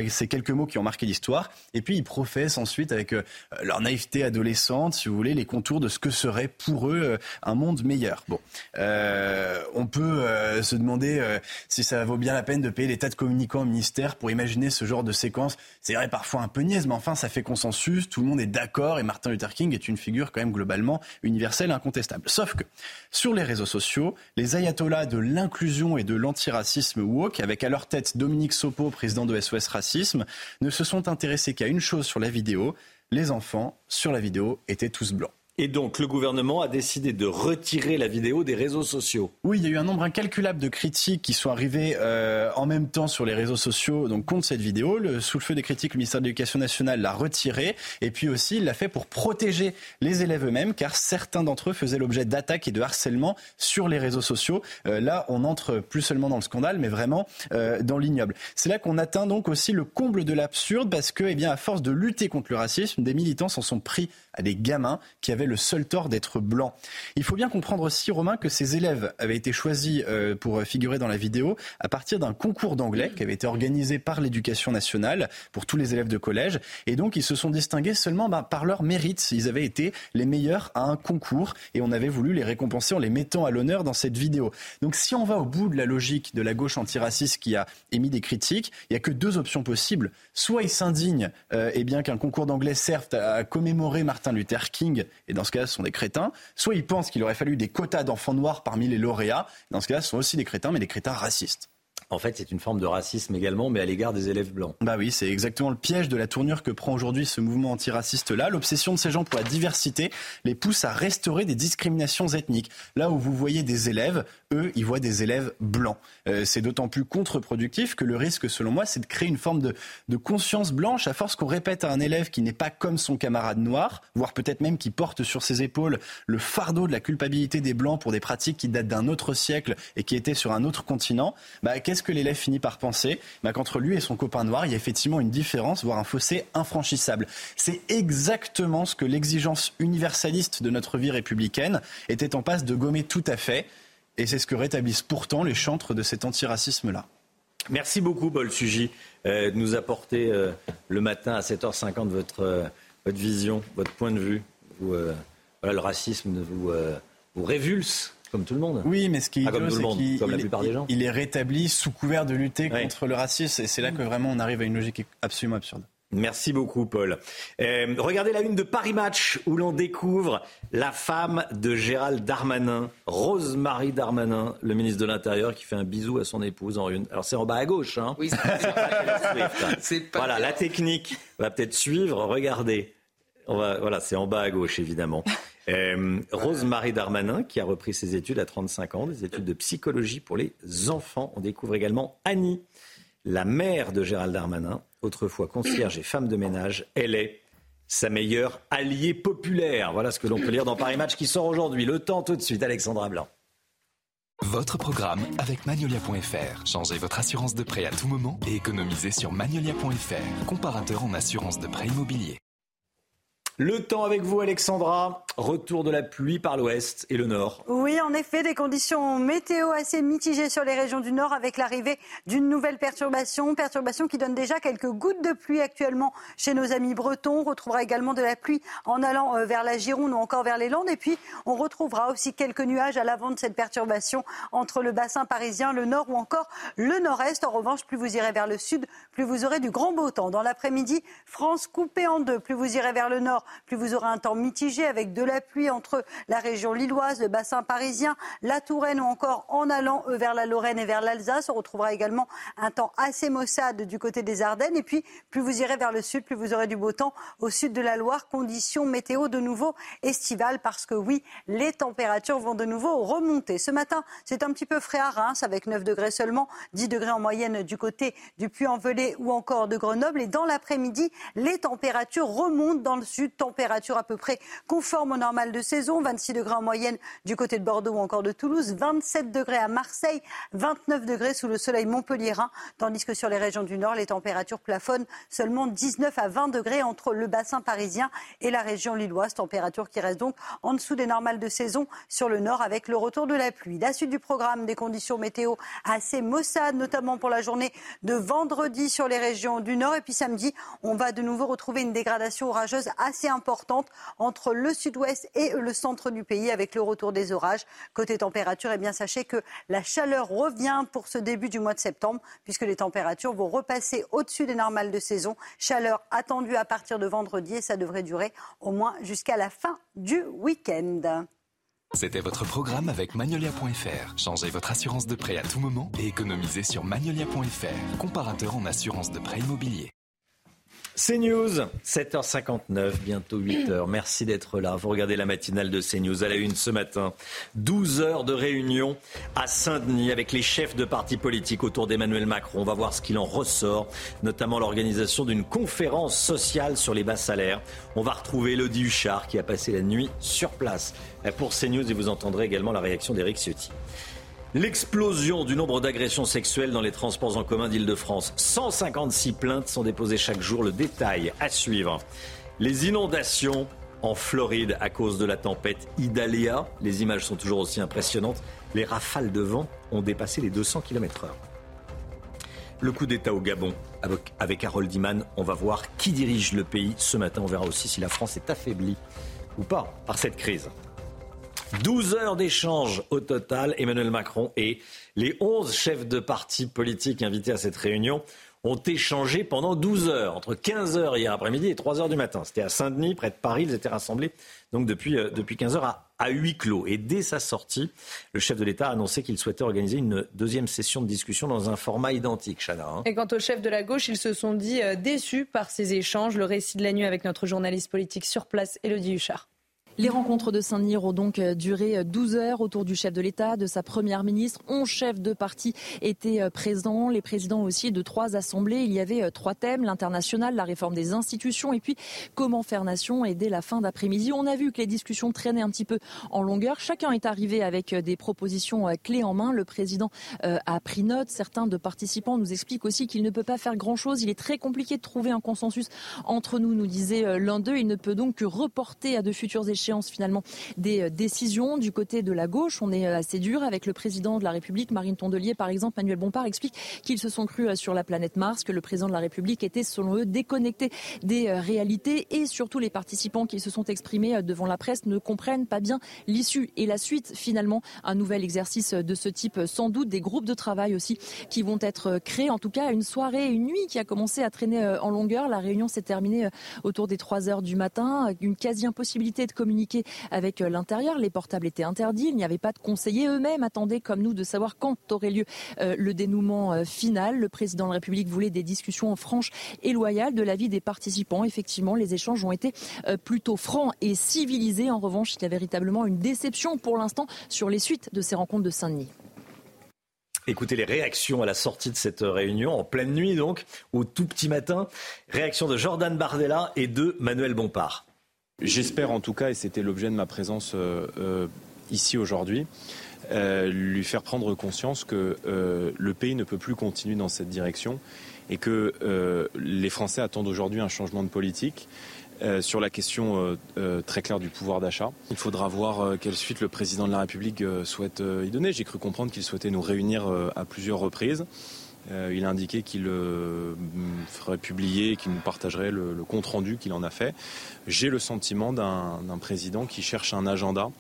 ces quelques mots qui ont marqué l'histoire, et puis ils professent ensuite avec leur naïveté adolescente, si vous voulez, les contours de ce que serait pour eux euh, un monde meilleur. Bon, euh, on peut euh, se demander si ça vaut bien la peine de payer les tas de communicants au ministère pour imaginer ce genre de séquence. C'est vrai, parfois un peu niaise, mais enfin, ça fait consensus, tout le monde est d'accord, et Martin Luther King est une figure quand même globalement universelle, incontestable. Sauf que sur les réseaux sociaux, les ayatollahs de l'inclusion et de l'antiracisme woke, avec à leur tête Dominique Sopo, président de SOS Racisme, ne se sont intéressés qu'à une chose sur la vidéo, les enfants sur la vidéo étaient tous blancs. Et donc, le gouvernement a décidé de retirer la vidéo des réseaux sociaux. Oui, il y a eu un nombre incalculable de critiques qui sont arrivées euh, en même temps sur les réseaux sociaux donc contre cette vidéo. Sous le feu des critiques, le ministère de l'Éducation nationale l'a retirée. Et puis aussi, il l'a fait pour protéger les élèves eux-mêmes, car certains d'entre eux faisaient l'objet d'attaques et de harcèlement sur les réseaux sociaux. Euh, là, on entre plus seulement dans le scandale, mais vraiment euh, dans l'ignoble. C'est là qu'on atteint donc aussi le comble de l'absurde, parce que, eh bien, à force de lutter contre le racisme, des militants s'en sont pris à des gamins qui avaient le seul tort d'être blancs. Il faut bien comprendre aussi, Romain, que ces élèves avaient été choisis euh, pour figurer dans la vidéo à partir d'un concours d'anglais qui avait été organisé par l'éducation nationale pour tous les élèves de collège. Et donc, ils se sont distingués seulement bah, par leur mérite. Ils avaient été les meilleurs à un concours et on avait voulu les récompenser en les mettant à l'honneur dans cette vidéo. Donc, si on va au bout de la logique de la gauche antiraciste qui a émis des critiques, il n'y a que deux options possibles. Soit ils s'indignent euh, eh qu'un concours d'anglais serve à commémorer Martin Luther King, et dans ce cas, ce sont des crétins, soit ils pensent qu'il aurait fallu des quotas d'enfants noirs parmi les lauréats, dans ce cas, ce sont aussi des crétins, mais des crétins racistes. En fait, c'est une forme de racisme également, mais à l'égard des élèves blancs. Bah oui, c'est exactement le piège de la tournure que prend aujourd'hui ce mouvement antiraciste-là. L'obsession de ces gens pour la diversité les pousse à restaurer des discriminations ethniques. Là où vous voyez des élèves, eux, ils voient des élèves blancs. Euh, c'est d'autant plus contre-productif que le risque, selon moi, c'est de créer une forme de, conscience blanche à force qu'on répète à un élève qui n'est pas comme son camarade noir, voire peut-être même qui porte sur ses épaules le fardeau de la culpabilité des blancs pour des pratiques qui datent d'un autre siècle et qui étaient sur un autre continent. Bah, qu'est-ce que l'élève finit par penser? Bah, Qu'entre lui et son copain noir, il y a effectivement une différence, voire un fossé infranchissable. C'est exactement ce que l'exigence universaliste de notre vie républicaine était en passe de gommer tout à fait. Et c'est ce que rétablissent pourtant les chantres de cet antiracisme-là. Merci beaucoup, Paul Sugy, euh, de nous apporter euh, le matin à 7h50 votre, euh, votre vision, votre point de vue. voilà, le racisme vous révulse comme tout le monde. Oui, mais ce qui est ah, des gens. Il est rétabli sous couvert de lutter contre le racisme. Et c'est là que vraiment on arrive à une logique absolument absurde. Merci beaucoup, Paul. Euh, regardez la une de Paris Match où l'on découvre la femme de Gérald Darmanin, Rose-Marie Darmanin, le ministre de l'Intérieur, qui fait un bisou à son épouse en une. Alors c'est en bas à gauche, hein. Oui, c'est pas [laughs] Voilà, la technique va peut-être suivre. Regardez. On va, voilà, c'est en bas à gauche, évidemment. Euh, Rose-Marie Darmanin, qui a repris ses études à 35 ans, des études de psychologie pour les enfants. On découvre également Annie, la mère de Gérald Darmanin, autrefois concierge et femme de ménage. Elle est sa meilleure alliée populaire. Voilà ce que l'on peut lire dans Paris Match qui sort aujourd'hui. Le temps tout de suite, Alexandra Blanc. Votre programme avec Magnolia.fr. Changez votre assurance de prêt à tout moment et économisez sur Magnolia.fr, comparateur en assurance de prêt immobilier. Le temps avec vous, Alexandra. Retour de la pluie par l'ouest et le nord. Oui, en effet, des conditions météo assez mitigées sur les régions du nord avec l'arrivée d'une nouvelle perturbation. Perturbation qui donne déjà quelques gouttes de pluie actuellement chez nos amis bretons. On retrouvera également de la pluie en allant euh, vers la Gironde ou encore vers les Landes. Et puis, on retrouvera aussi quelques nuages à l'avant de cette perturbation entre le bassin parisien, le nord ou encore le nord-est. En revanche, plus vous irez vers le sud, plus vous aurez du grand beau temps. Dans l'après-midi, France coupée en deux. Plus vous irez vers le nord, plus vous aurez un temps mitigé avec de la pluie entre la région lilloise, le bassin parisien, la Touraine ou encore en allant euh, vers la Lorraine et vers l'Alsace. On retrouvera également un temps assez maussade du côté des Ardennes. Et puis, plus vous irez vers le sud, plus vous aurez du beau temps au sud de la Loire. Conditions météo de nouveau estivales parce que oui, les températures vont de nouveau remonter. Ce matin, c'est un petit peu frais à Reims avec 9 degrés seulement, 10 degrés en moyenne du côté du Puy-en-Velay ou encore de Grenoble. Et dans l'après-midi, les températures remontent dans le sud température à peu près conforme au normal de saison, 26 degrés en moyenne du côté de Bordeaux ou encore de Toulouse, 27 degrés à Marseille, 29 degrés sous le soleil montpelliérain, tandis que sur les régions du nord, les températures plafonnent seulement 19 à 20 degrés entre le bassin parisien et la région lilloise, température qui reste donc en dessous des normales de saison sur le nord avec le retour de la pluie. La suite du programme, des conditions météo assez maussades, notamment pour la journée de vendredi sur les régions du nord. Et puis samedi, on va de nouveau retrouver une dégradation orageuse assez importante entre le sud-ouest et le centre du pays avec le retour des orages. Côté température, eh bien, sachez que la chaleur revient pour ce début du mois de septembre puisque les températures vont repasser au-dessus des normales de saison. Chaleur attendue à partir de vendredi et ça devrait durer au moins jusqu'à la fin du week-end. C'était votre programme avec Magnolia.fr. Changez votre assurance de prêt à tout moment et économisez sur Magnolia.fr, comparateur en assurance de prêt immobilier. CNews, 7h59, bientôt 8h. Merci d'être là. Vous regardez la matinale de CNews à la une ce matin. 12 heures de réunion à Saint-Denis avec les chefs de partis politiques autour d'Emmanuel Macron. On va voir ce qu'il en ressort, notamment l'organisation d'une conférence sociale sur les bas salaires. On va retrouver Elodie Huchard qui a passé la nuit sur place pour CNews et vous entendrez également la réaction d'Éric Ciotti. L'explosion du nombre d'agressions sexuelles dans les transports en commun d'Île-de-France. 156 plaintes sont déposées chaque jour. Le détail à suivre. Les inondations en Floride à cause de la tempête Idalia. Les images sont toujours aussi impressionnantes. Les rafales de vent ont dépassé les 200 km/h. Le coup d'État au Gabon avec, Harold Iman. On va voir qui dirige le pays. Ce matin, on verra aussi si la France est affaiblie ou pas par cette crise. 12 heures d'échange au total. Emmanuel Macron et les 11 chefs de partis politiques invités à cette réunion ont échangé pendant 12 heures, entre 15 heures hier après-midi et 3 heures du matin. C'était à Saint-Denis, près de Paris. Ils étaient rassemblés donc depuis, euh, depuis 15 heures à, à huis clos. Et dès sa sortie, le chef de l'État a annoncé qu'il souhaitait organiser une deuxième session de discussion dans un format identique, Chana. Hein. Et quant aux chefs de la gauche, ils se sont dit euh, déçus par ces échanges. Le récit de la nuit avec notre journaliste politique sur place, Elodie Huchard. Les rencontres de Saint-Denis ont donc euh, duré 12 heures autour du chef de l'État, de sa première ministre. 11 chefs de parti étaient euh, présents, les présidents aussi de trois assemblées. Il y avait euh, trois thèmes, l'international, la réforme des institutions et puis comment faire nation. Et dès la fin d'après-midi, on a vu que les discussions traînaient un petit peu en longueur. Chacun est arrivé avec des propositions clés en main. Le président a pris note. Certains de participants nous expliquent aussi qu'il ne peut pas faire grand-chose. Il est très compliqué de trouver un consensus entre nous, nous disait l'un d'eux. Il ne peut donc que reporter à de futurs échéances finalement des euh, décisions du côté de la gauche. On est euh, assez dur avec le président de la République, Marine Tondelier par exemple. Manuel Bompard explique qu'ils se sont crus euh, sur la planète Mars, que le président de la République était selon eux déconnecté des réalités et surtout les participants qui se sont exprimés devant la presse ne comprennent pas bien l'issue et la suite finalement. Un nouvel exercice de ce type, sans doute des groupes de travail aussi qui vont être créés. En tout cas, une soirée, une nuit qui a commencé à traîner en longueur. La réunion s'est terminée autour des 3 heures du matin. Une quasi-impossibilité de communiquer avec euh, l'intérieur. Les portables étaient interdits. Il n'y avait pas de conseillers. Eux-mêmes attendaient, comme nous, de savoir quand aurait lieu euh, le dénouement euh, final. Le président de la République voulait des discussions franches et loyales de l'avis des participants. Effectivement, les échanges ont été plutôt francs et civilisés. En revanche, il y a véritablement une déception pour l'instant sur les suites de ces rencontres de Saint-Denis. Écoutez les réactions à la sortie de cette réunion, en pleine nuit donc, au tout petit matin. Réaction de Jordan Bardella et de Manuel Bompard. J'espère en tout cas, et c'était l'objet de ma présence euh, euh, ici aujourd'hui, euh, lui faire prendre conscience que le pays ne peut plus continuer dans cette direction et que les Français attendent aujourd'hui un changement de politique. sur la question très claire du pouvoir d'achat. Il faudra voir quelle suite le président de la République souhaite y donner. J'ai cru comprendre qu'il souhaitait nous réunir à plusieurs reprises. Euh, il a indiqué qu'il euh, ferait publier, qu'il nous partagerait le, compte rendu qu'il en a fait. J'ai le sentiment d'un président qui cherche un agenda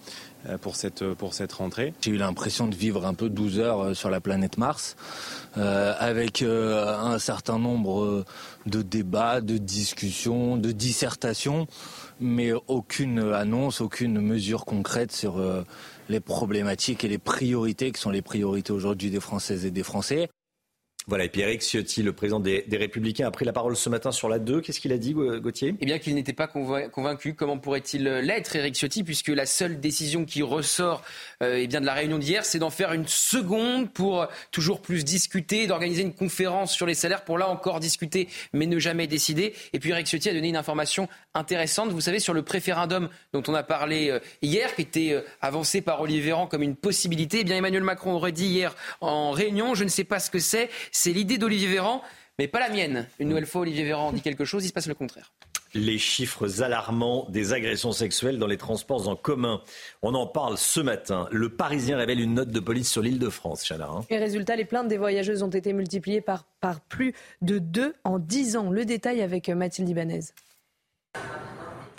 euh, pour cette, pour cette rentrée. J'ai eu l'impression de vivre un peu 12 heures sur la planète Mars, avec un certain nombre de débats, de discussions, de dissertations, mais aucune annonce, aucune mesure concrète sur les problématiques et les priorités qui sont les priorités aujourd'hui des Françaises et des Français. Voilà, et puis Eric Ciotti, le président des, Républicains, a pris la parole ce matin sur la 2. Qu'est-ce qu'il a dit, Gauthier? Eh bien, qu'il n'était pas convaincu. Comment pourrait-il l'être, Eric Ciotti, puisque la seule décision qui ressort euh, eh de la réunion d'hier, c'est d'en faire une seconde pour toujours plus discuter, d'organiser une conférence sur les salaires pour là encore discuter, mais ne jamais décider. Et puis Eric Ciotti a donné une information intéressante, vous savez, sur le préférendum dont on a parlé euh, hier, qui était euh, avancé par Olivier Véran comme une possibilité. Eh bien, Emmanuel Macron aurait dit hier en réunion, je ne sais pas ce que c'est c'est l'idée d'Olivier Véran, mais pas la mienne. Une nouvelle fois, Olivier Véran dit quelque chose, il se passe le contraire les chiffres alarmants des agressions sexuelles dans les transports en commun. On en parle ce matin. Le Parisien révèle une note de police sur l'île de France, Chana. Hein. Et résultat, les plaintes des voyageuses ont été multipliées par, par plus de deux en dix ans. Le détail avec Mathilde Ibanez.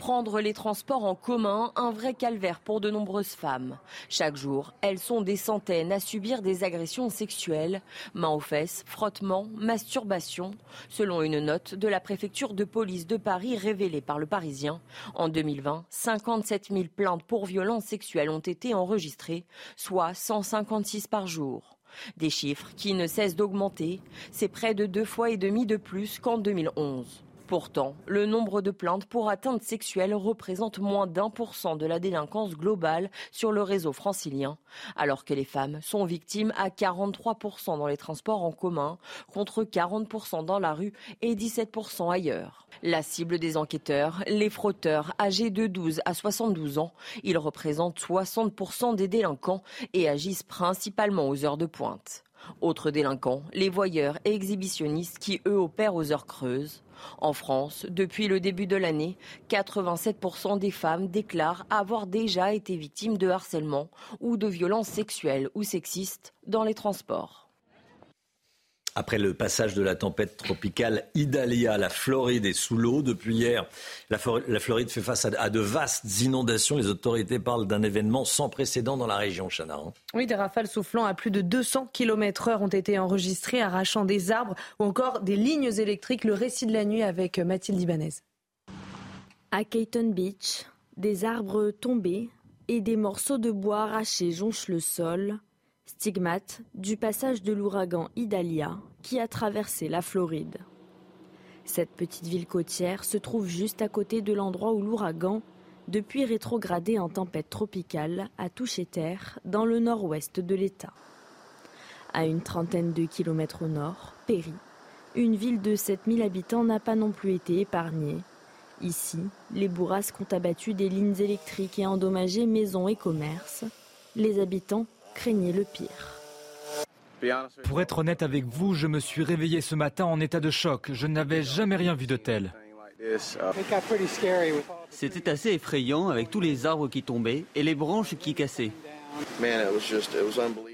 Prendre les transports en commun, un vrai calvaire pour de nombreuses femmes. Chaque jour, elles sont des centaines à subir des agressions sexuelles, mains aux fesses, frottements, masturbation, selon une note de la préfecture de police de Paris révélée par le Parisien. En 2020, 57 000 plaintes pour violences sexuelles ont été enregistrées, soit 156 par jour. Des chiffres qui ne cessent d'augmenter, c'est près de deux fois et demi de plus qu'en 2011. Pourtant, le nombre de plaintes pour atteinte sexuelle représente moins d'un pour cent de la délinquance globale sur le réseau francilien, alors que les femmes sont victimes à 43% dans les transports en commun, contre 40% dans la rue et 17% ailleurs. La cible des enquêteurs, les frotteurs âgés de 12 à 72 ans, ils représentent 60% des délinquants et agissent principalement aux heures de pointe. Autres délinquants, les voyeurs et exhibitionnistes qui, eux, opèrent aux heures creuses. En France, depuis le début de l'année, 87% des femmes déclarent avoir déjà été victimes de harcèlement ou de violences sexuelles ou sexistes dans les transports. Après le passage de la tempête tropicale Idalia, la Floride est sous l'eau. Depuis hier, la, Floride fait face à, de vastes inondations. Les autorités parlent d'un événement sans précédent dans la région, Chana. Hein. Oui, des rafales soufflant à plus de 200 km heure ont été enregistrées, arrachant des arbres ou encore des lignes électriques. Le récit de la nuit avec Mathilde Ibanez. À Cayton Beach, des arbres tombés et des morceaux de bois arrachés jonchent le sol stigmate du passage de l'ouragan Idalia qui a traversé la Floride. Cette petite ville côtière se trouve juste à côté de l'endroit où l'ouragan, depuis rétrogradé en tempête tropicale, a touché terre dans le nord-ouest de l'État. À une trentaine de kilomètres au nord, Perry, une ville de 7000 habitants n'a pas non plus été épargnée. Ici, les bourrasques ont abattu des lignes électriques et endommagé maisons et commerces. Les habitants craignait le pire. Pour être honnête avec vous, je me suis réveillé ce matin en état de choc. Je n'avais jamais rien vu de tel. C'était assez effrayant avec tous les arbres qui tombaient et les branches qui cassaient.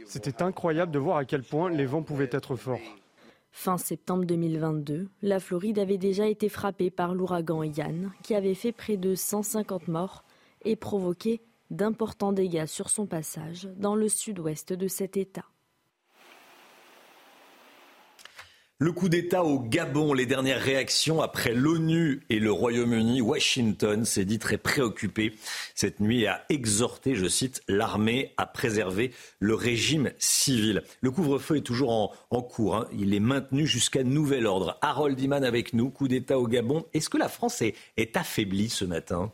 C'était incroyable de voir à quel point les vents pouvaient être forts. Fin septembre 2022, la Floride avait déjà été frappée par l'ouragan Ian, qui avait fait près de 150 morts et provoqué d'importants dégâts sur son passage dans le sud-ouest de cet État. Le coup d'État au Gabon, les dernières réactions après l'ONU et le Royaume-Uni, Washington s'est dit très préoccupé cette nuit et a exhorté, je cite, l'armée à préserver le régime civil. Le couvre-feu est toujours en, cours, hein. il est maintenu jusqu'à nouvel ordre. Harold Iman avec nous, coup d'État au Gabon. Est-ce que la France est, est affaiblie ce matin?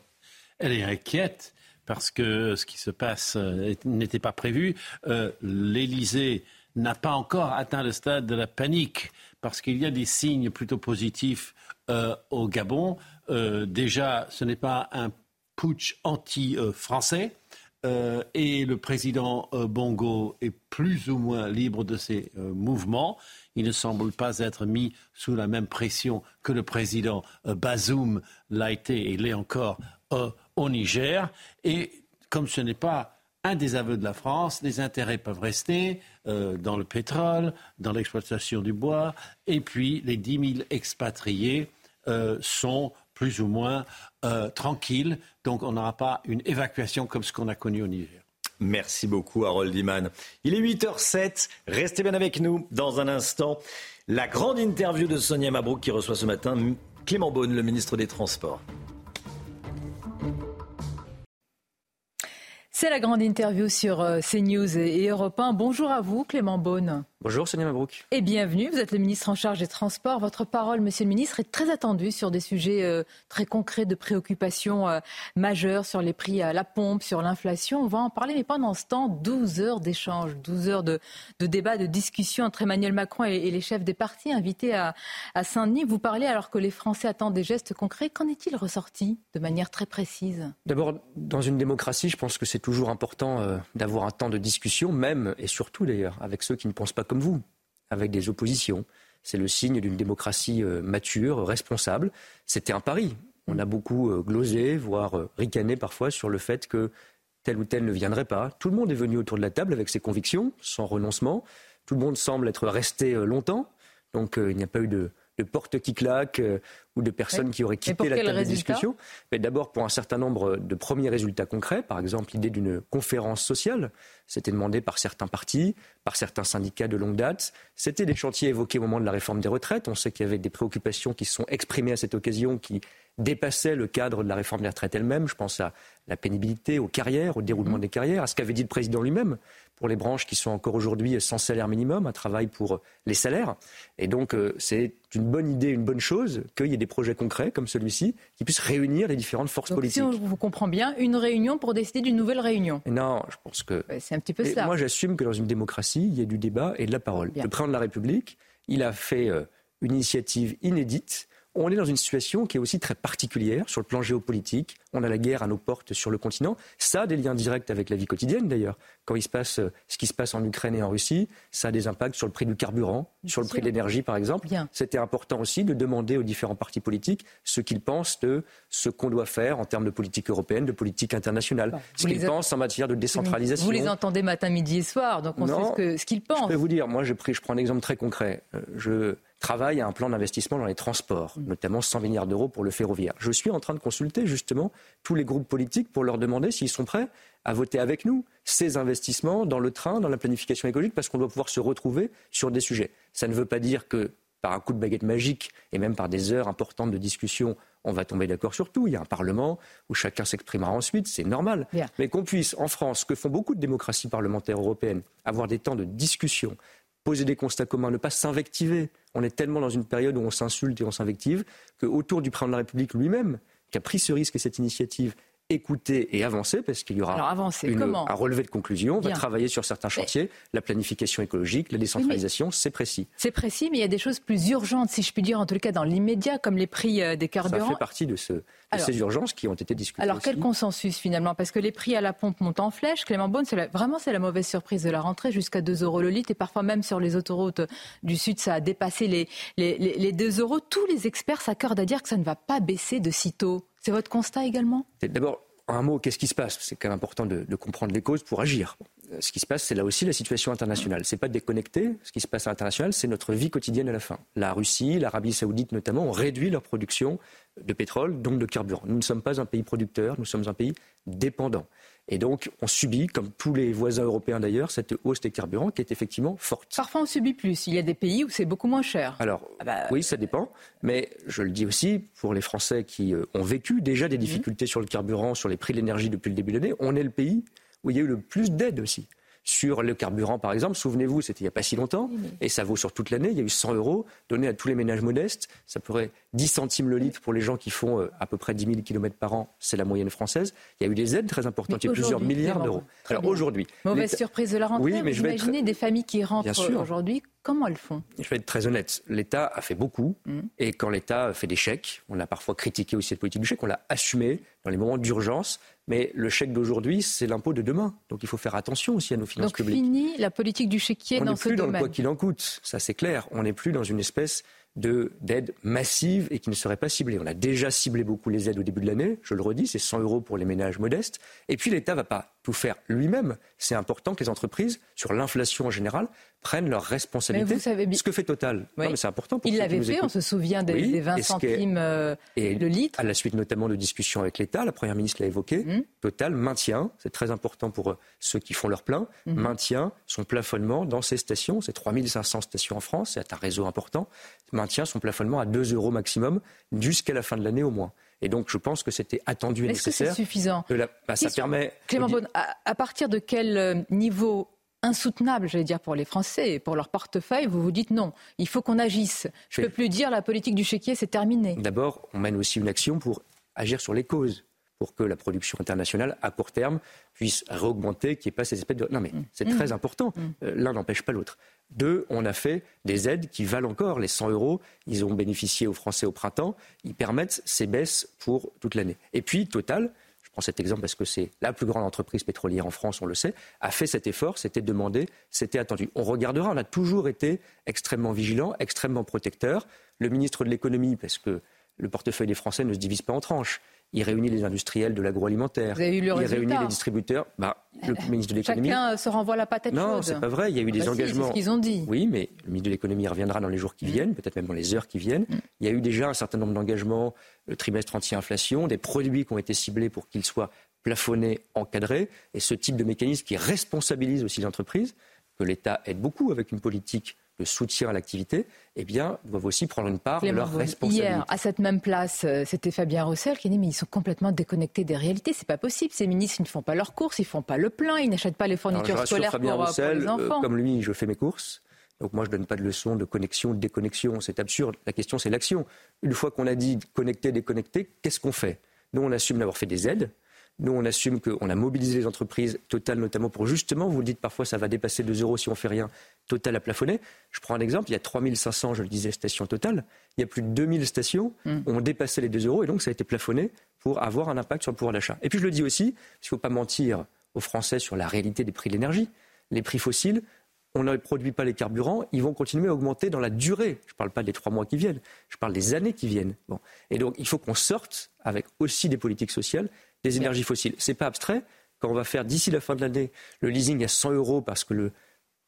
Elle est inquiète parce que ce qui se passe euh, n'était pas prévu. Euh, L'Élysée n'a pas encore atteint le stade de la panique parce qu'il y a des signes plutôt positifs euh, au Gabon. déjà, ce n'est pas un putsch anti-français. et le président Bongo est plus ou moins libre de ses mouvements. Il ne semble pas être mis sous la même pression que le président Bazoum l'a été et l'est encore au Niger. Et comme ce n'est pas un des aveux de la France, les intérêts peuvent rester euh, dans le pétrole, dans l'exploitation du bois, et puis les 10 000 expatriés euh, sont plus ou moins euh, tranquilles, donc on n'aura pas une évacuation comme ce qu'on a connu au Niger. Merci beaucoup, Harold Iman. Il est 8h07. Restez bien avec nous dans un instant. La grande interview de Sonia Mabrouk qui reçoit ce matin Clément Beaune, le ministre des Transports. C'est la grande interview sur euh, CNews et Europe 1. Bonjour à vous, Clément Beaune. Bonjour Sonia Mabrouk. Et bienvenue, vous êtes le ministre en charge des Transports. Votre parole, monsieur le ministre, est très attendue sur des sujets euh, très concrets de préoccupation euh, majeures sur les prix à la pompe, sur l'inflation. On va en parler, mais pendant ce temps, 12 heures d'échange, 12 heures de, de débat, de discussion entre Emmanuel Macron et, les chefs des partis invités à, à Saint-Denis. Vous parlez alors que les Français attendent des gestes concrets. Qu'en est-il ressorti de manière très précise? D'abord, dans une démocratie, je pense que c'est toujours important euh, d'avoir un temps de discussion, même et surtout d'ailleurs, avec ceux qui ne pensent pas comme vous, avec des oppositions. C'est le signe d'une démocratie euh, mature, responsable. C'était un pari. On a beaucoup euh, glosé, voire euh, ricané parfois sur le fait que tel ou tel ne viendrait pas. Tout le monde est venu autour de la table avec ses convictions, sans renoncement. Tout le monde semble être resté longtemps. Donc il n'y a pas eu de, de portes qui claquent euh, ou de personnes qui auraient quitté la table de discussion. Mais d'abord pour un certain nombre de premiers résultats concrets, par exemple l'idée d'une conférence sociale, c'était demandé par certains partis, par certains syndicats de longue date. C'était des chantiers évoqués au moment de la réforme des retraites. On sait qu'il y avait des préoccupations qui se sont exprimées à cette occasion, qui dépassaient le cadre de la réforme des retraites elle-même. Je pense à la pénibilité, aux carrières, au déroulement des carrières, à ce qu'avait dit le président lui-même pour les branches qui sont encore aujourd'hui sans salaire minimum, un travail pour les salaires. Et donc, euh, c'est une bonne idée, une bonne chose qu'il y ait des projets concrets comme celui-ci qui puissent réunir les différentes forces donc, politiques. Si on vous comprend bien, une réunion pour décider d'une nouvelle réunion. Non, je pense que. c'est un petit peu ça. Moi, j'assume que dans une démocratie, il y a du débat et de la parole. Le président de la République, il a fait euh, une initiative inédite on est dans une situation qui est aussi très particulière sur le plan géopolitique. On a la guerre à nos portes sur le continent. Ça a des liens directs avec la vie quotidienne d'ailleurs. Quand il se passe euh, ce qui se passe en Ukraine et en Russie, ça a des impacts sur le prix du carburant, sur le prix de l'énergie par exemple. C'était important aussi de demander aux différents partis politiques ce qu'ils pensent de ce qu'on doit faire en termes de politique européenne, de politique internationale. ce qu'ils pensent en matière de décentralisation. Vous les entendez matin, midi et soir, donc on sait ce qu'ils pensent. Je peux vous dire, moi je, je prends un exemple très concret. Euh, je travaille à un plan d'investissement dans les transports, notamment 100 milliards d'euros pour le ferroviaire. Je suis en train de consulter justement tous les groupes politiques pour leur demander s'ils sont prêts à voter avec nous ces investissements dans le train, dans la planification écologique, parce qu'on doit pouvoir se retrouver sur des sujets. Ça ne veut pas dire que par un coup de baguette magique et même par des heures importantes de discussion, on va tomber d'accord sur tout. Il y a un Parlement où chacun s'exprimera ensuite, c'est normal. Mais qu'on puisse, en France, ce que font beaucoup de démocraties parlementaires européennes, avoir des temps de discussion, poser des constats communs, ne pas s'invectiver. On est tellement dans une période où on s'insulte et on s'invective qu'autour du président de la République lui-même, qui a pris ce risque et cette initiative, écouter et avancer, parce qu'il y aura un relevé de conclusion. On va travailler sur certains chantiers, la planification écologique, la décentralisation, c'est précis. C'est précis, mais il y a des choses plus urgentes, si je puis dire, en tout cas dans l'immédiat, comme les prix euh, des carburants. Ça fait partie de, ce, ces urgences qui ont été discutées. Alors quel consensus finalement? Parce que les prix à la pompe montent en flèche. Clément Beaune, vraiment c'est la mauvaise surprise de la rentrée, jusqu'à 2 euros le litre, et parfois même sur les autoroutes du Sud, ça a dépassé les, les, les 2 euros. Tous les experts s'accordent à dire que ça ne va pas baisser de sitôt. C'est votre constat également? D'abord, un mot, qu'est-ce qui se passe? C'est quand même important de, comprendre les causes pour agir. Ce qui se passe, c'est là aussi la situation internationale. C'est pas déconnecté. Ce qui se passe à l'international, c'est notre vie quotidienne à la fin. La Russie, l'Arabie Saoudite notamment, ont réduit leur production de pétrole, donc de carburant. Nous ne sommes pas un pays producteur, nous sommes un pays dépendant. Et donc, on subit, comme tous les voisins européens d'ailleurs, cette hausse des carburants qui est effectivement forte. Parfois, on subit plus. Il y a des pays où c'est beaucoup moins cher. Alors, ah bah, oui, ça dépend. Mais je le dis aussi, pour les Français qui euh, ont vécu déjà des mhm. difficultés sur le carburant, sur les prix de l'énergie depuis le début de l'année, on est le pays où il y a eu le plus d'aide aussi sur le carburant, par exemple. Souvenez-vous, c'était il n'y a pas si longtemps, et ça vaut sur toute l'année. Il y a eu 100 euros donnés à tous les ménages modestes. Ça pourrait 10 centimes le litre pour les gens qui font euh, à peu près 10 000 km par an. C'est la moyenne française. Il y a eu des aides très importantes. Il y a plusieurs milliards d'euros. Alors aujourd'hui. Mauvaise surprise de la rentrée. Oui, mais je imaginez des familles qui rentrent aujourd'hui. Comment elles font? Je vais être très honnête. L'État a fait beaucoup. Mm. Et quand l'État fait des chèques, on a parfois critiqué aussi cette politique du chèque, on l'a assumé dans les moments d'urgence. Mais le chèque d'aujourd'hui, c'est l'impôt de demain. Donc il faut faire attention aussi à nos finances publiques. Donc fini la politique du chéquier dans ce domaine. On n'est plus dans le quoi qu'il en coûte, ça c'est clair. On n'est plus dans une espèce d'aide massive et qui ne serait pas ciblée. On a déjà ciblé beaucoup les aides au début de l'année, je le redis, c'est 100 euros pour les ménages modestes. Et puis l'État ne va pas tout faire lui-même. C'est important que les entreprises, sur l'inflation en général, prennent leurs responsabilités. Vous savez Ce que fait Total, c'est important. Pour Il l'avait fait, on se souvient des, 20 centimes euh, de litre. À la suite notamment de discussions avec l'État, la Première ministre l'a évoqué, mmh. Total maintient, c'est très important pour euh, ceux qui font leur plein, mmh. maintient son plafonnement dans ces stations, c'est 3500 stations en France, c'est un réseau important, maintient son plafonnement à 2 euros maximum jusqu'à la fin de l'année au moins. Et donc, je pense que c'était attendu et nécessaire. Est-ce que c'est suffisant bah, Ça permet. Clément Beaune, à, partir de quel euh, niveau insoutenable, j'allais dire, pour les Français et pour leur portefeuille, vous vous dites non, il faut qu'on agisse. Je ne peux plus dire la politique du chéquier, c'est terminé. D'abord, on mène aussi une action pour agir sur les causes pour que la production internationale, à court terme, puisse réaugmenter, qu'il n'y ait pas ces espèces de... Non mais c'est très mmh. important, mmh. Euh, l'un n'empêche pas l'autre. Deux, on a fait des aides qui valent encore les 100 euros. Ils ont bénéficié aux Français au printemps. Ils permettent ces baisses pour toute l'année. Et puis, Total, je prends cet exemple parce que c'est la plus grande entreprise pétrolière en France, on le sait, a fait cet effort, c'était demandé, c'était attendu. On regardera, on a toujours été extrêmement vigilant, extrêmement protecteur. Le ministre de l'économie, parce que le portefeuille des Français ne se divise pas en tranches il réunit les industriels de l'agroalimentaire, il réunit les distributeurs. Bah, le ministre de l'économie. Chacun se renvoie la patate non, c'est pas vrai. Il y a eu ah des bah engagements. c'est ce qu'ils ont dit. Oui, mais le ministre de l'économie reviendra dans les jours qui mm. viennent, peut-être même dans les heures qui viennent. Mm. Il y a eu déjà un certain nombre d'engagements, le trimestre anti-inflation, des produits qui ont été ciblés pour qu'ils soient plafonnés, encadrés, et ce type de mécanisme qui responsabilise aussi l'entreprise, que l'État aide beaucoup avec une politique de soutien à l'activité, eh bien, doivent aussi prendre une part de leur responsabilité. Hier, à cette même place, euh, c'était Fabien Roussel qui a dit mais ils sont complètement déconnectés des réalités. C'est pas possible. Ces ministres, ils ne font pas leurs courses, ils font pas le plein, ils n'achètent pas les fournitures scolaires Fabien pour, euh, Roussel, les enfants. comme lui, je fais mes courses. Donc moi, je ne donne pas de leçons de connexion, de déconnexion. C'est absurde. La question, c'est l'action. Une fois qu'on a dit connecter, déconnecter, qu'est-ce qu'on fait? Nous, on assume d'avoir fait des aides. Nous, on assume qu'on a mobilisé les entreprises, Total notamment, pour justement, vous le dites parfois, ça va dépasser 2 euros si on fait rien. Total a plafonné. Je prends un exemple, il y a 3500, je le disais, stations Total. Il y a plus de 2000 stations Mm. ont dépassé les 2 euros et donc ça a été plafonné pour avoir un impact sur le pouvoir d'achat. Et puis je le dis aussi, parce qu'il ne faut pas mentir aux Français sur la réalité des prix de l'énergie. Les prix fossiles, on ne produit pas les carburants, ils vont continuer à augmenter dans la durée. Je ne parle pas des trois mois qui viennent, je parle des années qui viennent. Bon. Et donc il faut qu'on sorte avec aussi des politiques sociales des énergies fossiles. C'est pas abstrait. Quand on va faire d'ici la fin de l'année le leasing à 100 euros parce que le,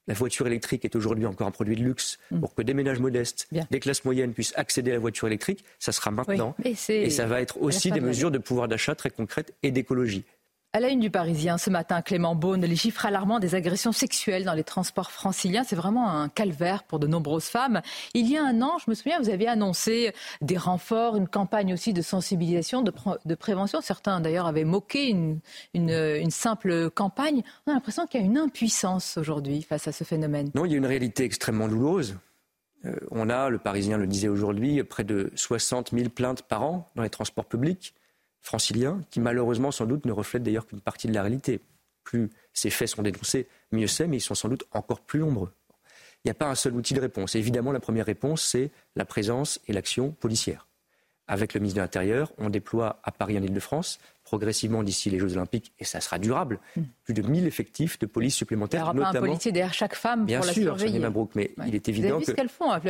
la voiture électrique est aujourd'hui encore un produit de luxe Mm. pour que des ménages modestes, des classes moyennes puissent accéder à la voiture électrique, ça sera maintenant. et ça va être aussi des mesures de pouvoir d'achat très concrètes et d'écologie. À la une du Parisien, ce matin, Clément Beaune, les chiffres alarmants des agressions sexuelles dans les transports franciliens, c'est vraiment un calvaire pour de nombreuses femmes. Il y a un an, je me souviens, vous aviez annoncé des renforts, une campagne aussi de sensibilisation, de, pr- de prévention. Certains, d'ailleurs, avaient moqué une, une- une simple campagne. On a l'impression qu'il y a une impuissance aujourd'hui face à ce phénomène. Non, il y a une réalité extrêmement douloureuse. Euh, on a, le Parisien le disait aujourd'hui, près de 60 000 plaintes par an dans les transports publics franciliens, qui malheureusement sans doute ne reflètent d'ailleurs qu'une partie de la réalité. Plus ces faits sont dénoncés, mieux c'est, mais ils sont sans doute encore plus nombreux. Il n'y a pas un seul outil de réponse. Et évidemment, la première réponse, c'est la présence et l'action policière. Avec le ministre de l'Intérieur, on déploie à Paris en Ile-de-France, progressivement d'ici les Jeux Olympiques, et ça sera durable, plus de 1000 effectifs de police Il n'y supplémentaires, aura pas un policier derrière chaque femme Bien pour la sûr, surveiller. Sonia Mabrouk, mais Ouais. il est Vous avez évident vu que. ce qu'elles font hein,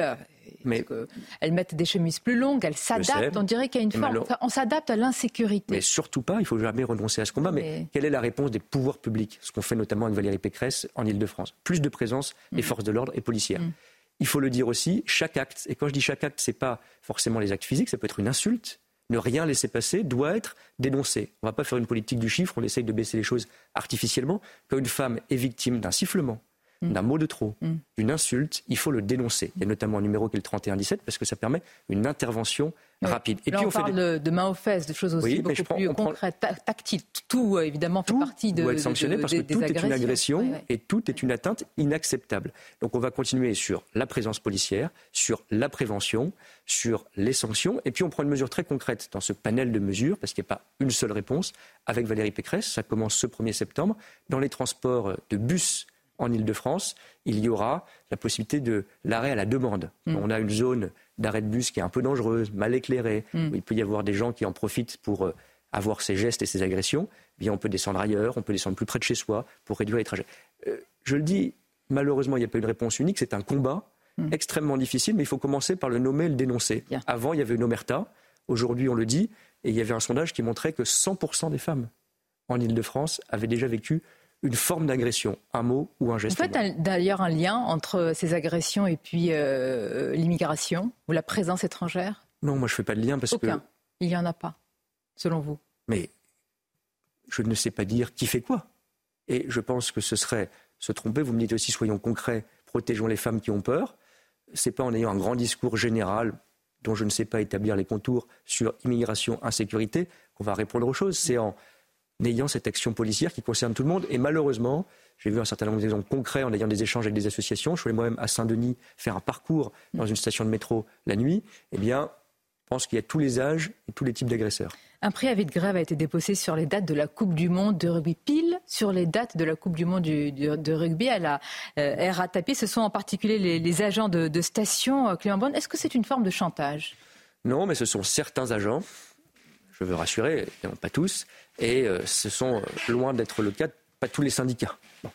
Elles mettent des chemises plus longues, elles s'adaptent. On dirait qu'il y a une forme. enfin, on s'adapte à l'insécurité. mais surtout pas, il faut jamais renoncer à ce combat. Mais, Mais- quelle est la réponse des pouvoirs publics Ce qu'on fait notamment avec Valérie Pécresse en Ile-de-France? Plus de présence des forces de l'ordre et policières. Mm. Il faut le dire aussi, chaque acte, et quand je dis chaque acte, c'est pas forcément les actes physiques, ça peut être une insulte. Ne rien laisser passer doit être dénoncé. On ne va pas faire une politique du chiffre, on essaye de baisser les choses artificiellement. Quand une femme est victime d'un sifflement, Mm. d'un mot de trop, d'une insulte, il faut le dénoncer. Il y a notamment un numéro qui est le 3117 parce que ça permet une intervention Rapide. Là, on, parle de, de main aux fesses, de choses aussi Oui, mais beaucoup je prends- plus on prend- concrètes, ta- tactiles. Tout, euh, évidemment, fait partie de, doit être sanctionné de- parce que tout est une agression et tout est une atteinte inacceptable. Donc on va continuer sur la présence policière, sur la prévention, sur les sanctions, et puis on prend une mesure très concrète dans ce panel de mesures, parce qu'il n'y a pas une seule réponse, avec Valérie Pécresse, ça commence ce 1er septembre, dans les transports de bus en Ile-de-France, il y aura la possibilité de l'arrêt à la demande. Mm. On a une zone d'arrêt de bus qui est un peu dangereuse, mal éclairée, Mm. où il peut y avoir des gens qui en profitent pour euh, avoir ces gestes et ces agressions. Eh bien, on peut descendre ailleurs, on peut descendre plus près de chez soi pour réduire les trajets. Euh, je le dis, malheureusement, il n'y a pas une réponse unique, c'est un combat Mm. extrêmement difficile, mais il faut commencer par le nommer et le dénoncer. Avant, il y avait une omerta, aujourd'hui, on le dit, et il y avait un sondage qui montrait que 100% des femmes en Ile-de-France avaient déjà vécu une forme d'agression, un mot ou un Vous geste. faites un- d'ailleurs un lien entre ces agressions et puis euh, l'immigration ou la présence étrangère? Non, moi je fais pas de lien parce Aucun. que. Il n'y en a pas, selon vous. Mais je ne sais pas dire qui fait quoi. Et je pense que ce serait se tromper. Vous me dites aussi, soyons concrets, protégeons les femmes qui ont peur. C'est pas en ayant un grand discours général dont je ne sais pas établir les contours sur immigration, insécurité qu'on va répondre aux choses. C'est en ayant cette action policière qui concerne tout le monde. Et malheureusement, j'ai vu un certain nombre d'exemples concrets en ayant des échanges avec des associations. Je suis allé moi-même à Saint-Denis faire un parcours dans une station de métro la nuit. Eh bien, je pense qu'il y a tous les âges et tous les types d'agresseurs. Un préavis de grève a été déposé sur les dates de la Coupe du Monde de rugby, pile sur les dates de la Coupe du Monde du- du- de rugby à la euh, RATP. Ce sont en particulier les, les agents de, de station, euh, Clément Bonne. Est-ce que c'est une forme de chantage? Non, mais ce sont certains agents, je veux rassurer, évidemment pas tous, et euh, ce sont euh, loin d'être le cas, pas tous les syndicats. Bon.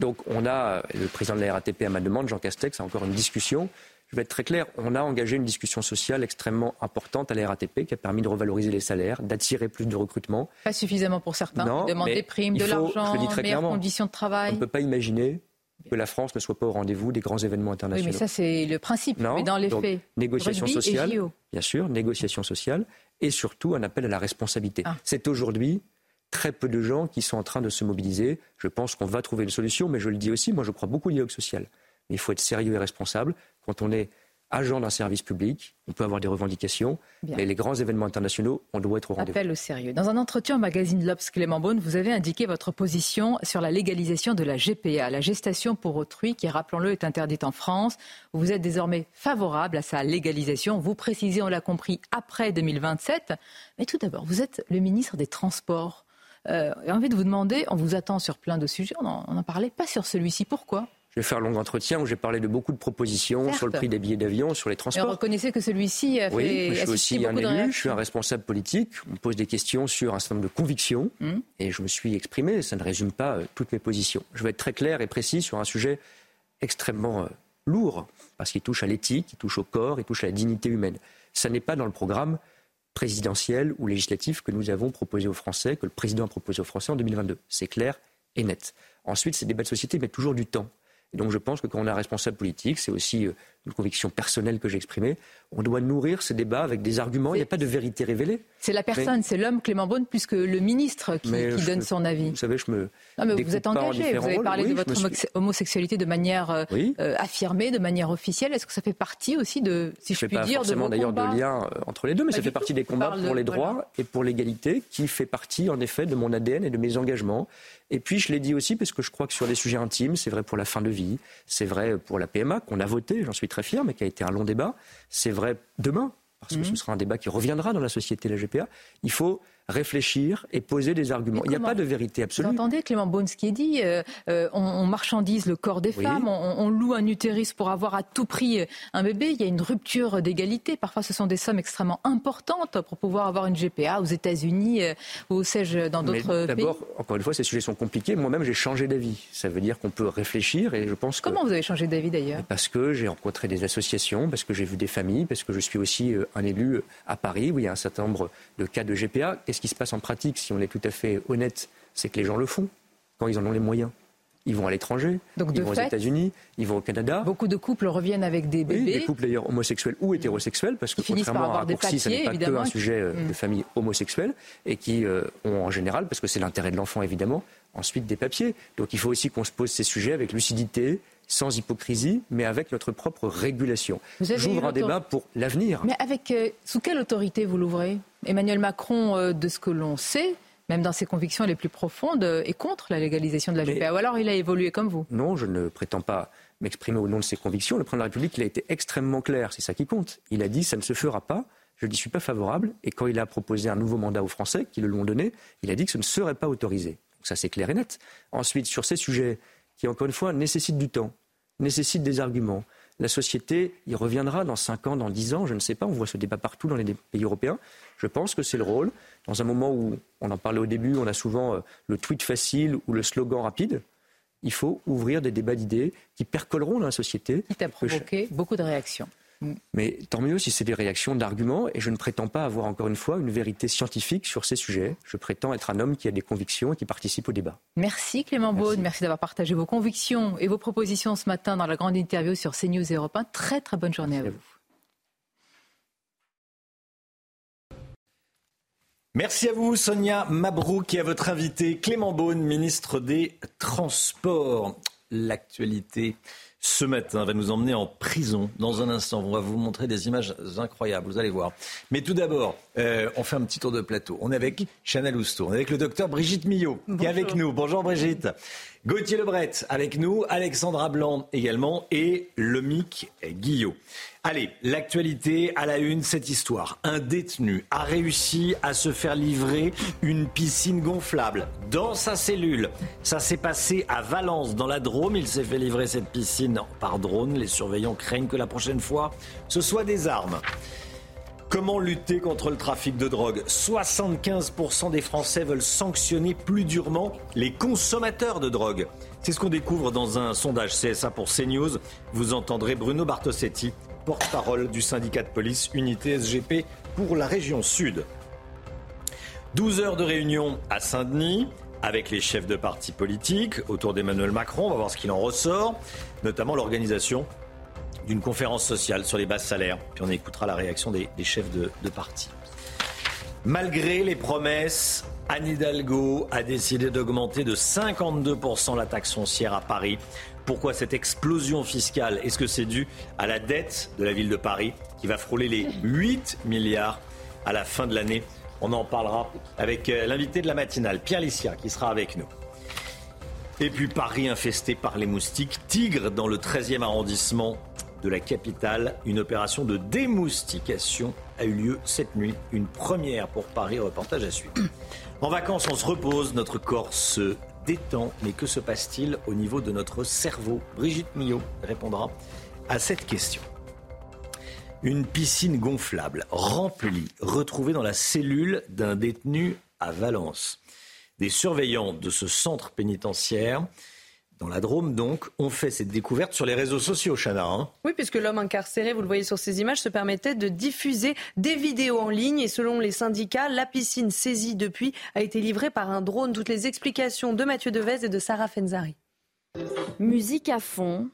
Donc on a, euh, le président de la RATP à ma demande, Jean Castex, a encore une discussion. Je vais être très clair, on a engagé une discussion sociale extrêmement importante à la RATP qui a permis de revaloriser les salaires, d'attirer plus de recrutement. Pas suffisamment pour certains. Non, mais des primes, de l'argent, meilleures conditions de On travail. ne peut pas imaginer que la France ne soit pas au rendez-vous des grands événements Oui, internationaux. mais ça, c'est le principe. Non, mais dans les donc, faits, négociation rugby sociale, bien sûr, négociation sociale, et surtout un appel à la responsabilité. Ah. C'est aujourd'hui très peu de gens qui sont en train de se mobiliser. Je pense qu'on va trouver une solution, mais je le dis aussi, moi je crois beaucoup au dialogue social. mais il faut être sérieux et responsable. Quand on est agent d'un service public, on peut avoir des revendications, mais les grands événements internationaux, on doit être au rendez-vous. Appel au sérieux. Dans un entretien au magazine L'Obs, Clément Beaune, vous avez indiqué votre position sur la légalisation de la GPA, la gestation pour autrui, qui, rappelons-le, est interdite en France. Vous êtes désormais favorable à sa légalisation. Vous précisez, on l'a compris, après 2027. Mais tout d'abord, vous êtes le ministre des Transports. Euh, j'ai envie de vous demander, on vous attend sur plein de sujets, on en parlait, pas sur celui-ci. Pourquoi? Je vais faire un long entretien où j'ai parlé de beaucoup de propositions sur le prix des billets d'avion, sur les transports. Et on reconnaissait que celui-ci a fait Oui, je suis aussi un élu, je suis un responsable politique. On me pose des questions sur un certain nombre de convictions hum. et je me suis exprimé. Ça ne résume pas euh, toutes mes positions. Je vais être très clair et précis sur un sujet extrêmement euh, lourd parce qu'il touche à l'éthique, il touche au corps, il touche à la dignité humaine. Ça n'est pas dans le programme présidentiel ou législatif que nous avons proposé aux Français, que le président a proposé aux Français en 2022. C'est clair et net. Ensuite, ces débats de société mettent toujours du temps. Donc je pense que quand on est responsable politique, c'est aussi euh, une conviction personnelle que j'ai exprimée, on doit nourrir ce débat avec des arguments. Il n'y a pas de vérité révélée. C'est la personne, c'est l'homme Clément Beaune plus que le ministre qui, donne son avis. Vous savez, je me. Non, mais vous êtes engagé. Vous avez parlé de votre homosexualité de manière euh, euh, affirmée, de manière officielle. Est-ce que ça fait partie aussi de, si je, je puis pas dire, forcément d'ailleurs de lien entre les deux, mais ça fait partie des combats pour les droits et pour l'égalité, qui fait partie en effet de mon ADN et de mes engagements. Et puis, je l'ai dit aussi parce que je crois que sur les sujets intimes, c'est vrai pour la fin de vie, c'est vrai pour la PMA qu'on a voté, j'en suis très fier, mais qui a été un long débat. C'est vrai demain, parce que ce mhm. sera un débat qui reviendra dans la société, la GPA. Il faut réfléchir et poser des arguments. Il n'y a pas de vérité absolue. Vous entendez Clément Beaune ce qui est dit euh, euh, on, marchandise le corps des femmes, on, loue un utérus pour avoir à tout prix un bébé. Il y a une rupture d'égalité. Parfois, ce sont des sommes extrêmement importantes pour pouvoir avoir une GPA aux États-Unis euh, ou sais-je dans d'autres pays. D'abord, encore une fois, ces sujets sont compliqués. Moi-même, j'ai changé d'avis. Ça veut dire qu'on peut réfléchir et je pense Comment vous avez changé d'avis d'ailleurs? Parce que j'ai rencontré des associations, parce que j'ai vu des familles, parce que je suis aussi un élu à Paris où il y a un certain nombre de cas de GPA ce qui se passe en pratique, si on est tout à fait honnête, c'est que les gens le font quand ils en ont les moyens. Ils vont à l'étranger, ils vont aux États-Unis, ils vont au Canada. Beaucoup de couples reviennent avec des bébés. Oui, des couples d'ailleurs homosexuels ou hétérosexuels, parce que contrairement à Courcy, ce n'est pas que un sujet euh, de mm. famille homosexuelle, et qui euh, ont en général, parce que c'est l'intérêt de l'enfant évidemment, ensuite des papiers. Donc il faut aussi qu'on se pose ces sujets avec lucidité, sans hypocrisie, mais avec notre propre régulation. J'ouvre un débat pour l'avenir. Mais avec euh, sous quelle autorité vous l'ouvrez? Emmanuel Macron, euh, de ce que l'on sait, même dans ses convictions les plus profondes, euh, est contre la légalisation de la GPA. Ou alors il a évolué comme vous? Non, je ne prétends pas m'exprimer au nom de ses convictions. Le président de la République, il a été extrêmement clair, c'est ça qui compte. Il a dit ça ne se fera pas, je n'y suis pas favorable. Et quand il a proposé un nouveau mandat aux Français, qui le lui ont donné, il a dit que ce ne serait pas autorisé. Donc ça, c'est clair et net. Ensuite, sur ces sujets qui, encore une fois, nécessitent du temps, nécessitent des arguments, la société y reviendra dans 5 ans, dans 10 ans, je ne sais pas, on voit ce débat partout dans les pays européens. Je pense que c'est le rôle, dans un moment où, on en parlait au début, on a souvent euh, le tweet facile ou le slogan rapide, il faut ouvrir des débats d'idées qui percoleront dans la société. Qui t'a provoqué beaucoup de réactions. Mais tant mieux si c'est des réactions d'arguments, et je ne prétends pas avoir encore une fois une vérité scientifique sur ces sujets. Je prétends être un homme qui a des convictions et qui participe au débat. Merci Clément Beaune, merci, d'avoir partagé vos convictions et vos propositions ce matin dans la grande interview sur CNews Europe 1. Très très bonne journée à vous. Merci à vous, Sonia Mabrouk, et à votre invité, Clément Beaune, ministre des Transports. L'actualité ce matin va nous emmener en prison. Dans un instant, on va vous montrer des images incroyables, vous allez voir. Mais tout d'abord, euh, on fait un petit tour de plateau. On est avec Chanel Housteau, on est avec le docteur Brigitte Millot, qui est avec nous. Bonjour Brigitte. Gauthier Lebret avec nous, Alexandra Blanc également et Lomic Guillot. Allez, l'actualité à la une, cette histoire. Un détenu a réussi à se faire livrer une piscine gonflable dans sa cellule. Ça s'est passé à Valence, dans la Drôme. Il s'est fait livrer cette piscine par drone. Les surveillants craignent que la prochaine fois, ce soit des armes. Comment lutter contre le trafic de drogue? 75% des Français veulent sanctionner plus durement les consommateurs de drogue. C'est ce qu'on découvre dans un sondage CSA pour CNews. Vous entendrez Bruno Bartosetti, porte-parole du syndicat de police Unité SGP pour la région Sud. 12 heures de réunion à Saint-Denis avec les chefs de partis politiques autour d'Emmanuel Macron. On va voir ce qu'il en ressort, notamment l'organisation d'une conférence sociale sur les bas salaires. Puis on écoutera la réaction des, chefs de, parti. Malgré les promesses, Anne Hidalgo a décidé d'augmenter de 52% la taxe foncière à Paris. Pourquoi cette explosion fiscale? Est-ce que c'est dû à la dette de la ville de Paris qui va frôler les 8 milliards à la fin de l'année? On en parlera avec euh, l'invité de la matinale, Pierre Lissia, qui sera avec nous. Et puis Paris infesté par les moustiques, tigre dans le 13e arrondissement de la capitale. Une opération de démoustication a eu lieu cette nuit. Une première pour Paris, reportage à suivre. [clears throat] En vacances, on se repose, notre corps se détend. Mais que se passe-t-il au niveau de notre cerveau? Brigitte Millot répondra à cette question. Une piscine gonflable, remplie, retrouvée dans la cellule d'un détenu à Valence. Des surveillants de ce centre pénitentiaire dans la Drôme, donc, ont fait cette découverte sur les réseaux sociaux, Chana. Hein. oui, puisque l'homme incarcéré, vous le voyez sur ces images, se permettait de diffuser des vidéos en ligne. Et selon les syndicats, la piscine saisie depuis a été livrée par un drone. Toutes les explications de Mathieu Devez et de Sarah Fenzari. Musique à fond,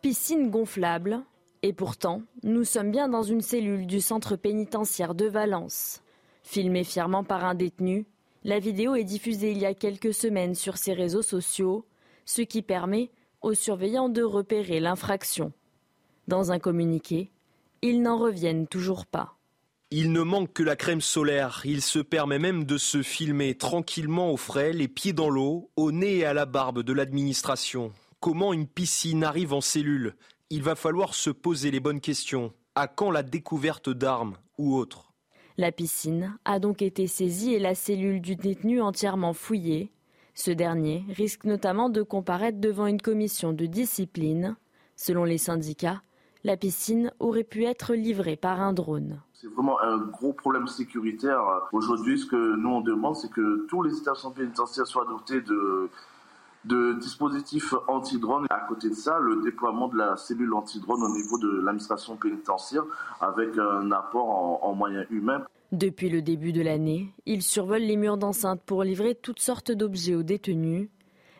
piscine gonflable. Et pourtant, nous sommes bien dans une cellule du centre pénitentiaire de Valence. Filmée fièrement par un détenu, la vidéo est diffusée il y a quelques semaines sur ses réseaux sociaux ce qui permet aux surveillants de repérer l'infraction. Dans un communiqué, ils n'en reviennent toujours pas. Il ne manque que la crème solaire. Il se permet même de se filmer tranquillement au frais, les pieds dans l'eau, au nez et à la barbe de l'administration. Comment une piscine arrive en cellule? Il va falloir se poser les bonnes questions. À quand la découverte d'armes ou autres? La piscine a donc été saisie et la cellule du détenu entièrement fouillée. Ce dernier risque notamment de comparaître devant une commission de discipline. Selon les syndicats, la piscine aurait pu être livrée par un drone. C'est vraiment un gros problème sécuritaire. Aujourd'hui, ce que nous on demande, c'est que tous les établissements pénitentiaires soient dotés de, dispositifs anti-drone. À côté de ça, le déploiement de la cellule anti-drone au niveau de l'administration pénitentiaire avec un apport en moyens humains. Depuis le début de l'année, ils survolent les murs d'enceinte pour livrer toutes sortes d'objets aux détenus.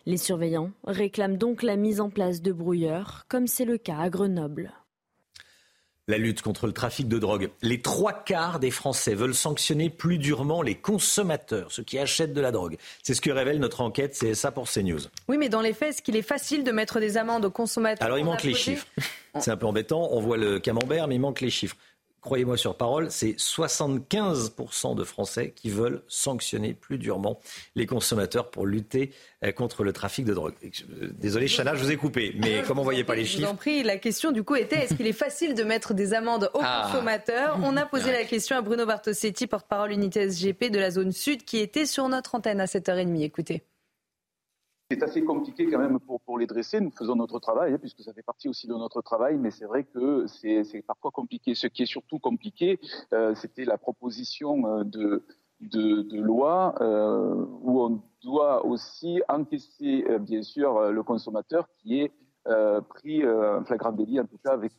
Les surveillants réclament donc la mise en place de brouilleurs, comme c'est le cas à Grenoble. La lutte contre le trafic de drogue. Les trois quarts des Français veulent sanctionner plus durement les consommateurs, ceux qui achètent de la drogue. C'est ce que révèle notre enquête c'est ça pour CNews. Oui, mais dans les faits, est-ce qu'il est facile de mettre des amendes aux consommateurs Alors il manque les chiffres. C'est un peu embêtant, on voit le camembert, mais il manque les chiffres croyez-moi sur parole, c'est 75% de Français qui veulent sanctionner plus durement les consommateurs pour lutter euh, contre le trafic de drogue. Euh, désolé, Chana, je vous ai coupé, mais [laughs] comme on ne voyait pas les chiffres. Je vous en prie, la question du coup était est-ce qu'il est facile de mettre des amendes aux ah. consommateurs? On a posé la question à Bruno Bartosetti, porte-parole unité SGP de la zone sud, qui était sur notre antenne à 7h30. Écoutez. C'est assez compliqué quand même pour, les dresser. Nous faisons notre travail, hein, puisque ça fait partie aussi de notre travail, mais c'est vrai que c'est parfois compliqué. Ce qui est surtout compliqué, euh, c'était la proposition euh, de, loi euh, où on doit aussi encaisser, bien sûr, le consommateur qui est pris en flagrant délit, en tout cas avec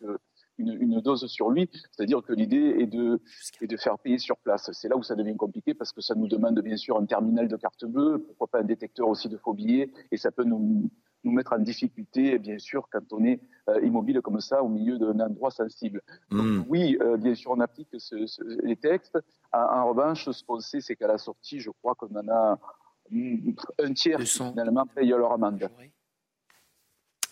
une, dose sur lui. C'est-à-dire que l'idée est de, de faire payer sur place. C'est là où ça devient compliqué parce que ça nous demande bien sûr un terminal de carte bleue, pourquoi pas un détecteur aussi de faux billets, et ça peut nous, nous mettre en difficulté, bien sûr, quand on est euh, immobile comme ça au milieu d'un endroit sensible. Hmm. oui, euh, bien sûr, on applique les textes. En, revanche, ce qu'on sait, c'est qu'à la sortie, je crois qu'on en a hmm, un tiers qui finalement paye leur amende.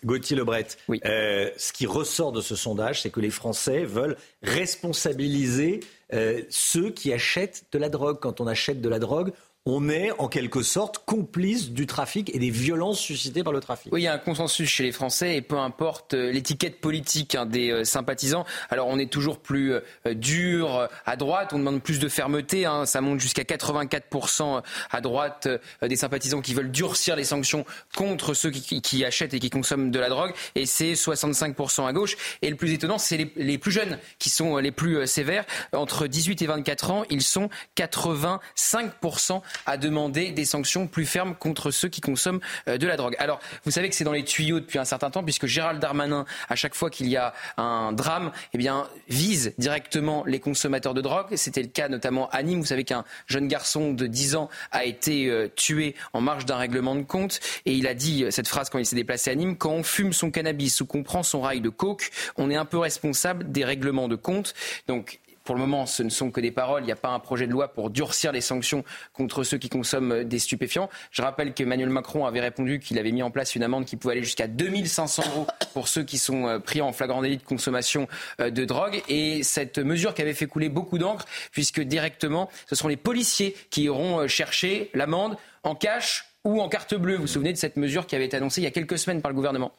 Gauthier Lebret, euh, ce qui ressort de ce sondage, c'est que les Français veulent responsabiliser euh, ceux qui achètent de la drogue. Quand on achète de la drogue, on est en quelque sorte complice du trafic et des violences suscitées par le trafic. Oui, il y a un consensus chez les Français et peu importe euh, l'étiquette politique hein, des euh, sympathisants. Alors on est toujours plus euh, dur à droite, on demande plus de fermeté, hein. ça monte jusqu'à 84% à droite des sympathisants qui veulent durcir les sanctions contre ceux qui, achètent et qui consomment de la drogue et c'est 65% à gauche. Et le plus étonnant, c'est les, les, plus jeunes qui sont les plus sévères. Entre 18 et 24 ans, ils sont 85% à demander des sanctions plus fermes contre ceux qui consomment euh, de la drogue. Alors, vous savez que c'est dans les tuyaux depuis un certain temps, puisque Gérald Darmanin, à chaque fois qu'il y a un drame, eh bien, vise directement les consommateurs de drogue. C'était le cas notamment à Nîmes. Vous savez qu'un jeune garçon de 10 ans a été euh, tué en marge d'un règlement de compte. Et il a dit cette phrase quand il s'est déplacé à Nîmes, quand on fume son cannabis ou qu'on prend son rail de coke, on est un peu responsable des règlements de compte. Donc, pour le moment, ce ne sont que des paroles. Il n'y a pas un projet de loi pour durcir les sanctions contre ceux qui consomment des stupéfiants. Je rappelle qu'Emmanuel Macron avait répondu qu'il avait mis en place une amende qui pouvait aller jusqu'à 2500 euros pour ceux qui sont euh, pris en flagrant délit de consommation euh, de drogue. Et cette mesure qui avait fait couler beaucoup d'encre, puisque directement, ce seront les policiers qui iront euh, chercher l'amende en cash ou en carte bleue. Vous vous souvenez de cette mesure qui avait été annoncée il y a quelques semaines par le gouvernement?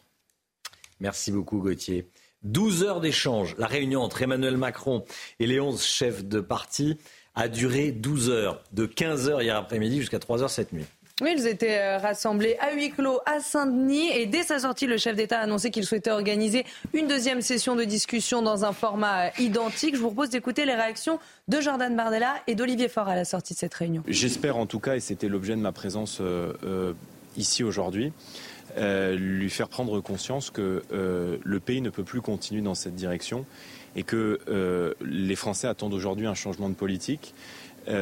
Merci beaucoup, Gauthier. 12 heures d'échange. La réunion entre Emmanuel Macron et les 11 chefs de parti a duré 12 heures, de 15 heures hier après-midi jusqu'à 3 heures cette nuit. Oui, ils étaient euh, rassemblés à huis clos à Saint-Denis et dès sa sortie, le chef d'État a annoncé qu'il souhaitait organiser une deuxième session de discussion dans un format euh, identique. Je vous propose d'écouter les réactions de Jordan Bardella et d'Olivier Faure à la sortie de cette réunion. J'espère en tout cas, et c'était l'objet de ma présence euh, ici aujourd'hui, euh, lui faire prendre conscience que euh, le pays ne peut plus continuer dans cette direction et que euh, les Français attendent aujourd'hui un changement de politique.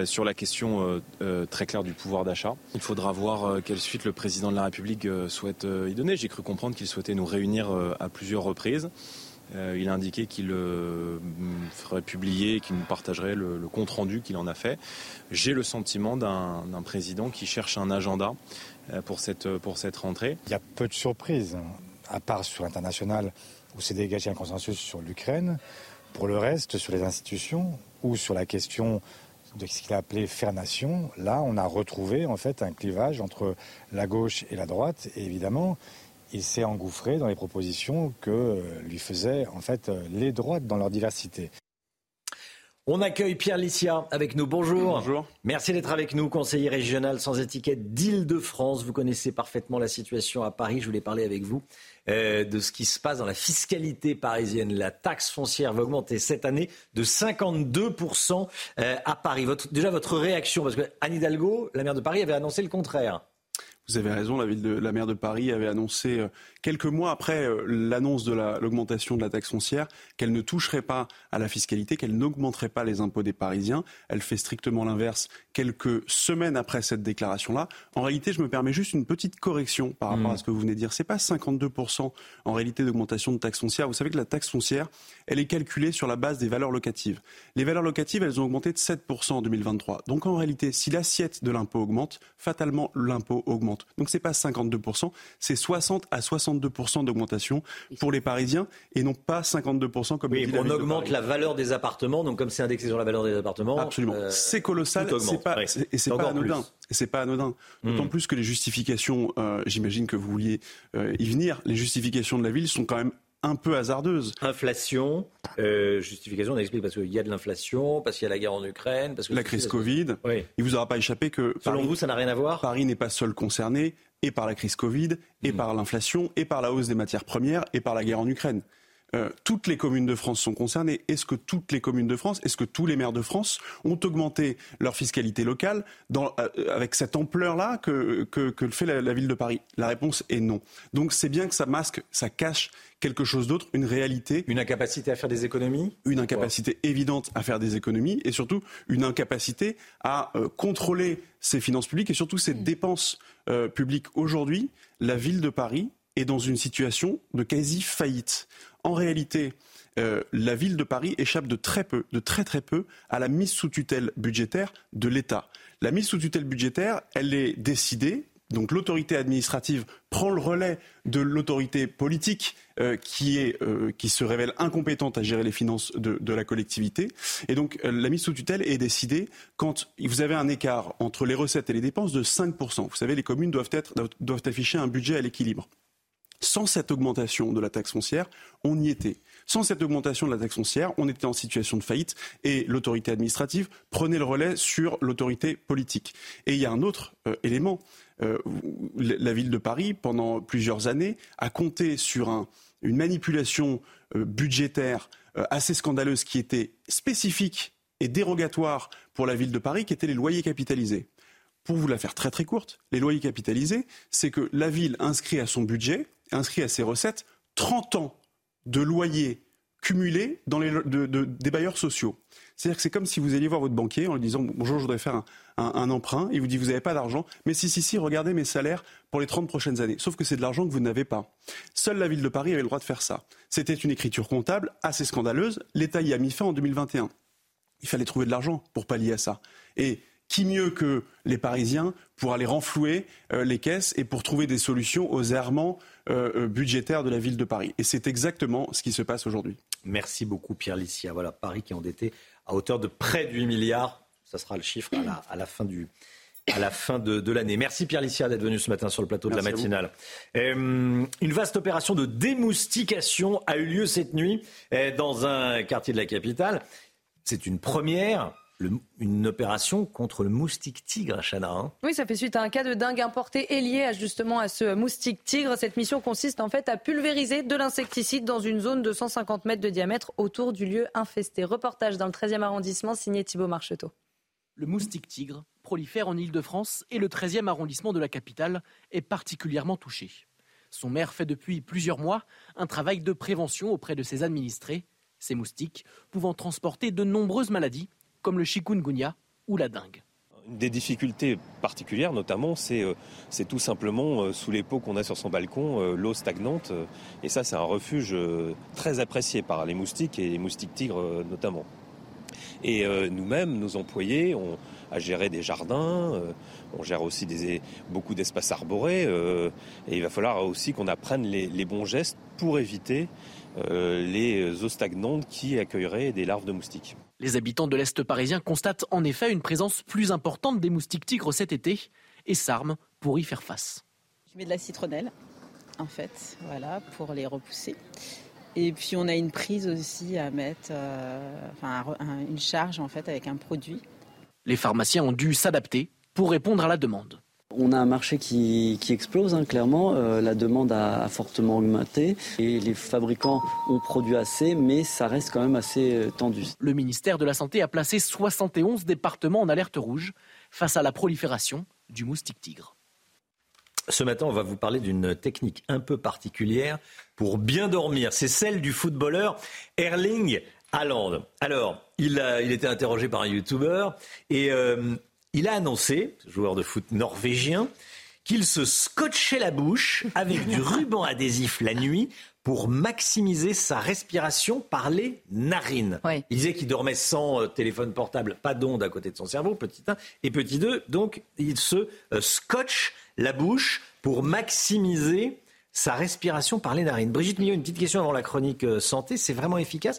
sur la question très claire du pouvoir d'achat. Il faudra voir quelle suite le président de la République souhaite y donner. J'ai cru comprendre qu'il souhaitait nous réunir à plusieurs reprises. il a indiqué qu'il ferait publier, qu'il nous partagerait le compte-rendu qu'il en a fait. J'ai le sentiment d'un président qui cherche un agenda pour cette, pour cette rentrée. Il y a peu de surprises, à part sur l'international où s'est dégagé un consensus sur l'Ukraine. Pour le reste, sur les institutions ou sur la question de ce qu'il a appelé faire nation, là, on a retrouvé en fait un clivage entre la gauche et la droite. Et évidemment, il s'est engouffré dans les propositions que lui faisaient en fait les droites dans leur diversité. On accueille Pierre Licia avec nous. Bonjour. Bonjour. Merci d'être avec nous, conseiller régional sans étiquette d'Île-de-France. Vous connaissez parfaitement la situation à Paris. Je voulais parler avec vous euh, de ce qui se passe dans la fiscalité parisienne. La taxe foncière va augmenter cette année de 52% euh, à Paris. déjà, votre réaction, parce que Anne Hidalgo, la maire de Paris, avait annoncé le contraire. Vous avez raison, la ville de la maire de Paris avait annoncé euh, quelques mois après euh, l'annonce de l'augmentation de la taxe foncière qu'elle ne toucherait pas à la fiscalité, qu'elle n'augmenterait pas les impôts des Parisiens. Elle fait strictement l'inverse quelques semaines après cette déclaration-là. En réalité, je me permets juste une petite correction par rapport à mmh. ce que vous venez de dire. C'est pas 52% en réalité d'augmentation de taxe foncière. Vous savez que la taxe foncière, elle est calculée sur la base des valeurs locatives. Les valeurs locatives, elles ont augmenté de 7% en 2023. Donc en réalité, si l'assiette de l'impôt augmente, fatalement l'impôt augmente. Donc c'est pas 52%, c'est 60 à 62% d'augmentation pour les Parisiens et non pas 52% comme oui, dit on augmente la valeur des appartements, donc comme c'est indexé sur la valeur des appartements. Absolument. Euh, c'est colossal, c'est pas, et c'est pas anodin. Et c'est pas anodin. D'autant hmm. plus que les justifications, euh, j'imagine que vous vouliez euh, y venir, les justifications de la ville sont quand même un peu hasardeuse. Inflation, euh, justification, on explique parce qu'il y a de l'inflation, parce qu'il y a la guerre en Ukraine, parce que la crise Covid. Oui. Il vous aura pas échappé que selon vous, ça n'a rien à voir. Paris n'est pas seul concerné et par la crise Covid, et hmm. par l'inflation, et par la hausse des matières premières, et par la guerre en Ukraine. Euh, toutes les communes de France sont concernées. Est-ce que toutes les communes de France, est-ce que tous les maires de France ont augmenté leur fiscalité locale dans, euh, avec cette ampleur-là que, que, que, fait la, ville de Paris? La réponse est non. Donc c'est bien que ça masque, ça cache quelque chose d'autre, une réalité. Une incapacité à faire des économies? Une incapacité évidente à faire des économies et surtout une incapacité à euh, contrôler ses finances publiques et surtout ses mmh. dépenses publiques. Aujourd'hui, la ville de Paris est dans une situation de quasi faillite en réalité, euh, la ville de Paris échappe de très peu, de très peu, à la mise sous tutelle budgétaire de l'État. La mise sous tutelle budgétaire, elle est décidée. Donc l'autorité administrative prend le relais de l'autorité politique euh, euh, qui se révèle incompétente à gérer les finances de, la collectivité. Et donc la mise sous tutelle est décidée quand vous avez un écart entre les recettes et les dépenses de 5%. Vous savez, les communes doivent afficher un budget à l'équilibre. Sans cette augmentation de la taxe foncière, on y était. Sans cette augmentation de la taxe foncière, on était en situation de faillite et l'autorité administrative prenait le relais sur l'autorité politique. Et il y a un autre euh, élément. Euh, la ville de Paris, pendant plusieurs années, a compté sur une manipulation euh, budgétaire assez scandaleuse qui était spécifique et dérogatoire pour la ville de Paris, qui étaient les loyers capitalisés. Pour vous la faire très très courte, les loyers capitalisés, c'est que la ville inscrit à son budget inscrit à ses recettes 30 ans de loyer cumulés dans les, des bailleurs sociaux. C'est-à-dire que c'est comme si vous alliez voir votre banquier en lui disant Bonjour, je voudrais faire un, emprunt. Il vous dit Vous n'avez pas d'argent. Mais si, si, si, regardez mes salaires pour les 30 prochaines années. Sauf que c'est de l'argent que vous n'avez pas. Seule la ville de Paris avait le droit de faire ça. C'était une écriture comptable assez scandaleuse. L'État y a mis fin en 2021. il fallait trouver de l'argent pour pallier à ça. Et qui mieux que les Parisiens pour aller renflouer euh, les caisses et pour trouver des solutions aux errements euh, euh, budgétaires de la ville de Paris. Et c'est exactement ce qui se passe aujourd'hui. Merci beaucoup Pierre Licia. Voilà, Paris qui est endetté à hauteur de près de 8 milliards. Ça sera le chiffre à la, fin du, à la fin de, l'année. Merci Pierre Licia d'être venu ce matin sur le plateau de la matinale. une vaste opération de démoustication a eu lieu cette nuit dans un quartier de la capitale. C'est une première une opération contre le moustique tigre, Chana. Hein. oui, ça fait suite à un cas de dingue importé et lié justement à ce moustique tigre. Cette mission consiste en fait à pulvériser de l'insecticide dans une zone de 150 mètres de diamètre autour du lieu infesté. Reportage dans le 13e arrondissement signé Thibault Marcheteau. Le moustique tigre prolifère en Ile-de-France et le 13e arrondissement de la capitale est particulièrement touché. Son maire fait depuis plusieurs mois un travail de prévention auprès de ses administrés, ces moustiques pouvant transporter de nombreuses maladies comme le chikungunya ou la dengue. Des difficultés particulières, notamment, c'est euh, tout simplement euh, sous les pots qu'on a sur son balcon, euh, l'eau stagnante. et ça, c'est un refuge très apprécié par les moustiques et les moustiques tigres notamment. Et nous-mêmes, nos employés, on a géré des jardins, on gère aussi beaucoup d'espaces arborés. et il va falloir aussi qu'on apprenne les, bons gestes pour éviter les eaux stagnantes qui accueilleraient des larves de moustiques. Les habitants de l'Est parisien constatent en effet une présence plus importante des moustiques tigres cet été et s'arment pour y faire face. Je mets de la citronnelle, en fait, voilà, pour les repousser. Et puis on a une prise aussi à mettre, euh, enfin une charge en fait avec un produit. Les pharmaciens ont dû s'adapter pour répondre à la demande. On a un marché qui, explose, hein, clairement. Euh, la demande a, fortement augmenté et les fabricants ont produit assez, mais ça reste quand même assez euh, tendu. Le ministère de la Santé a placé 71 départements en alerte rouge face à la prolifération du moustique tigre. Ce matin, on va vous parler d'une technique un peu particulière pour bien dormir. C'est celle du footballeur Erling Haaland. Alors, il a, il était interrogé par un YouTuber et euh, il a annoncé, joueur de foot norvégien, qu'il se scotchait la bouche avec du [laughs] ruban adhésif la nuit pour maximiser sa respiration par les narines. Il disait qu'il dormait sans euh, téléphone portable, pas d'onde à côté de son cerveau, petit 1. Et petit 2, donc il se euh, scotche la bouche pour maximiser sa respiration par les narines. Brigitte Millot, une petite question avant la chronique euh, santé. C'est vraiment efficace?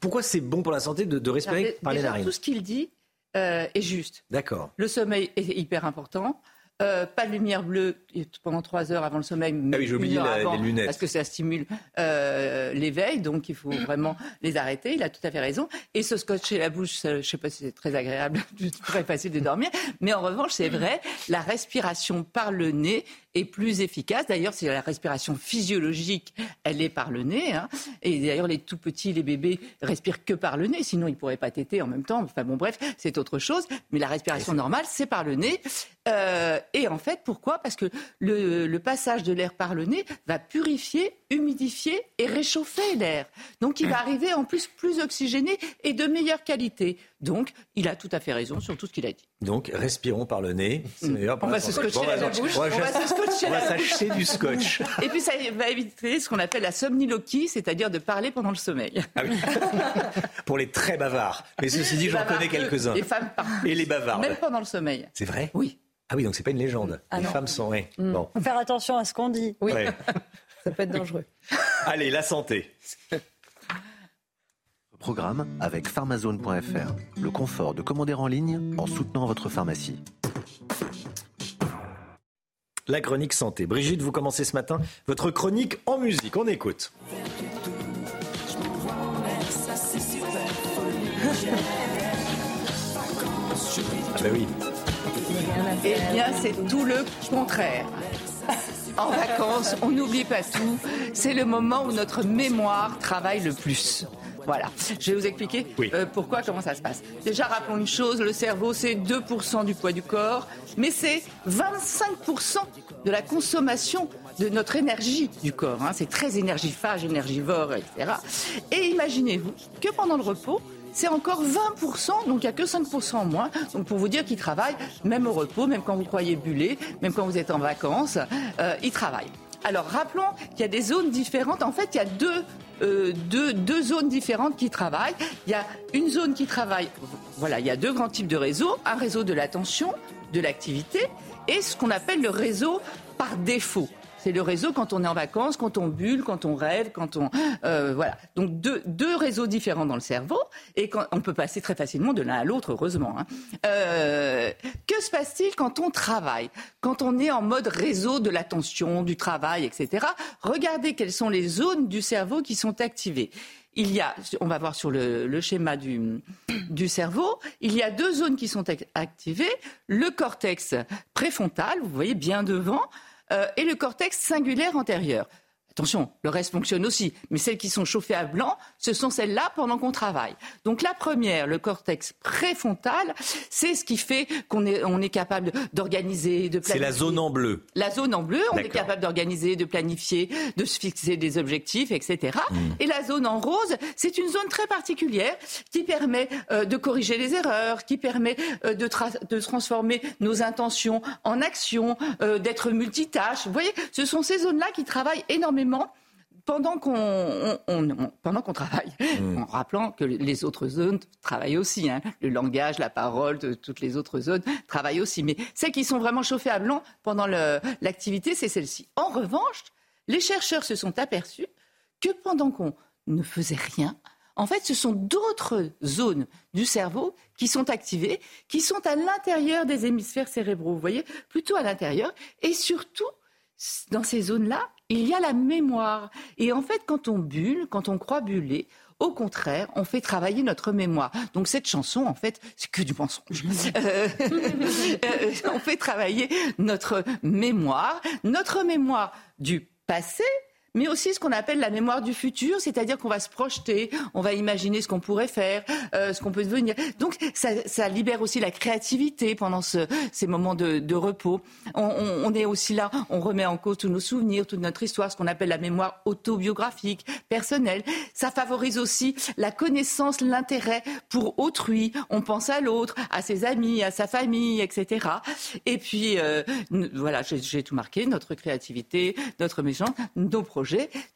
Pourquoi c'est bon pour la santé de, respirer par les narines? Tout ce qu'il dit, euh, est juste. D'accord. Le sommeil est hyper important. Euh, pas de lumière bleue pendant trois heures avant le sommeil. Ah oui, j'oublie les lunettes. Parce que ça stimule euh, l'éveil, donc il faut vraiment les arrêter. Il a tout à fait raison. Et ce scotcher la bouche, je ne sais pas si c'est très agréable, [laughs] très facile de dormir. Mais en revanche, c'est vrai, la respiration par le nez est plus efficace. D'ailleurs, c'est la respiration physiologique, elle est par le nez. Hein. Et d'ailleurs, les tout petits, les bébés, respirent que par le nez. Sinon, ils ne pourraient pas téter en même temps. Enfin bon, bref, c'est autre chose. Mais la respiration normale, c'est par le nez. Euh, et en fait, pourquoi? Parce que le, passage de l'air par le nez va purifier, humidifier et réchauffer l'air. Donc, il va arriver en plus plus oxygéné et de meilleure qualité. Donc, il a tout à fait raison sur tout ce qu'il a dit. Donc, respirons par le nez. On va se scotcher la bouche. On va se scotcher On va s'acheter du scotch. [laughs] Et puis, ça va éviter ce qu'on appelle la somniloquie, c'est-à-dire de parler pendant le sommeil. Ah oui. [laughs] Pour les très bavards. Mais ceci dit, j'en connais quelques-uns. Les femmes Et les bavards. Même pendant le sommeil. C'est vrai? Oui. Ah oui, donc c'est pas une légende. Ah les femmes sont. Ouais. Mm. Bon. Faut faire attention à ce qu'on dit. Oui. Ça peut être dangereux. [laughs] Allez, la santé. Programme avec pharmazone.fr. Le confort de commander en ligne en soutenant votre pharmacie. La chronique santé. Brigitte, vous commencez ce matin votre chronique en musique. On écoute. Ah ben oui. Eh bien, c'est tout le contraire. En vacances, on n'oublie pas tout. C'est le moment où notre mémoire travaille le plus. Voilà, je vais vous expliquer euh, pourquoi, comment ça se passe. Déjà, rappelons une chose, le cerveau, c'est 2% du poids du corps, mais c'est 25% de la consommation de notre énergie du corps. Hein. C'est très énergifage, énergivore, etc. Et imaginez-vous que pendant le repos, c'est encore 20%, donc il n'y a que 5% en moins. Donc pour vous dire qu'ils travaillent, même au repos, même quand vous croyez buller, même quand vous êtes en vacances, euh, ils travaillent. Alors rappelons qu'il y a des zones différentes. En fait, il y a deux euh, deux, deux zones différentes qui travaillent. Il y a une zone qui travaille, voilà, il y a deux grands types de réseaux. Un réseau de l'attention, de l'activité, et ce qu'on appelle le réseau par défaut. C'est le réseau quand on est en vacances, quand on bulle, quand on rêve, quand on euh, voilà. Donc deux, deux réseaux différents dans le cerveau et on peut passer très facilement de l'un à l'autre, heureusement. Hein. Euh, que se passe-t-il quand on travaille, quand on est en mode réseau de l'attention, du travail, etc. Regardez quelles sont les zones du cerveau qui sont activées. Il y a, on va voir sur le, le schéma du, du, cerveau, il y a deux zones qui sont activées. Le cortex préfrontal, vous voyez bien devant, euh, et le cortex singulaire antérieur. Attention, le reste fonctionne aussi, mais celles qui sont chauffées à blanc, ce sont celles-là pendant qu'on travaille. Donc la première, le cortex préfrontal, c'est ce qui fait qu'on est, on est capable d'organiser, de planifier. C'est la zone en bleu. La zone en bleu, on est capable d'organiser, de planifier, de se fixer des objectifs, etc. Hmm. Et la zone en rose, c'est une zone très particulière qui permet euh, de corriger les erreurs, qui permet euh, de, de, transformer nos intentions en actions, euh, d'être multitâche. Vous voyez, ce sont ces zones-là qui travaillent énormément pendant qu'on pendant qu'on travaille, hmm. en rappelant que les autres zones travaillent aussi, hein. le langage, la parole, toutes les autres zones travaillent aussi. Mais celles qui sont vraiment chauffées à blanc pendant l'activité, c'est celle-ci. En revanche, les chercheurs se sont aperçus que pendant qu'on ne faisait rien, en fait, ce sont d'autres zones du cerveau qui sont activées, qui sont à l'intérieur des hémisphères cérébraux, vous voyez, plutôt à l'intérieur, et surtout dans ces zones-là, il y a la mémoire. Et en fait, quand on bulle, quand on croit buller, au contraire, on fait travailler notre mémoire. Donc cette chanson, en fait, c'est que du mensonge. [laughs] Euh, euh, on fait travailler notre mémoire, notre mémoire du passé, mais aussi ce qu'on appelle la mémoire du futur, c'est-à-dire qu'on va se projeter, on va imaginer ce qu'on pourrait faire, euh, ce qu'on peut devenir. Donc ça, libère aussi la créativité pendant ce, ces moments de, repos. On, est aussi là, on remet en cause tous nos souvenirs, toute notre histoire, ce qu'on appelle la mémoire autobiographique, personnelle. Ça favorise aussi la connaissance, l'intérêt pour autrui. On pense à l'autre, à ses amis, à sa famille, etc. Et puis euh, voilà, j'ai tout marqué, notre créativité, notre méchant, nos projets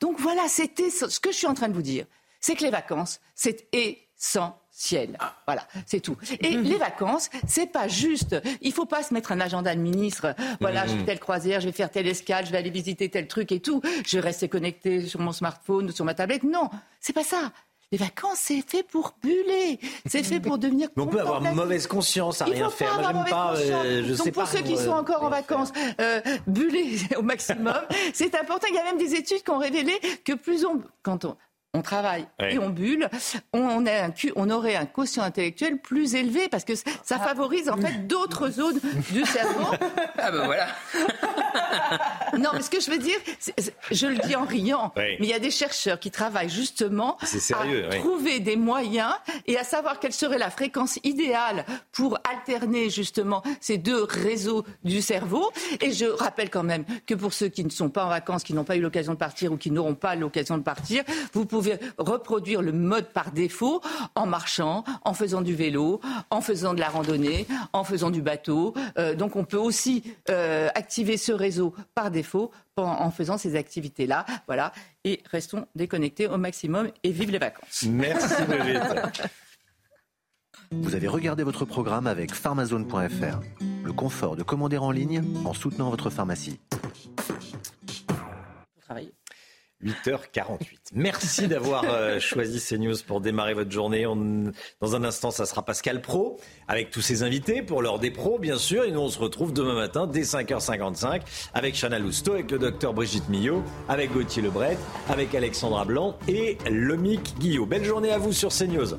donc voilà, c'était ce que je suis en train de vous dire. C'est que les vacances, c'est essentiel. Voilà, c'est tout. Et [laughs] les vacances, c'est pas juste. Il faut pas se mettre un agenda de ministre. Voilà, je fais mhm. telle croisière, je vais faire telle escale, je vais aller visiter tel truc et tout. Je vais rester connecté sur mon smartphone, sur ma tablette. Non, c'est pas ça. Les vacances, c'est fait pour buller. C'est fait pour devenir. Mais on peut avoir mauvaise conscience à rien faire. Moi, j'aime pas. Euh, je Donc, pour ceux qui sont encore en vacances, euh, buller [laughs] au maximum, c'est important. Il y a même des études qui ont révélé que plus on, quand on, on travaille et on bulle, on, a un, on aurait un quotient intellectuel plus élevé parce que ça favorise en fait d'autres zones du cerveau. [laughs] Ah ben voilà. [laughs] non, mais ce que je veux dire, je le dis en riant, mais il y a des chercheurs qui travaillent justement à trouver des moyens et à savoir quelle serait la fréquence idéale pour alterner justement ces deux réseaux du cerveau. Et je rappelle quand même que pour ceux qui ne sont pas en vacances, qui n'ont pas eu l'occasion de partir ou qui n'auront pas l'occasion de partir, vous pouvez reproduire le mode par défaut en marchant, en faisant du vélo, en faisant de la randonnée, en faisant du bateau. Euh, donc on peut aussi euh, activer ce réseau par défaut en, faisant ces activités-là. Voilà. Et restons déconnectés au maximum et vive les vacances. Merci Vous avez regardé votre programme avec pharmazone.fr. Le confort de commander en ligne en soutenant votre pharmacie. 8h48. Merci d'avoir euh, choisi CNews pour démarrer votre journée. dans un instant, ça sera Pascal Pro avec tous ses invités pour l'heure des pros, bien sûr. Et nous, on se retrouve demain matin dès 5h55 avec Chana Lousteau, avec le docteur Brigitte Millot, avec Gauthier Lebret, avec Alexandra Blanc et Lomic Guillot. Belle journée à vous sur CNews.